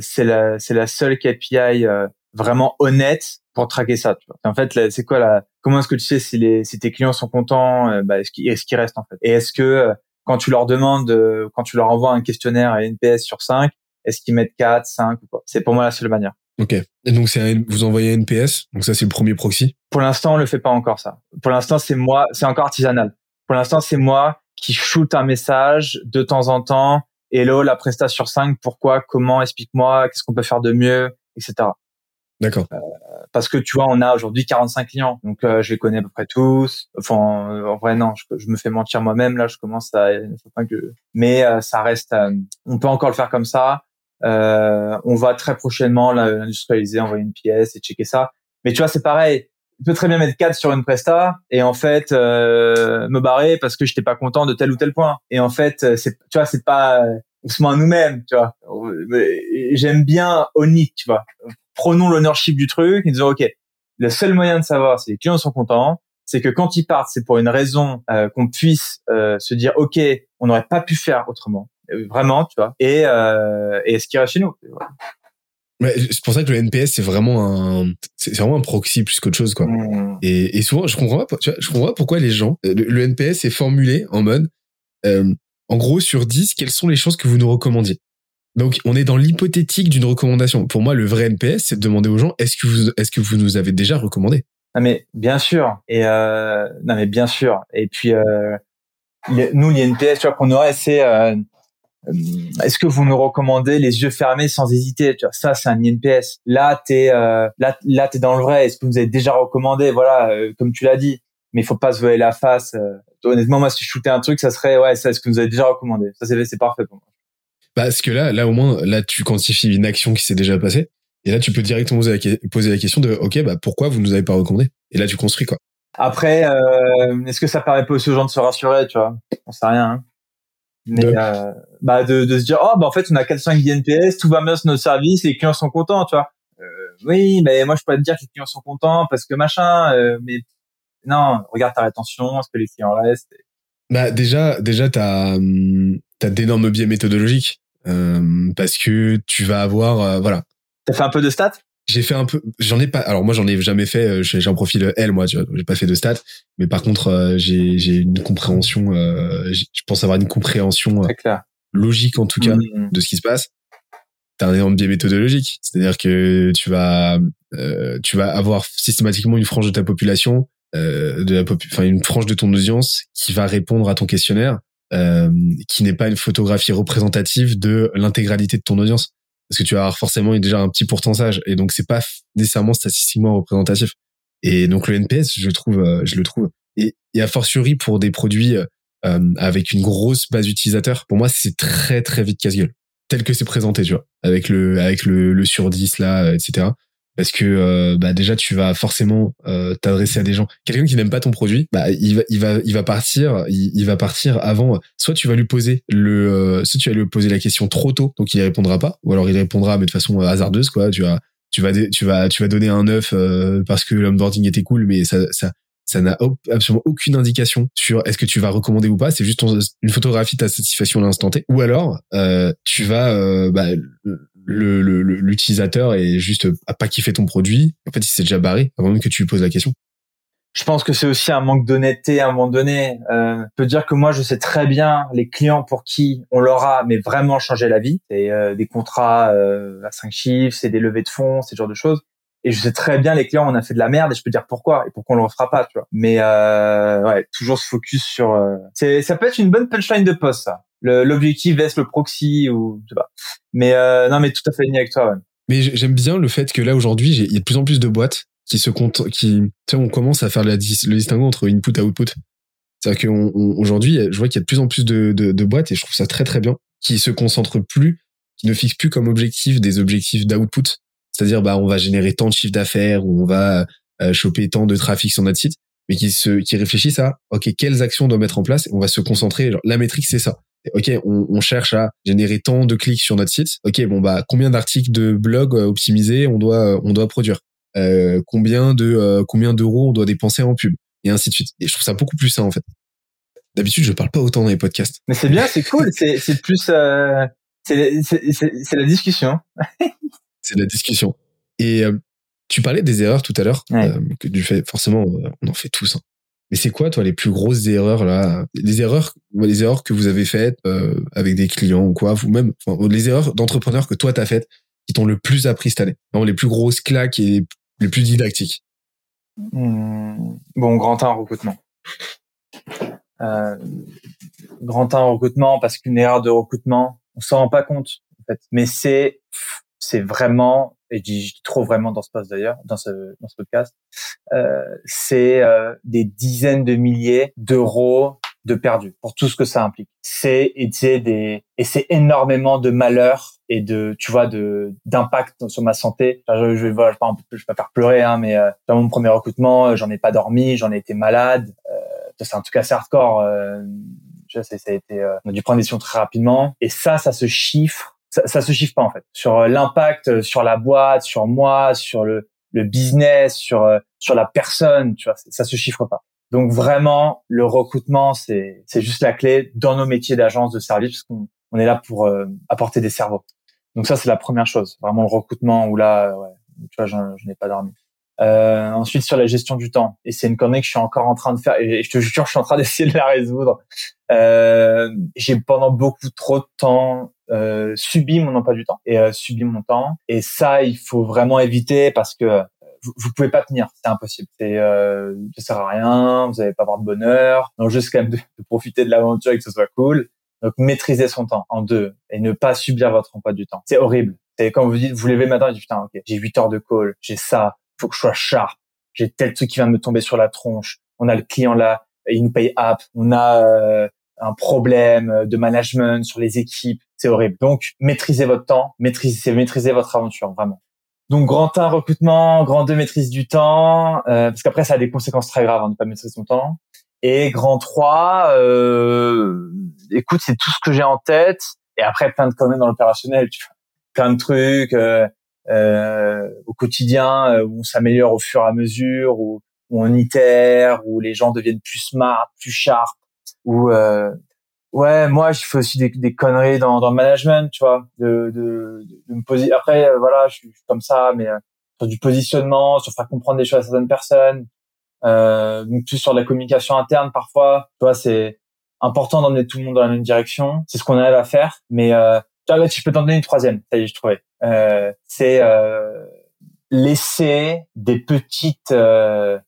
c'est la c'est la seule KPI vraiment honnête pour traquer ça. Tu vois. En fait, c'est quoi la Comment est-ce que tu sais si les si tes clients sont contents bah, Est-ce qu'ils est qu restent en fait? Et est-ce que quand tu leur demandes, quand tu leur envoies un questionnaire à NPS sur 5, est-ce qu'ils mettent 4, 5 ou quoi? C'est pour moi la seule manière. Ok. Et donc c'est vous envoyez NPS, donc ça c'est le premier proxy? Pour l'instant, on le fait pas encore ça. Pour l'instant, c'est moi, c'est encore artisanal. Pour l'instant, c'est moi qui shoot un message de temps en temps. Hello, la prestation sur 5, pourquoi, comment, explique-moi, qu'est-ce qu'on peut faire de mieux, etc. D'accord. Euh, parce que tu vois, on a aujourd'hui 45 clients, donc euh, je les connais à peu près tous. Enfin, en vrai, non, je, me fais mentir moi-même. Là, je commence à, mais ça reste. on peut encore le faire comme ça. On va très prochainement l'industrialiser, envoyer une pièce et checker ça. Mais tu vois, c'est pareil je peux très bien mettre 4 sur une presta et en fait euh, me barrer parce que j'étais pas content de tel ou tel point. Et en fait, euh, c'est tu vois, c'est pas on se à nous-mêmes, tu vois. J'aime bien Oni, tu vois. Prenons l'ownership du truc et disons OK, le seul moyen de savoir si les clients sont contents, c'est que quand ils partent, c'est pour une raison euh, qu'on puisse se dire OK, on n'aurait pas pu faire autrement. Vraiment, tu vois. Et, et ce qui reste chez nous c'est pour ça que le NPS c'est vraiment un c'est vraiment un proxy plus qu'autre chose quoi. Mmh. Et, et, souvent je comprends pas tu vois, je comprends pas pourquoi les gens le, NPS est formulé en mode euh, en gros sur 10 quelles sont les choses que vous nous recommandiez? Donc on est dans l'hypothétique d'une recommandation. Pour moi le vrai NPS c'est de demander aux gens est-ce que vous est-ce que vous nous avez déjà recommandé? Ah mais bien sûr et euh, non mais bien sûr et puis euh, nous l'INPS tu vois qu'on aurait c'est euh, euh, est-ce que vous nous recommandez les yeux fermés sans hésiter tu vois, Ça, c'est un INPS. Là, t'es euh, là, là, t'es dans le vrai. Est-ce que vous avez déjà recommandé? Voilà, euh, comme tu l'as dit. Mais il faut pas se voiler la face. Euh. honnêtement, moi, si je shootais un truc, ça serait ouais, ça. Est-ce que vous avez déjà recommandé Ça, c'est c'est parfait pour moi. Parce que là, là au moins, là, tu quantifies une action qui s'est déjà passée. Et là, tu peux directement poser la, poser la question de OK, bah pourquoi vous nous avez pas recommandé? Et là, tu construis quoi. Après, euh, est-ce que ça permet pas aussi aux gens de se rassurer, tu vois? On sait rien. Hein mais de... Euh, bah de, de se dire oh bah en fait on a 4-5 DNPS tout va bien sur notre service les clients sont contents tu vois. Euh, oui mais moi je peux pas te dire que les clients sont contents parce que machin euh, mais non regarde ta rétention est-ce que les clients restent bah déjà déjà t'as hum, t'as d'énormes biais méthodologiques euh, parce que tu vas avoir euh, voilà. T'as fait un peu de stats? J'ai fait un peu j'en ai pas alors moi j'en ai jamais fait euh, j'ai un profil L moi tu vois j'ai pas fait de stats mais par contre euh, j'ai j'ai une compréhension euh, je pense avoir une compréhension logique en tout cas mmh. de ce qui se passe. T'as un énorme biais méthodologique c'est-à-dire que tu vas tu vas avoir systématiquement une frange de ta population de la enfin une frange de ton audience qui va répondre à ton questionnaire qui n'est pas une photographie représentative de l'intégralité de ton audience parce que tu vas avoir forcément déjà un petit pourcentage et donc c'est pas nécessairement statistiquement représentatif. Et donc le NPS, je trouve, euh, je le trouve, et, et a fortiori pour des produits euh, euh, avec une grosse base utilisateur, pour moi c'est très très vite casse-gueule, tel que c'est présenté, tu vois, avec le avec le, le sur 10 là, etc parce que euh, bah déjà tu vas forcément euh, t'adresser à des gens quelqu'un qui n'aime pas ton produit bah il va partir il, va partir avant soit tu vas lui poser le euh, soit tu vas lui poser la question trop tôt donc il répondra pas ou alors il répondra mais de façon hasardeuse quoi tu vas donner un œuf parce que l'onboarding était cool mais ça ça ça n'a absolument aucune indication sur est-ce que tu vas recommander ou pas. C'est juste une photographie de ta satisfaction à l'instant T. Ou alors, tu vas bah, l'utilisateur est juste à pas kiffer ton produit. En fait, il s'est déjà barré avant même que tu lui poses la question. Je pense que c'est aussi un manque d'honnêteté à un moment donné. Euh, je peux dire que moi, je sais très bien les clients pour qui on leur a mais vraiment changé la vie. C'est euh, des contrats euh, à cinq chiffres, c'est des levées de fonds, ce genre de choses. Et je sais très bien les clients, on a fait de la merde et je peux dire pourquoi et pourquoi on le refera pas, tu vois. Mais euh, ouais, toujours se focus sur. Euh, ça peut être une bonne punchline de poste, ça l'objectif vs le proxy ou je sais pas. Mais euh, non, mais tout à fait aligné avec toi. Ouais. Mais j'aime bien le fait que là aujourd'hui, il y a de plus en plus de boîtes qui se comptent, qui, tu sais, on commence à faire le distinguo entre input et output. C'est-à-dire qu'aujourd'hui, je vois qu'il y a de plus en plus de, de, de, boîtes et je trouve ça très très bien, qui se concentrent plus, qui ne fixent plus comme objectif des objectifs d'output. C'est-à-dire, bah, on va générer tant de chiffre d'affaires ou on va euh, choper tant de trafic sur notre site, mais qui se, qui réfléchissent à, ok, quelles actions on doit mettre en place on va se concentrer. Genre, la métrique, c'est ça ok, on, on, cherche à générer tant de clics sur notre site. Ok, bon bah combien d'articles de blog euh, optimisés on doit euh, on doit produire euh, Combien de euh, combien d'euros on doit dépenser en pub et ainsi de suite. Et je trouve ça beaucoup plus ça en fait. D'habitude, je parle pas autant dans les podcasts. Mais c'est bien, c'est cool. C'est c'est plus euh, c'est c'est la discussion. c'est la discussion. Et tu parlais des erreurs tout à l'heure, que du fait forcément on en fait tous. Hein. Mais c'est quoi, toi, les plus grosses erreurs là? Les erreurs, les erreurs que vous avez faites euh, avec des clients ou quoi, vous-même, les erreurs d'entrepreneur que toi t'as faites, qui t'ont le plus appris cette année, les plus grosses claques et les plus didactiques. Hmm. Bon, grand 1 en recrutement. Euh, grand 1 en recrutement parce qu'une erreur de recrutement, on s'en rend pas compte en fait, mais c'est c'est vraiment et je dis, trop vraiment dans ce poste d'ailleurs, dans ce, dans ce podcast, euh, c'est euh, des dizaines de milliers d'euros de perdus pour tout ce que ça implique. C'est et c'est des et c'est énormément de malheur et de tu vois de d'impact sur ma santé. je, je, vais pas je vais pas faire pleurer hein, mais euh, dans mon premier recrutement, j'en ai pas dormi, j'en ai été malade. Euh, c'est en tout cas c'est hardcore. Euh, ça, a été euh, on a dû prendre des décisions très rapidement et ça ça se chiffre ça, ça se chiffre pas en fait sur euh, l'impact euh, sur la boîte, sur moi, sur le le business, sur sur la personne, tu vois, ça se chiffre pas. Donc vraiment, le recrutement, c'est c'est juste la clé dans nos métiers d'agence de service, parce qu'on on est là pour euh, apporter des cerveaux. Donc ça, c'est la première chose. Vraiment le recrutement où là, ouais, tu vois, je n'ai pas dormi. Euh, ensuite sur la gestion du temps, et c'est une connerie que je suis encore en train de faire, et je te jure, je suis en train d'essayer de la résoudre. Euh, j'ai pendant beaucoup trop de temps euh, subi mon emploi du temps et euh, subi mon temps, et ça, il faut vraiment éviter parce que vous, vous pouvez pas tenir, c'est impossible. C'est, euh, ça sert à rien, vous n'allez pas avoir de bonheur. Donc juste quand même de, profiter de l'aventure et que ce soit cool. Donc maîtriser son temps en deux et ne pas subir votre emploi du temps. C'est horrible. C'est quand vous dites, vous levez le matin et dites putain, ok, j'ai 8 heures de call, j'ai ça, faut que je sois sharp, j'ai tel truc qui vient de me tomber sur la tronche. On a le client là, il nous paye app, on a euh, un problème de management sur les équipes, c'est horrible. Donc maîtrisez votre temps, maîtrisez, maîtrisez votre aventure vraiment. Donc grand 1 recrutement, grand 2 maîtrise du temps, euh, parce qu'après ça a des conséquences très graves hein, de ne pas maîtriser son temps. Et grand 3, euh, écoute, c'est tout ce que j'ai en tête. Et après plein de conneries dans l'opérationnel, tu vois, plein de trucs euh, euh, au quotidien euh, où on s'améliore au fur et à mesure, où, où on itère, où les gens deviennent plus smart, plus sharp, où euh, Ouais, moi, je fais aussi des, des conneries dans, dans le management, tu vois, de, de, de me poser. Après, euh, voilà, je suis, comme ça, mais euh, sur du positionnement, sur faire comprendre des choses à certaines personnes, euh, donc plus sur la communication interne parfois. Tu vois, c'est important d'emmener tout le monde dans la même direction. C'est ce qu'on arrive à faire, mais euh, je peux t'en donner une troisième. Ça y est, je trouvais. Euh, c'est euh, laisser des petites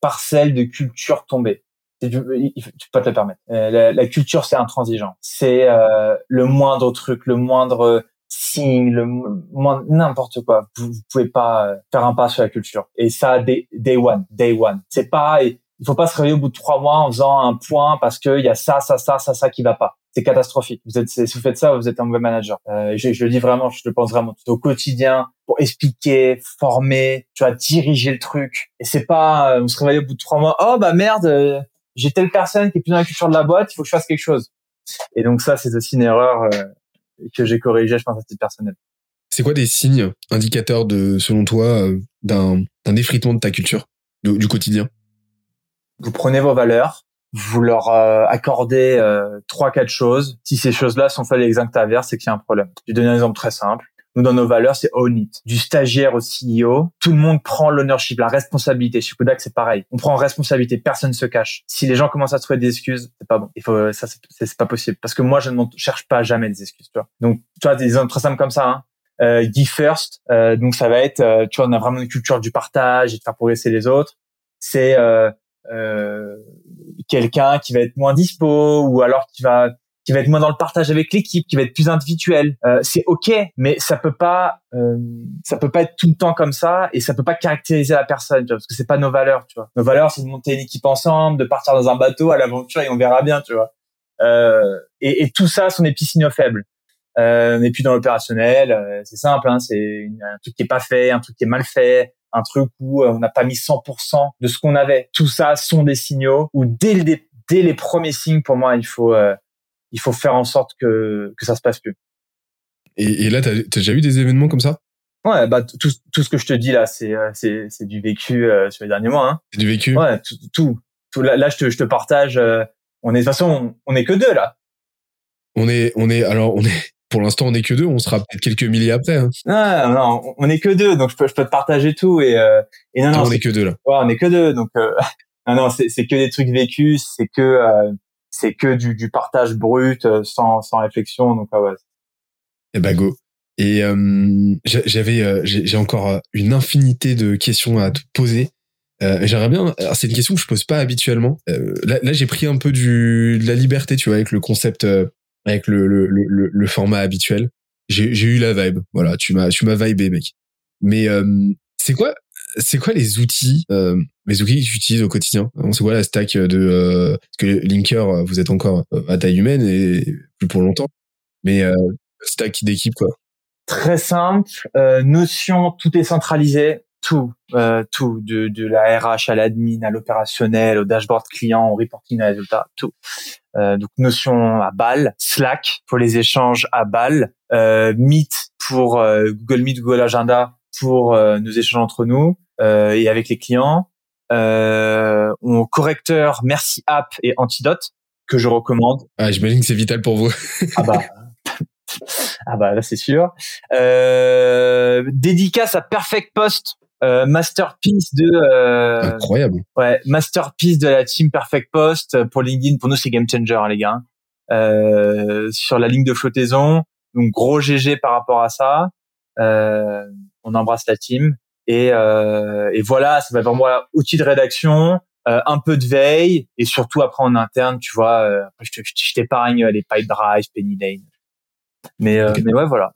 parcelles de culture tomber tu peux te le permettre. Euh, la, culture, c'est intransigeant. C'est euh, le moindre truc, le moindre signe, le moindre n'importe quoi. Vous, vous, pouvez pas euh, faire un pas sur la culture. Et ça, day one, day one. C'est pas, il faut pas se réveiller au bout de trois mois en faisant un point parce qu'il y a ça, ça, ça, ça, ça qui va pas. C'est catastrophique. Vous êtes, si vous faites ça, vous êtes un mauvais manager. Euh, je, je, le dis vraiment, je le pense vraiment. Au quotidien, pour expliquer, former, tu vois, diriger le truc. Et c'est pas, vous se réveillez au bout de trois mois. Oh bah merde, j'ai telle personne qui est plus dans la culture de la boîte, il faut que je fasse quelque chose. Et donc ça, c'est aussi une erreur euh, que j'ai corrigée, je pense, à titre personnel. C'est quoi des signes indicateurs de, selon toi, euh, d'un, d'un effritement de ta culture, du, quotidien? Vous prenez vos valeurs, vous leur euh, accordez trois, quatre choses. Si ces choses-là sont faites l'exact inverse, c'est qu'il y a un problème. Je vais donner un exemple très simple. Nous, dans nos valeurs, c'est own it. Du stagiaire au CEO, tout le monde prend l'ownership, la responsabilité. Chez Kodak, c'est pareil. On prend responsabilité, personne se cache. Si les gens commencent à trouver des excuses, c'est pas bon. Il faut, ça, c'est pas possible. Parce que moi, je ne cherche pas jamais des excuses, tu vois. Donc, tu vois, des exemples très simples comme ça, hein. Euh, give first. Euh, donc, ça va être, euh, tu vois, on a vraiment une culture du partage et de faire progresser les autres. C'est, euh, euh, quelqu'un qui va être moins dispo ou alors qui va qui va être moins dans le partage avec l'équipe, qui va être plus individuel. Euh, c'est ok, mais ça peut pas, euh, ça peut pas être tout le temps comme ça et ça peut pas caractériser la personne, tu vois, parce que c'est pas nos valeurs, tu vois. Nos valeurs, c'est de monter une équipe ensemble, de partir dans un bateau à l'aventure et on verra bien, tu vois. Euh, et, et, tout ça sont des petits signaux faibles. Euh, et puis dans l'opérationnel, euh, c'est simple, hein, c'est un truc qui est pas fait, un truc qui est mal fait, un truc où on n'a pas mis 100% de ce qu'on avait. Tout ça sont des signaux où dès, le, dès les premiers signes, pour moi, il faut il faut faire en sorte que, que ça se passe plus. Et, et là, tu as, déjà eu des événements comme ça? Ouais, bah tout, tout ce que je te dis là, c'est euh, c'est c'est du vécu euh, sur les derniers mois. Hein. C'est du vécu? Ouais, tout, tout, tout là, là, je te je te partage. Euh, on est de toute façon, on, est que deux là. On est on est alors on est pour l'instant on est que deux. On sera peut-être quelques milliers après. Hein. Non, non, on est que deux, donc je peux je peux te partager tout et et non non. On est, que deux là. Ouais, on est que deux, donc non non, c'est que des trucs vécus, c'est que c'est que du, du, partage brut euh, sans, sans réflexion. Donc, ah ouais. Eh ben, go. Et euh, j'avais, euh, j'ai encore une infinité de questions à te poser. Euh, J'aimerais bien. C'est une question que je pose pas habituellement. Euh, là, là j'ai pris un peu du de la liberté, tu vois, avec le concept, avec le, le, le, le format habituel. J'ai eu la vibe. Voilà, tu m'as, tu m'as vibé, mec. Mais euh, c'est quoi c'est quoi les outils euh, les outils que tu utilises au quotidien? C'est quoi la stack de euh, parce que Linker vous êtes encore à taille humaine et plus pour longtemps. Mais euh, stack d'équipe quoi. Très simple, euh, notion tout est centralisé, tout, euh, tout, de, de la RH à l'admin, à l'opérationnel, au dashboard client, au reporting à résultats, tout. Euh, donc notion à balle, Slack pour les échanges à balle, euh, Meet pour euh, Google Meet, Google Agenda pour euh, nos échanges entre nous euh, et avec les clients. Euh, on correcteur Merci App et Antidote que je recommande. Ah, j'imagine que c'est vital pour vous. ah bah ah bah là c'est sûr. Euh, dédicace à Perfect Post, euh, masterpiece de euh, incroyable. Ouais, masterpiece de la team Perfect Post pour LinkedIn. Pour nous c'est game changer hein, les gars. Euh, sur la ligne de flottaison, donc gros GG par rapport à ça. Euh, on embrasse la team et, et voilà, ça va vraiment outil de rédaction. Euh, un peu de veille et surtout après en interne, tu vois, euh, je, t'épargne les pipe drive, penny lane, mais, euh, mais ouais, voilà.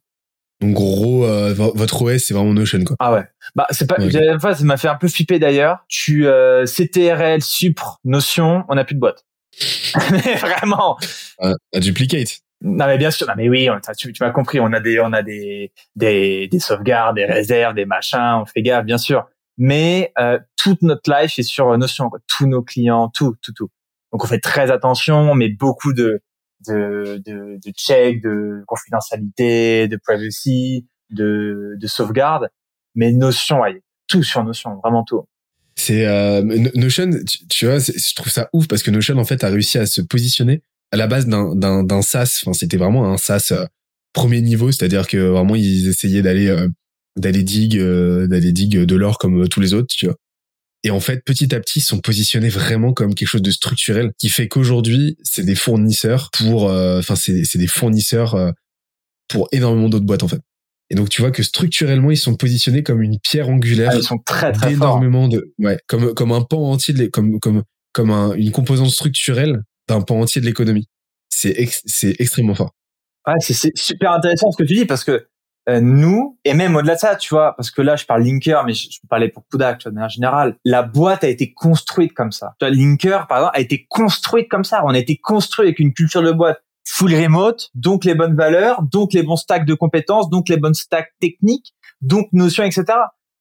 Donc gros, euh, votre OS c'est vraiment Notion quoi. Ah ouais. Bah c'est pas. Okay. Fois, ça m'a fait un peu flipper d'ailleurs. Tu euh, CTRL, Supre, Notion, on n'a plus de boîte. mais vraiment. Un, un, duplicate. Non mais bien sûr. Non mais oui, on, tu, tu m'as compris. On a des, on a des, des, des sauvegardes, des réserves, des machins. On fait gaffe, bien sûr. Mais euh, toute notre life est sur Notion. Quoi. Tous nos clients, tout, tout, tout. Donc on fait très attention, mais beaucoup de de, de, de check, de confidentialité, de privacy, de, de sauvegarde. Mais Notion, ouais, tout sur Notion, vraiment tout. C'est euh, Notion, tu, vois, je trouve ça ouf parce que Notion en fait a réussi à se positionner à la base d'un d'un d'un SaaS. Enfin, c'était vraiment un SaaS euh, premier niveau, c'est-à-dire que vraiment ils essayaient d'aller euh, d'aller dig euh, d'aller dig de l'or comme tous les autres, tu vois. Et en fait, petit à petit, ils sont positionnés vraiment comme quelque chose de structurel, qui fait qu'aujourd'hui, c'est des fournisseurs pour, euh, enfin, c'est c'est des fournisseurs euh, pour énormément d'autres boîtes en fait. Et donc, tu vois que structurellement, ils sont positionnés comme une pierre angulaire. Ah, ils sont très très d'énormément de, ouais, comme comme un pan entier de comme comme comme un, une composante structurelle d'un pan entier de l'économie. C'est ex, c'est extrêmement fort. Ouais, c'est super intéressant ce que tu dis parce que euh, nous, et même au-delà de ça, tu vois, parce que là, je parle Linker, mais je, je peux pour Kudak, tu vois, de manière générale. La boîte a été construite comme ça. Tu vois, Linker, par exemple, a été construite comme ça. On a été construit avec une culture de boîte full remote, donc les bonnes valeurs, donc les bons stacks de compétences, donc les bonnes stacks techniques, donc notions, etc.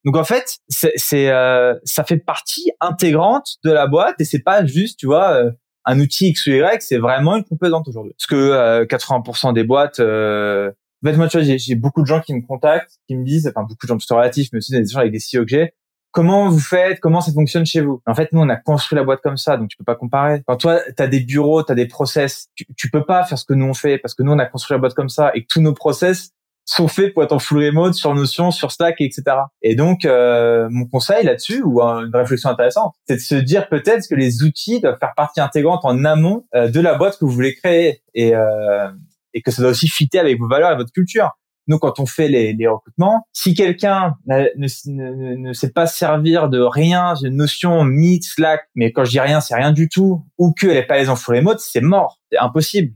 Donc en fait, c'est euh, ça fait partie intégrante de la boîte et c'est pas juste, tu vois, euh, un outil X ou Y, c'est vraiment une composante aujourd'hui. Parce que euh, 80% des boîtes euh, en fait, moi, tu vois, j'ai beaucoup de gens qui me contactent, qui me disent, enfin, beaucoup de gens plutôt relatifs, mais aussi des gens avec des CEO que. Comment vous faites? Comment ça fonctionne chez vous? En fait, nous, on a construit la boîte comme ça, donc tu peux pas comparer. Quand toi, tu as des bureaux, tu as des process, tu, tu peux pas faire ce que nous on fait parce que nous, on a construit la boîte comme ça et que tous nos process sont faits pour être en full remote, sur Notion, sur Slack, etc. Et donc, euh, mon conseil là-dessus, ou une réflexion intéressante, c'est de se dire peut-être que les outils doivent faire partie intégrante en amont euh, de la boîte que vous voulez créer. Et, euh, et que ça doit aussi fitter avec vos valeurs et votre culture. Nous, quand on fait les, les recrutements, si quelqu'un ne, ne, ne, sait pas servir de rien, une notion Meet, Slack, mais quand je dis rien, c'est rien du tout, ou qu'elle n'est pas l'aise en full remote, c'est mort, c'est impossible.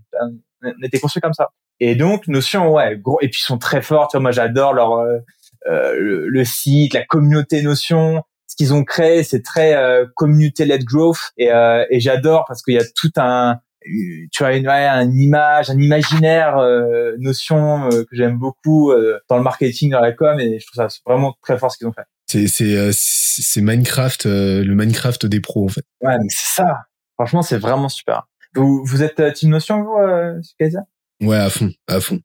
On était construit comme ça. Et donc, notion, ouais, gros, et puis ils sont très forts. Tu vois, moi, j'adore leur euh, euh le, le, site, la communauté Notion. Ce qu'ils ont créé, c'est très euh, community-led growth, et, euh, et j'adore parce qu'il y a tout un tu as une, ouais, une image, un imaginaire, euh, notion euh, que j'aime beaucoup euh, dans le marketing, dans la com, et je trouve ça vraiment très fort ce qu'ils ont fait. C'est c'est euh, c'est Minecraft, euh, le Minecraft des pros en fait. Ouais, mais c'est ça. Franchement, c'est vraiment super. Vous vous êtes Team Notion vous, euh, Kaisa Ouais, à fond, à fond.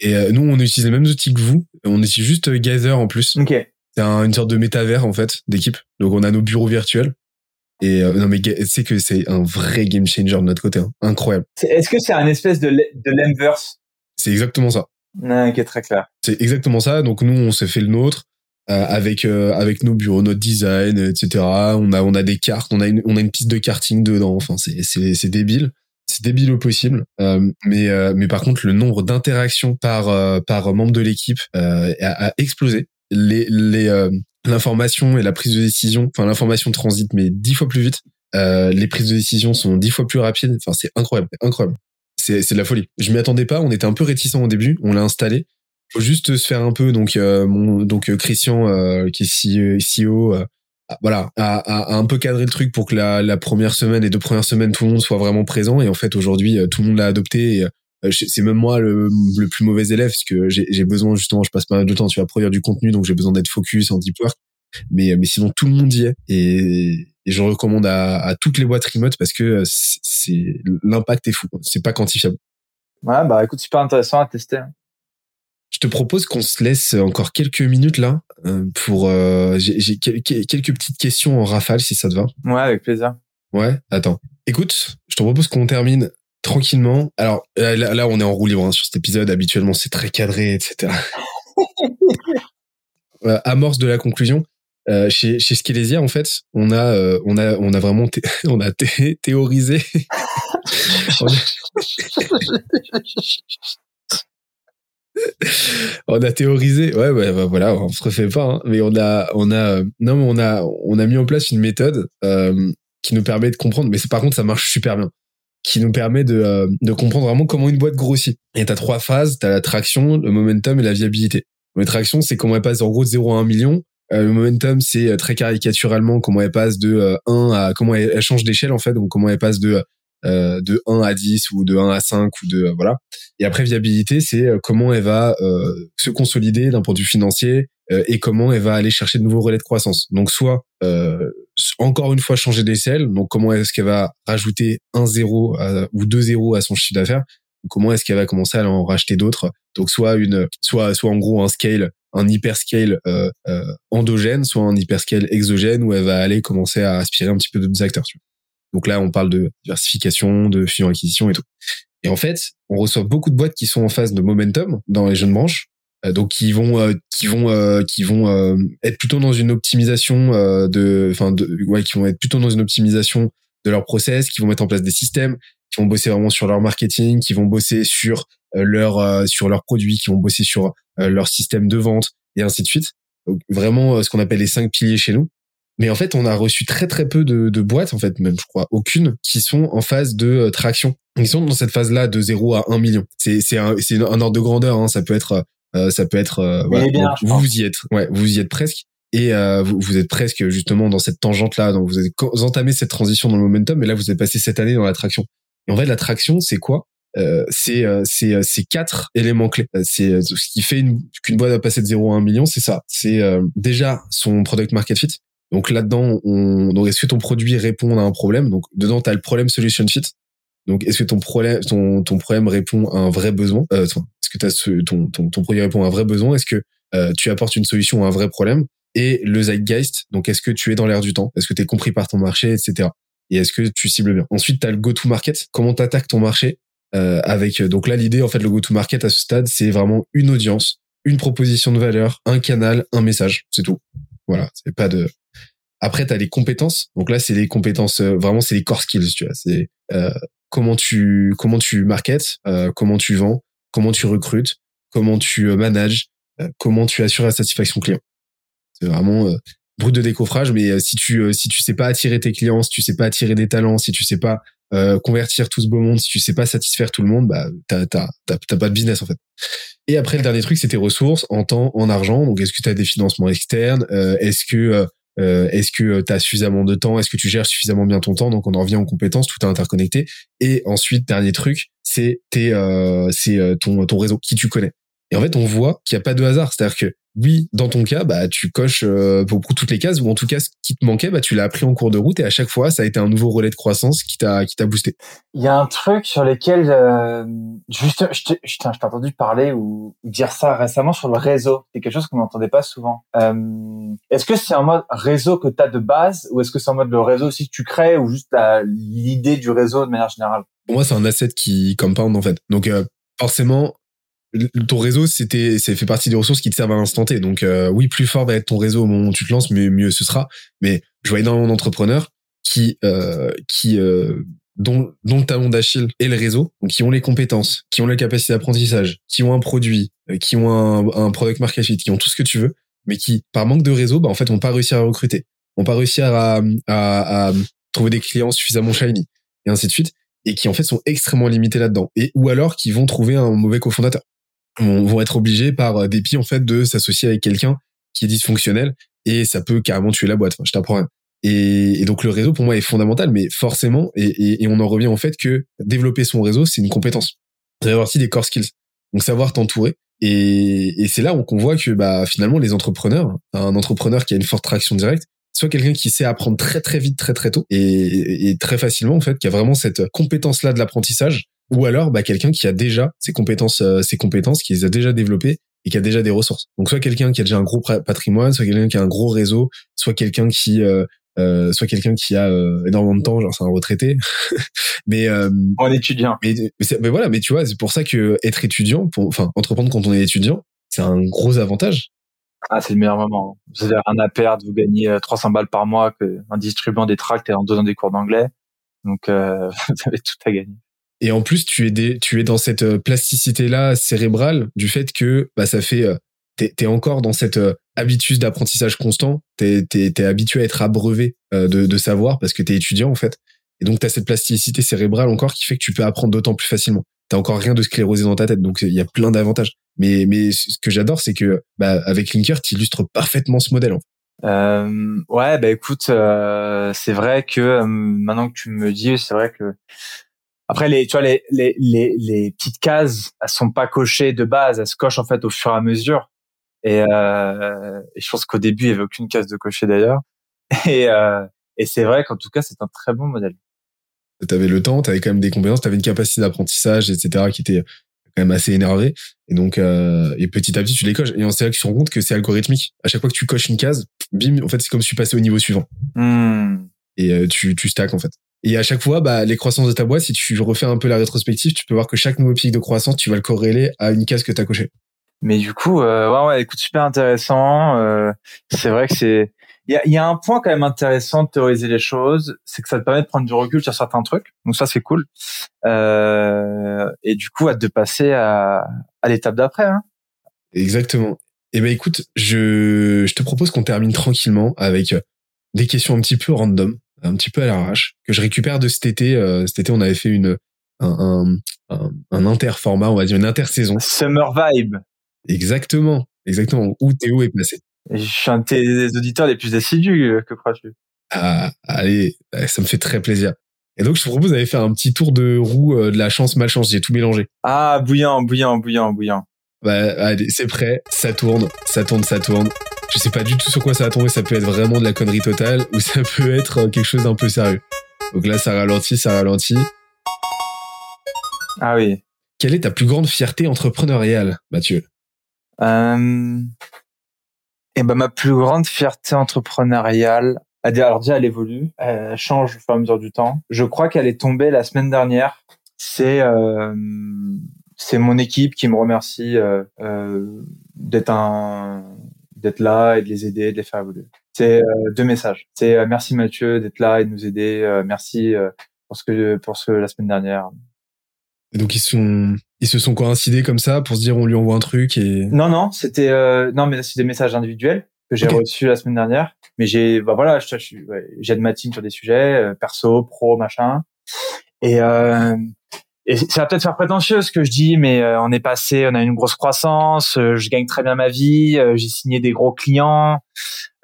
Et nous, on utilise les mêmes outils que vous. On utilise juste Gather en plus. Ok. C'est un, une sorte de métavers en fait d'équipe. Donc on a nos bureaux virtuels. Et euh, non mais c'est que c'est un vrai game changer de notre côté, hein. incroyable. Est-ce que c'est un espèce de de l'inverse C'est exactement ça. Ah, ok, très clair. C'est exactement ça. Donc nous, on s'est fait le nôtre euh, avec euh, avec nos bureaux, notre design, etc. On a on a des cartes, on a une on a une piste de karting dedans. Enfin, c'est c'est c'est débile. C'est débile au possible, euh, mais mais par contre le nombre d'interactions par par membre de l'équipe a, a, explosé. Les les l'information et la prise de décision, enfin l'information transite mais dix fois plus vite. Euh, les prises de décision sont dix fois plus rapides. Enfin, c'est incroyable, incroyable. C'est c'est de la folie. Je m'y attendais pas. On était un peu réticents au début. On l'a installé faut juste se faire un peu donc mon donc Christian qui est CEO voilà, à, un peu cadrer le truc pour que la, la, première semaine, les deux premières semaines, tout le monde soit vraiment présent. Et en fait, aujourd'hui, tout le monde l'a adopté. Et, euh, c'est même moi le, le, plus mauvais élève parce que j'ai besoin justement, je passe pas mal de temps, tu vas produire du contenu, donc j'ai besoin d'être focus en deep work. Mais, mais sinon, tout le monde y est. Et, et je recommande à, à, toutes les boîtes remote parce que c'est l'impact est fou. C'est pas quantifiable. Ouais, bah écoute, super intéressant à tester. Je te propose qu'on se laisse encore quelques minutes là euh, pour. Euh, j'ai quelques petites questions en rafale si ça te va. Ouais, avec plaisir. Ouais, attends. Écoute, je te propose qu'on termine tranquillement. Alors là, on est en roue libre hein, sur cet épisode. Habituellement, c'est très cadré, etc. Euh, amorce de la conclusion. Euh, chez chez Skelesia, en fait, on a euh, on a on a vraiment on a théorisé. on a théorisé, ouais, ouais, bah, voilà, on se refait pas, hein. mais on a, on a, non, mais on a, on a mis en place une méthode qui nous permet de comprendre. Mais par contre, ça marche super bien qui nous permet de, euh, de comprendre vraiment comment une boîte grossit. Et t'as trois phases, t'as la traction, le momentum et la viabilité. La traction, c'est comment elle passe en gros de 0 à 1 million. Euh, le momentum, c'est euh, très caricaturalement comment elle passe de 1 à comment elle, change d'échelle en fait, donc comment elle passe de euh, de 1 à 10 ou de 1 à 5 ou de voilà. Et après viabilité, c'est comment elle va se consolider d'un point de vue financier et comment elle va aller chercher de nouveaux relais de croissance. Donc soit encore une fois changer d'échelle. Donc comment est-ce qu'elle va rajouter un zéro ou deux zéros à son chiffre d'affaires? Comment est-ce qu'elle va commencer à en racheter d'autres? Donc soit une, soit soit en gros un scale, un hyperscale euh, euh, endogène, soit un hyperscale exogène où elle va aller commencer à aspirer un petit peu d'autres acteurs. Donc là, on parle de diversification, de fusion-acquisition et tout. Et en fait, on reçoit beaucoup de boîtes qui sont en phase de momentum dans les jeunes branches, donc qui vont euh, qui vont euh, qui vont être plutôt dans une optimisation de enfin de ouais qui vont être plutôt dans une optimisation de leur process qui vont mettre en place des systèmes qui vont bosser vraiment sur leur marketing qui vont bosser sur leur sur leurs produits qui vont bosser sur leur système de vente et ainsi de suite. Donc vraiment ce qu'on appelle les cinq piliers chez nous. Mais en fait on a reçu très très peu de, de boîtes en fait même je crois aucune qui sont en phase de traction. Ils sont dans cette phase là de 0 à 1 million. C'est c'est un, un ordre de grandeur hein. ça peut être euh, ça peut être euh, vous, vous y êtes, ouais, vous y êtes presque. Et euh, vous, vous, êtes presque justement dans cette tangente-là, donc vous avez entamé cette transition dans le momentum, mais là vous avez passé cette année dans la traction. Et en fait, la traction, c'est quoi? Euh, C'est c'est c'est quatre éléments clés. C'est ce qui fait qu'une boîte va passer de 0 à 1 million, c'est ça. C'est déjà son product market fit. Donc là-dedans, on, donc est-ce que ton produit répond à un problème? Donc dedans, tu as le problème solution fit. Donc, est-ce que ton problème, ton, ton problème répond à un vrai besoin? Euh, Est-ce que as ce, ton, ton, ton produit répond à un vrai besoin? Est-ce que euh, tu apportes une solution à un vrai problème? Et le zeitgeist, donc est-ce que tu es dans l'air du temps? Est-ce que tu es compris par ton marché, etc. Et est-ce que tu cibles bien? Ensuite, tu as le go-to-market. Comment tu attaques ton marché euh, avec Donc là, l'idée, en fait, le go-to-market à ce stade, c'est vraiment une audience, une proposition de valeur, un canal, un message. C'est tout. Voilà, c'est pas de... Après, tu les compétences. Donc là, c'est les compétences, vraiment, c'est les core skills, tu vois. C'est comment tu comment tu marketes, euh, comment tu vends, comment tu recrutes, comment tu euh, manages, euh, comment tu assures la satisfaction client. C'est vraiment euh, brut de décoffrage, mais si tu si tu sais pas attirer tes clients, si tu sais pas attirer des talents, si tu sais pas convertir tout ce beau monde, si tu sais pas satisfaire tout le monde, bah t'as t'as t'as pas de business en fait. Et après le dernier truc, c'est tes ressources en temps, en argent. Donc est-ce que tu as des financements externes? Est-ce que euh, est-ce que tu as suffisamment de temps? Est-ce que tu gères suffisamment bien ton temps? Donc on en revient aux compétences, tout est interconnecté. Et ensuite, dernier truc, c'est euh, c'est euh, ton ton réseau, qui tu connais. Et en fait, on voit qu'il n'y a pas de hasard. C'est-à-dire que oui, dans ton cas, bah, tu coches euh, pour toutes les cases, ou en tout cas, ce qui te manquait, bah, tu l'as appris en cours de route, et à chaque fois, ça a été un nouveau relais de croissance qui t'a qui t'a boosté. Il y a un truc sur lequel, euh, juste, je t'ai entendu parler ou dire ça récemment sur le réseau. C'est quelque chose qu'on n'entendait pas souvent. Euh, est-ce que c'est en mode réseau que tu as de base, ou est-ce que c'est en mode le réseau aussi que tu crées, ou juste l'idée du réseau de manière générale? Pour moi, c'est un asset qui compound en fait. Donc euh, forcément, ton réseau, c'était, c'est fait partie des ressources qui te servent à l'instant T. Donc, euh, oui, plus fort va être ton réseau au moment où tu te lances, mieux, ce sera. Mais je vois énormément d'entrepreneurs qui, euh, qui, euh, dont, dont le talon d'Achille est le réseau, donc qui ont les compétences, qui ont la capacité d'apprentissage, qui ont un produit, euh, qui ont un, un product market fit, qui ont tout ce que tu veux, mais qui, par manque de réseau, bah, en fait, n'ont pas réussi à recruter, n'ont pas réussi à, à, à trouver des clients suffisamment shiny, et ainsi de suite, et qui, en fait, sont extrêmement limités là-dedans. Et, ou alors, qui vont trouver un mauvais cofondateur vont, vont être obligés par dépit en fait de s'associer avec quelqu'un qui est dysfonctionnel et ça peut carrément tuer la boîte. Je t'apprends rien. Et, et, donc le réseau pour moi est fondamental, mais forcément, et, et, et on en revient au fait que développer son réseau, c'est une compétence. Fait partie des core skills. Donc savoir t'entourer. Et, c'est là où on voit que bah finalement les entrepreneurs, un entrepreneur qui a une forte traction directe, soit quelqu'un qui sait apprendre très très vite, très très tôt et, et très facilement en fait, qui a vraiment cette compétence là de l'apprentissage, ou alors bah quelqu'un qui a déjà ces compétences, euh, ces compétences, qui les a déjà développées et qui a déjà des ressources. Donc soit quelqu'un qui a déjà un gros patrimoine, soit quelqu'un qui a un gros réseau, soit quelqu'un qui euh, euh, soit quelqu'un qui a euh, énormément de temps, genre c'est un retraité. mais euh, en étudiant. Mais, mais, voilà, mais tu vois, c'est pour ça que être étudiant, pour, enfin entreprendre quand on est étudiant, c'est un gros avantage. Ah, c'est le meilleur moment. Vous avez rien à perdre, vous gagnez 300 balles par mois que en distribuant des tracts et en donnant des cours d'anglais. Donc euh, vous avez tout à gagner. Et en plus, tu es des, tu es dans cette plasticité là cérébrale du fait que bah ça fait t'es es encore dans cette euh, habitude d'apprentissage constant. T'es es, habitué à être abreuvé euh, de, de savoir parce que t'es étudiant en fait. Et donc t'as cette plasticité cérébrale encore qui fait que tu peux apprendre d'autant plus facilement. T'as encore rien de sclérosé dans ta tête, donc il y a plein d'avantages. Mais mais ce que j'adore, c'est que bah, avec Linker, tu illustres parfaitement ce modèle. En fait. euh, ouais, bah écoute, euh, c'est vrai que euh, maintenant que tu me dis, c'est vrai que après, les, tu vois, les, les, les, les, petites cases, elles sont pas cochées de base, elles se cochent en fait au fur et à mesure. Et, euh, et je pense qu'au début, il n'y avait aucune case de cocher d'ailleurs. Et, euh, et c'est vrai qu'en tout cas, c'est un très bon modèle. Tu avais le temps, tu avais quand même des compétences, tu avais une capacité d'apprentissage, etc., qui était quand même assez énervé. Et donc, euh, et petit à petit, tu les coches. Et c'est là que tu te rends compte que c'est algorithmique. À chaque fois que tu coches une case, bim, en fait, c'est comme si tu passais au niveau suivant. Mmh. Et euh, tu, tu stacks, en fait. Et à chaque fois, bah, les croissances de ta boîte, si tu refais un peu la rétrospective, tu peux voir que chaque nouveau pic de croissance, tu vas le corréler à une case que tu as cochée. Mais du coup, euh, ouais, ouais, écoute, super intéressant. Euh, c'est vrai que c'est, il y a, y a, un point quand même intéressant de théoriser les choses, c'est que ça te permet de prendre du recul sur certains trucs. Donc ça, c'est cool. Euh, et du coup, hâte de passer à, à l'étape d'après. Hein. Exactement. Eh ben, écoute, je, je te propose qu'on termine tranquillement avec des questions un petit peu random, un petit peu à l'arrache, que je récupère de cet été. Euh, cet été, on avait fait une un, un, un, interformat, on va dire une intersaison. Summer vibe. Exactement, exactement. Où Théo est placé. Je suis un de tes auditeurs les plus assidus, euh, que crois-tu? Ah, allez, ça me fait très plaisir. Et donc, je te propose d'aller faire un petit tour de roue euh, de la chance, malchance. J'ai tout mélangé. Ah, bouillant, bouillant, bouillant, bouillant. Bah, allez, c'est prêt. Ça tourne, ça tourne, ça tourne. Je sais pas du tout sur quoi ça va tomber. Ça peut être vraiment de la connerie totale ou ça peut être euh, quelque chose d'un peu sérieux. Donc là, ça ralentit, ça ralentit. Ah oui. Quelle est ta plus grande fierté entrepreneuriale, Mathieu? Euh, et ben ma plus grande fierté entrepreneuriale, alors déjà elle évolue, elle change au fur et à mesure du temps. Je crois qu'elle est tombée la semaine dernière. C'est euh, c'est mon équipe qui me remercie euh, euh, d'être un d'être là et de les aider, de les faire évoluer. C'est euh, deux messages. C'est euh, merci Mathieu d'être là et de nous aider. Euh, merci pour ce que pour ce la semaine dernière. Et donc ils sont ils se sont coïncidés comme ça pour se dire on lui envoie un truc et non non c'était euh, non mais c'est des messages individuels que j'ai okay. reçus la semaine dernière mais j'ai bah voilà je, je, ouais, j'aide ma team sur des sujets euh, perso pro machin et euh, et ça va peut-être faire prétentieux ce que je dis, mais euh, on est passé, on a une grosse croissance, euh, je gagne très bien ma vie, euh, j'ai signé des gros clients,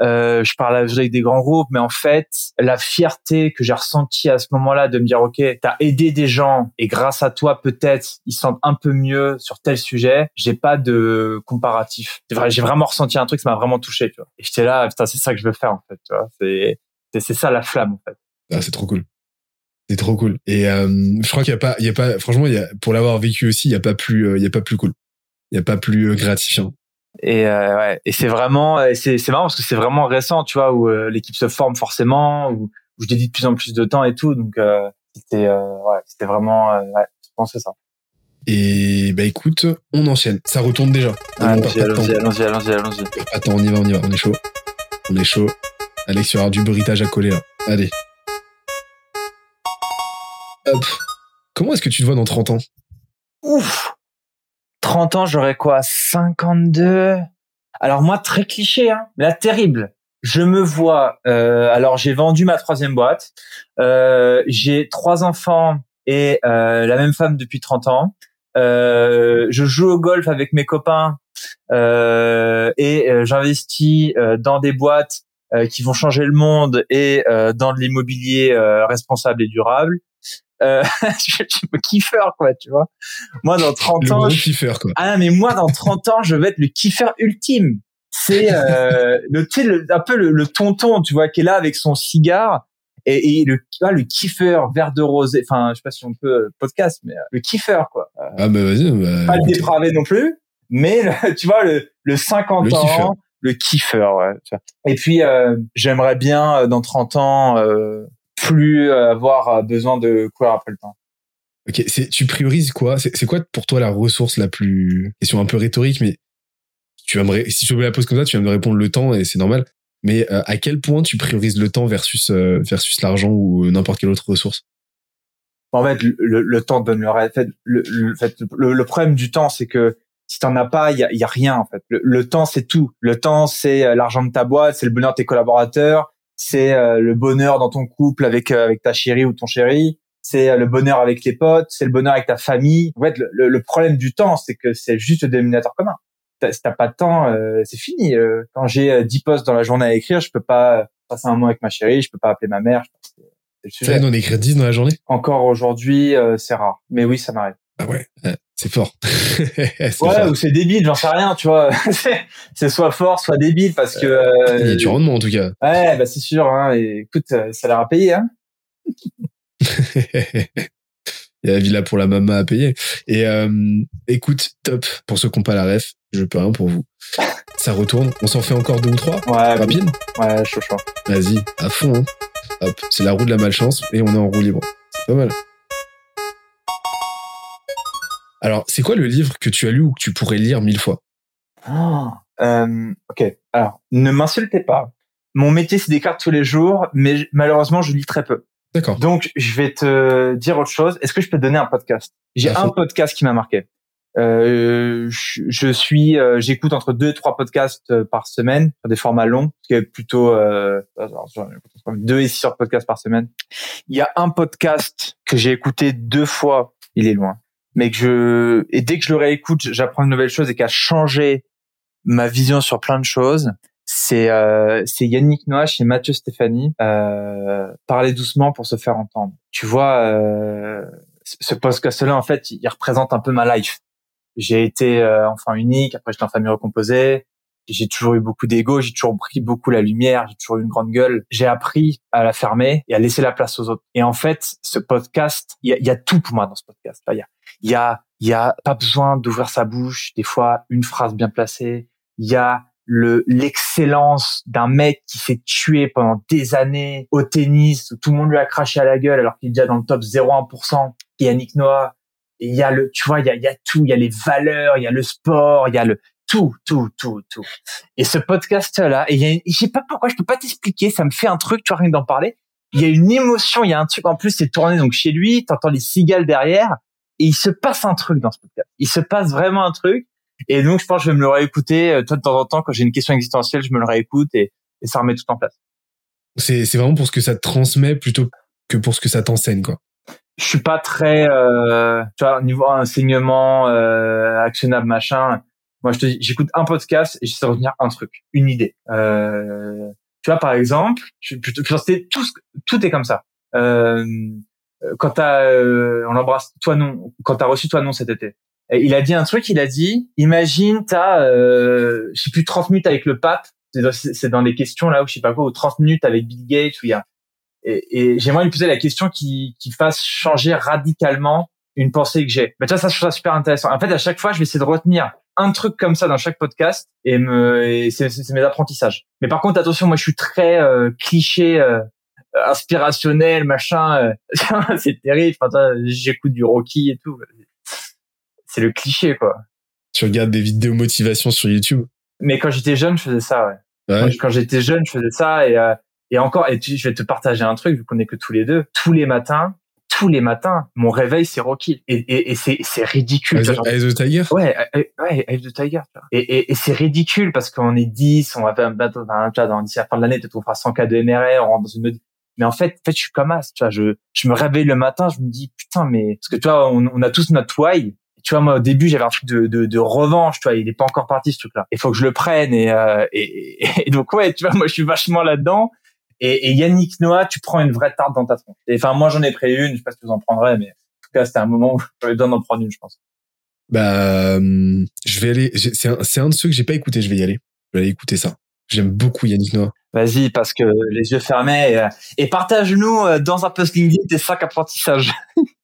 je parle avec des grands groupes, mais en fait, la fierté que j'ai ressentie à ce moment-là de me dire, ok, t'as aidé des gens et grâce à toi peut-être ils sentent un peu mieux sur tel sujet, j'ai pas de comparatif. J'ai vraiment ressenti un truc, ça m'a vraiment touché, tu vois. Et j'étais là, putain, c'est ça que je veux faire en fait, tu vois. C'est c'est ça la flamme en fait. Ah, c'est trop cool. C'est trop cool. Et euh, je crois qu'il y a pas, il y a pas, franchement, il y a, pour l'avoir vécu aussi, il y a pas plus, euh, il y a pas plus cool. Il y a pas plus euh, gratifiant. Et euh, ouais, et c'est vraiment, c'est c'est marrant parce que c'est vraiment récent, tu vois, où euh, l'équipe se forme forcément, où, où je dédie de plus en plus de temps et tout. Donc euh, c'était, ouais, c'était vraiment, ouais, je pense que ça. Et bah écoute, on enchaîne. Ça retourne déjà. Allons-y, allons-y, allons-y, allons-y, allons-y. Attends, on y va, on y va, on est chaud. On est chaud. Alex, il y aura du bruitage à coller là. Allez. Hop. Comment est-ce que tu te vois dans 30 ans? Ouf 30 ans, j'aurais quoi? 52 Alors moi, très cliché, hein, mais là, terrible. Je me vois... Euh, alors, j'ai vendu ma troisième boîte. Euh, j'ai trois enfants et euh, la même femme depuis 30 ans. euh, je joue au golf avec mes copains euh, et euh, j'investis euh, dans des boîtes euh, qui vont changer le monde et dans de l'immobilier responsable et durable. Euh, je, suis me kiffeur quoi, tu vois. Moi dans 30 le ans, je... kiffeur quoi. Ah mais moi dans 30 ans, je vais être le kiffeur ultime. C'est euh, le, le, un peu le, le, tonton, tu vois, qui est là avec son cigare et, et le, ah, le kiffeur vert de rosé. Enfin, je sais pas si on peut euh, podcast, mais euh, le kiffeur, quoi. Euh, ah, bah vas-y. Bah, pas le dépravé non plus, mais le, tu vois, le, le 50 le ans, kiffeur. le kiffeur, ouais. Et puis, euh, j'aimerais bien, dans 30 ans, euh, plus avoir besoin de courir après le temps. Ok, c'est, tu priorises quoi? C'est, quoi pour toi la ressource la plus... Question un peu rhétorique, mais tu vas me ré... si je me la pose comme ça, tu vas me répondre le temps et c'est normal. Mais euh, à quel point tu priorises le temps versus euh, versus l'argent ou n'importe quelle autre ressource? En fait, le, le temps donne le, fait, le, le, le, problème du temps, c'est que si t'en as pas, il y a, y a, rien en fait. Le, temps, c'est tout. Le temps, c'est euh, l'argent de ta boîte, c'est le bonheur de tes collaborateurs, c'est le bonheur dans ton couple avec avec ta chérie ou ton chéri, c'est le bonheur avec tes potes, c'est le bonheur avec ta famille. En fait, le, problème du temps, c'est que c'est juste le dénominateur commun si t'as pas de temps, euh, c'est fini. Euh, quand j'ai 10 euh, postes dans la journée à écrire, je peux pas passer un moment avec ma chérie, je peux pas appeler ma mère. Tu en écrire 10 dans la journée? Encore aujourd'hui, c'est rare. Mais oui, ça m'arrive. Ah ouais, c'est fort. ouais, ou c'est débile, j'en sais rien, tu vois. c'est soit fort, soit débile, parce que... Euh, il y a du rendement, en tout cas. Ouais, bah c'est sûr. Hein, et, écoute, ça a l'air à payer. Hein il y a la villa pour la maman à payer. Et euh, écoute, top. Pour ceux qui n'ont pas la ref, je peux rien pour vous. Ça retourne. On s'en fait encore deux ou trois? Ouais. Rapide? Ouais, chaud, chaud. Vas-y, à fond. Hein. Hop, c'est la roue de la malchance et on est en roue libre. C'est pas mal. Alors, c'est quoi le livre que tu as lu ou que tu pourrais lire mille fois? Oh, euh, Ok. Alors, ne m'insultez pas. Mon métier, c'est d'écrire tous les jours, mais malheureusement, je lis très peu. D'accord. Donc, je vais te dire autre chose. Est-ce que je peux te donner un podcast? J'ai un podcast qui m'a marqué. Euh, je, suis, euh, j'écoute entre deux et trois podcasts euh, par semaine, des formats longs, ce qui est plutôt euh, deux et six heures de podcasts par semaine. Il y a un podcast que j'ai écouté deux fois, il est loin, mais que je et dès que je le réécoute, j'apprends une nouvelle chose et qui a changé ma vision sur plein de choses c'est euh, c'est Yannick Noach et Mathieu Stéphanie euh, parler doucement pour se faire entendre. Tu vois, euh, ce podcast-là en fait, il représente un peu ma life. J'ai été euh, enfant unique, après j'étais en famille recomposée. J'ai toujours eu beaucoup d'ego, j'ai toujours pris beaucoup la lumière, j'ai toujours eu une grande gueule. J'ai appris à la fermer et à laisser la place aux autres. Et en fait, ce podcast, il y a, y a, tout pour moi dans ce podcast. Il y il y a, il y a pas besoin d'ouvrir sa bouche. Des fois, une phrase bien placée. Il y a le l'excellence d'un mec qui s'est tué pendant des années au tennis où tout le monde lui a craché à la gueule alors qu'il est déjà dans le top 0,1% et Yannick Noah et il y a le tu vois il y a, il y a tout il y a les valeurs il y a le sport il y a le tout tout tout tout et ce podcast là et a je sais pas pourquoi je peux pas t'expliquer ça me fait un truc tu vois rien d'en parler il y a une émotion il y a un truc en plus c'est tourné donc chez lui t'entends les cigales derrière et il se passe un truc dans ce podcast il se passe vraiment un truc et donc, je pense que je vais me le réécouter. Euh, toi, de temps en temps, quand j'ai une question existentielle, je me le réécoute et, et ça remet tout en place. C'est, c'est vraiment pour ce que ça te transmet plutôt que pour ce que ça t'enseigne, quoi. Je suis pas très, euh, tu vois, niveau enseignement, euh, actionnable, machin. Moi, je te dis, j'écoute un podcast et j'essaie de retenir un truc, une idée. Euh, tu vois, par exemple, je, je, je, tout, tout est comme ça. Euh, quand t'as, euh, on l'embrasse, toi non, quand t'as reçu toi non cet été, il a dit un truc, il a dit, imagine, t'as, euh, je sais plus, 30 minutes avec le pape, c'est dans, les questions là où je sais pas quoi, ou 30 minutes avec Bill Gates, où il y a, et, et j'aimerais lui poser la question qui, qui fasse changer radicalement une pensée que j'ai. Mais tu vois, ça, je trouve ça super intéressant. En fait, à chaque fois, je vais essayer de retenir un truc comme ça dans chaque podcast et me, et c'est mes apprentissages. Mais par contre, attention, moi, je suis très euh, cliché, euh, inspirationnel, machin. Euh, c'est terrible. Enfin, j'écoute du Rocky et tout c'est le cliché, quoi. Tu regardes des vidéos motivation sur YouTube? Mais quand j'étais jeune, je faisais ça, ouais. Quand, j'étais jeune, je faisais ça et, euh, et encore, et tu, je vais te partager un truc, vu qu'on est que tous les deux. Tous les matins, tous les matins, mon réveil, c'est Rocky. Et, et, et c'est, c'est ridicule. Eyes of Tiger? Ouais, ouais, Eyes of Tiger. Et, et, et c'est ridicule parce qu'on est 10, on va faire un bateau, enfin, tu vois, dans, d'ici la fin de l'année, peut-être on fera 100 cas de MRR, on rentre dans une mais en fait, en fait, je suis comme as, tu vois, je, je me réveille le matin, je me dis, putain, mais, parce que tu vois, on, on a tous notre why, tu vois, moi, au début, j'avais un truc de, de, de revanche, tu vois, il est pas encore parti, ce truc-là. Il faut que je le prenne, et, euh, et, et, donc, ouais, tu vois, moi, je suis vachement là-dedans. Et, et Yannick Noah, tu prends une vraie tarte dans ta tronche. Enfin, moi, j'en ai pris une, je sais pas si vous en prendrez, mais en tout cas, c'était un moment où j'avais besoin d'en prendre une, je pense. Bah, euh, je vais aller, c'est un, un de ceux que j'ai pas écouté, je vais y aller. Je vais aller écouter ça. J'aime beaucoup Yannick Noah. Vas-y, parce que les yeux fermés. Et, euh, et partage-nous euh, dans un post LinkedIn tes cinq apprentissages.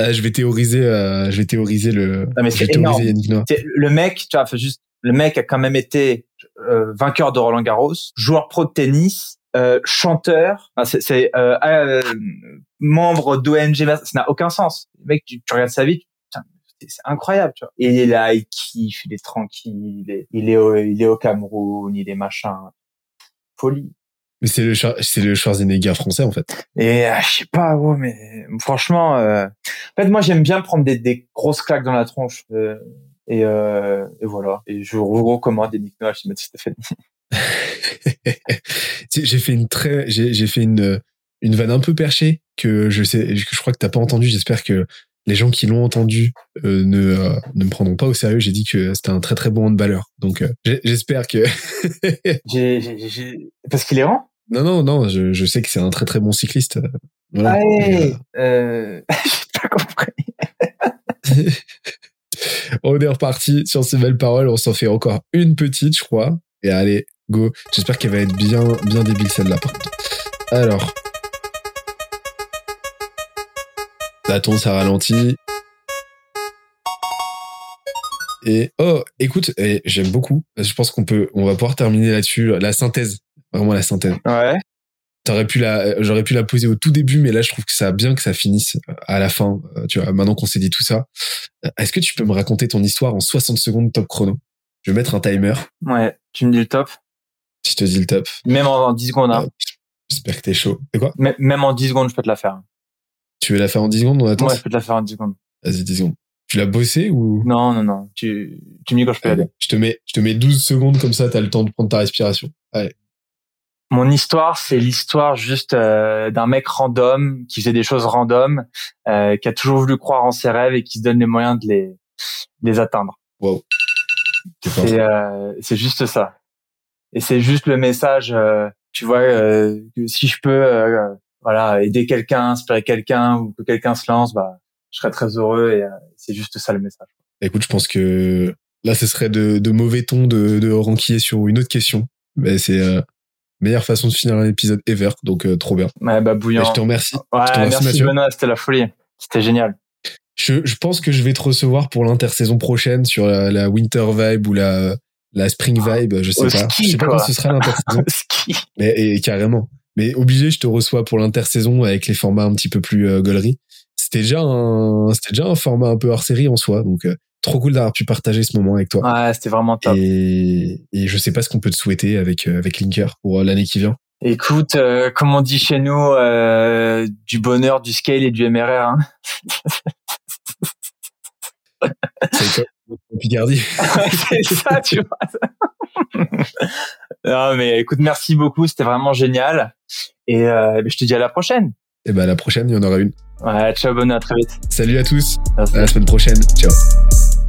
Euh, je vais théoriser, euh, je vais théoriser le, Non, mais je c'est vais théoriser énorme. Yannick Noah. Le mec, tu vois, juste, le mec a quand même été euh, vainqueur de Roland Garros, joueur pro de tennis, chanteur, c'est, membre d'ONG, ça n'a aucun sens. Le mec, tu, tu regardes sa vie, c'est, incroyable, tu vois. Et il est là, il kiffe, il est tranquille, il est, il est, au, il est au Cameroun, il est machin, folie. Mais c'est le, c'est le Schwarzenegger français, en fait. Et euh, je sais pas, ouais, mais franchement, euh, en fait, moi j'aime bien prendre des, des grosses claques dans la tronche. euh, et, euh, et voilà. Et je vous recommande Yannick Noah chez sais, j'ai fait une très, j'ai, j'ai fait une, une vanne un peu perchée que je sais, que je crois que t'as pas entendu. J'espère que les gens qui l'ont entendu euh, ne, euh, ne me prendront pas au sérieux. J'ai dit que c'était un très très bon handballeur. Donc, euh, j'espère que. J'ai, j'ai, j'ai... Parce qu'il est rang non, non, non. Je, je sais que c'est un très très bon cycliste. euh, Voilà. Ouais. Euh... J'ai pas compris. On est reparti sur ces belles paroles. On s'en fait encore une petite, je crois. Et allez, go. J'espère qu'elle va être bien, bien débile celle-là, par contre. Alors. Ça tourne, ça ralentit. Et oh, écoute, eh, j'aime beaucoup. Je pense qu'on peut, on va pouvoir terminer là-dessus. La synthèse, vraiment la synthèse. Ouais. T'aurais pu la, j'aurais pu la poser au tout début, mais là je trouve que ça a bien que ça finisse à la fin. euh, Tu vois, maintenant qu'on s'est dit tout ça, Euh, est-ce que tu peux me raconter ton histoire en 60 secondes top chrono? Je vais mettre un timer. Ouais. Tu me dis le top. Je te dis le top, Même en, en 10 secondes, hein. J'espère que t'es chaud. C'est quoi? Même en 10 secondes, je peux te la faire. Tu veux la faire en 10 secondes On attend. Ouais, je peux te la faire en 10 secondes. Vas-y, 10 secondes. Tu l'as bossé ou? Non, non, non. Tu, tu me dis quand je peux y aller. Je te mets, je te mets 12 secondes comme ça, t'as le temps de prendre ta respiration. Allez. Mon histoire, c'est l'histoire juste euh, d'un mec random qui faisait des choses random, euh, qui a toujours voulu croire en ses rêves et qui se donne les moyens de les, de les atteindre. Wow. C'est euh, juste ça. Et c'est juste le message, euh, tu vois, euh, que si je peux, euh, voilà, aider quelqu'un, inspirer quelqu'un ou que quelqu'un se lance, bah, je serais très heureux et euh, c'est juste ça le message. Écoute, je pense que là, ce serait de, de mauvais ton de, de renquiller sur une autre question. Mais c'est euh, meilleure façon de finir un épisode ever, donc euh, trop bien. Ouais, bah Et bouillant. je te remercie. Ouais, je te remercie, merci. Benoît, c'était la folie. C'était génial. Je, je pense que je vais te recevoir pour l'intersaison prochaine sur la, la winter vibe ou la, la spring vibe, je sais Au pas. ski, je sais pas quoi. quand ce sera l'intersaison. Ski. mais et, carrément. Mais obligé, je te reçois pour l'intersaison avec les formats un petit peu plus euh, gaulerie. C'était déjà un, c'était déjà un format un peu hors série en soi, donc euh, trop cool d'avoir pu partager ce moment avec toi. Ouais, c'était vraiment top. Et, et je sais pas ce qu'on peut te souhaiter avec euh, avec Linker pour euh, l'année qui vient. Écoute, euh, comme on dit chez nous, euh, du bonheur, du scale et du MRR. Hein. C'est Picardie. c'est ça, tu vois. non, mais écoute, merci beaucoup, c'était vraiment génial. Et euh, je te dis à la prochaine. Et ben à la prochaine, il y en aura une. Ouais, ciao, bonne à très vite. Salut à tous. Merci. À la semaine prochaine. Ciao.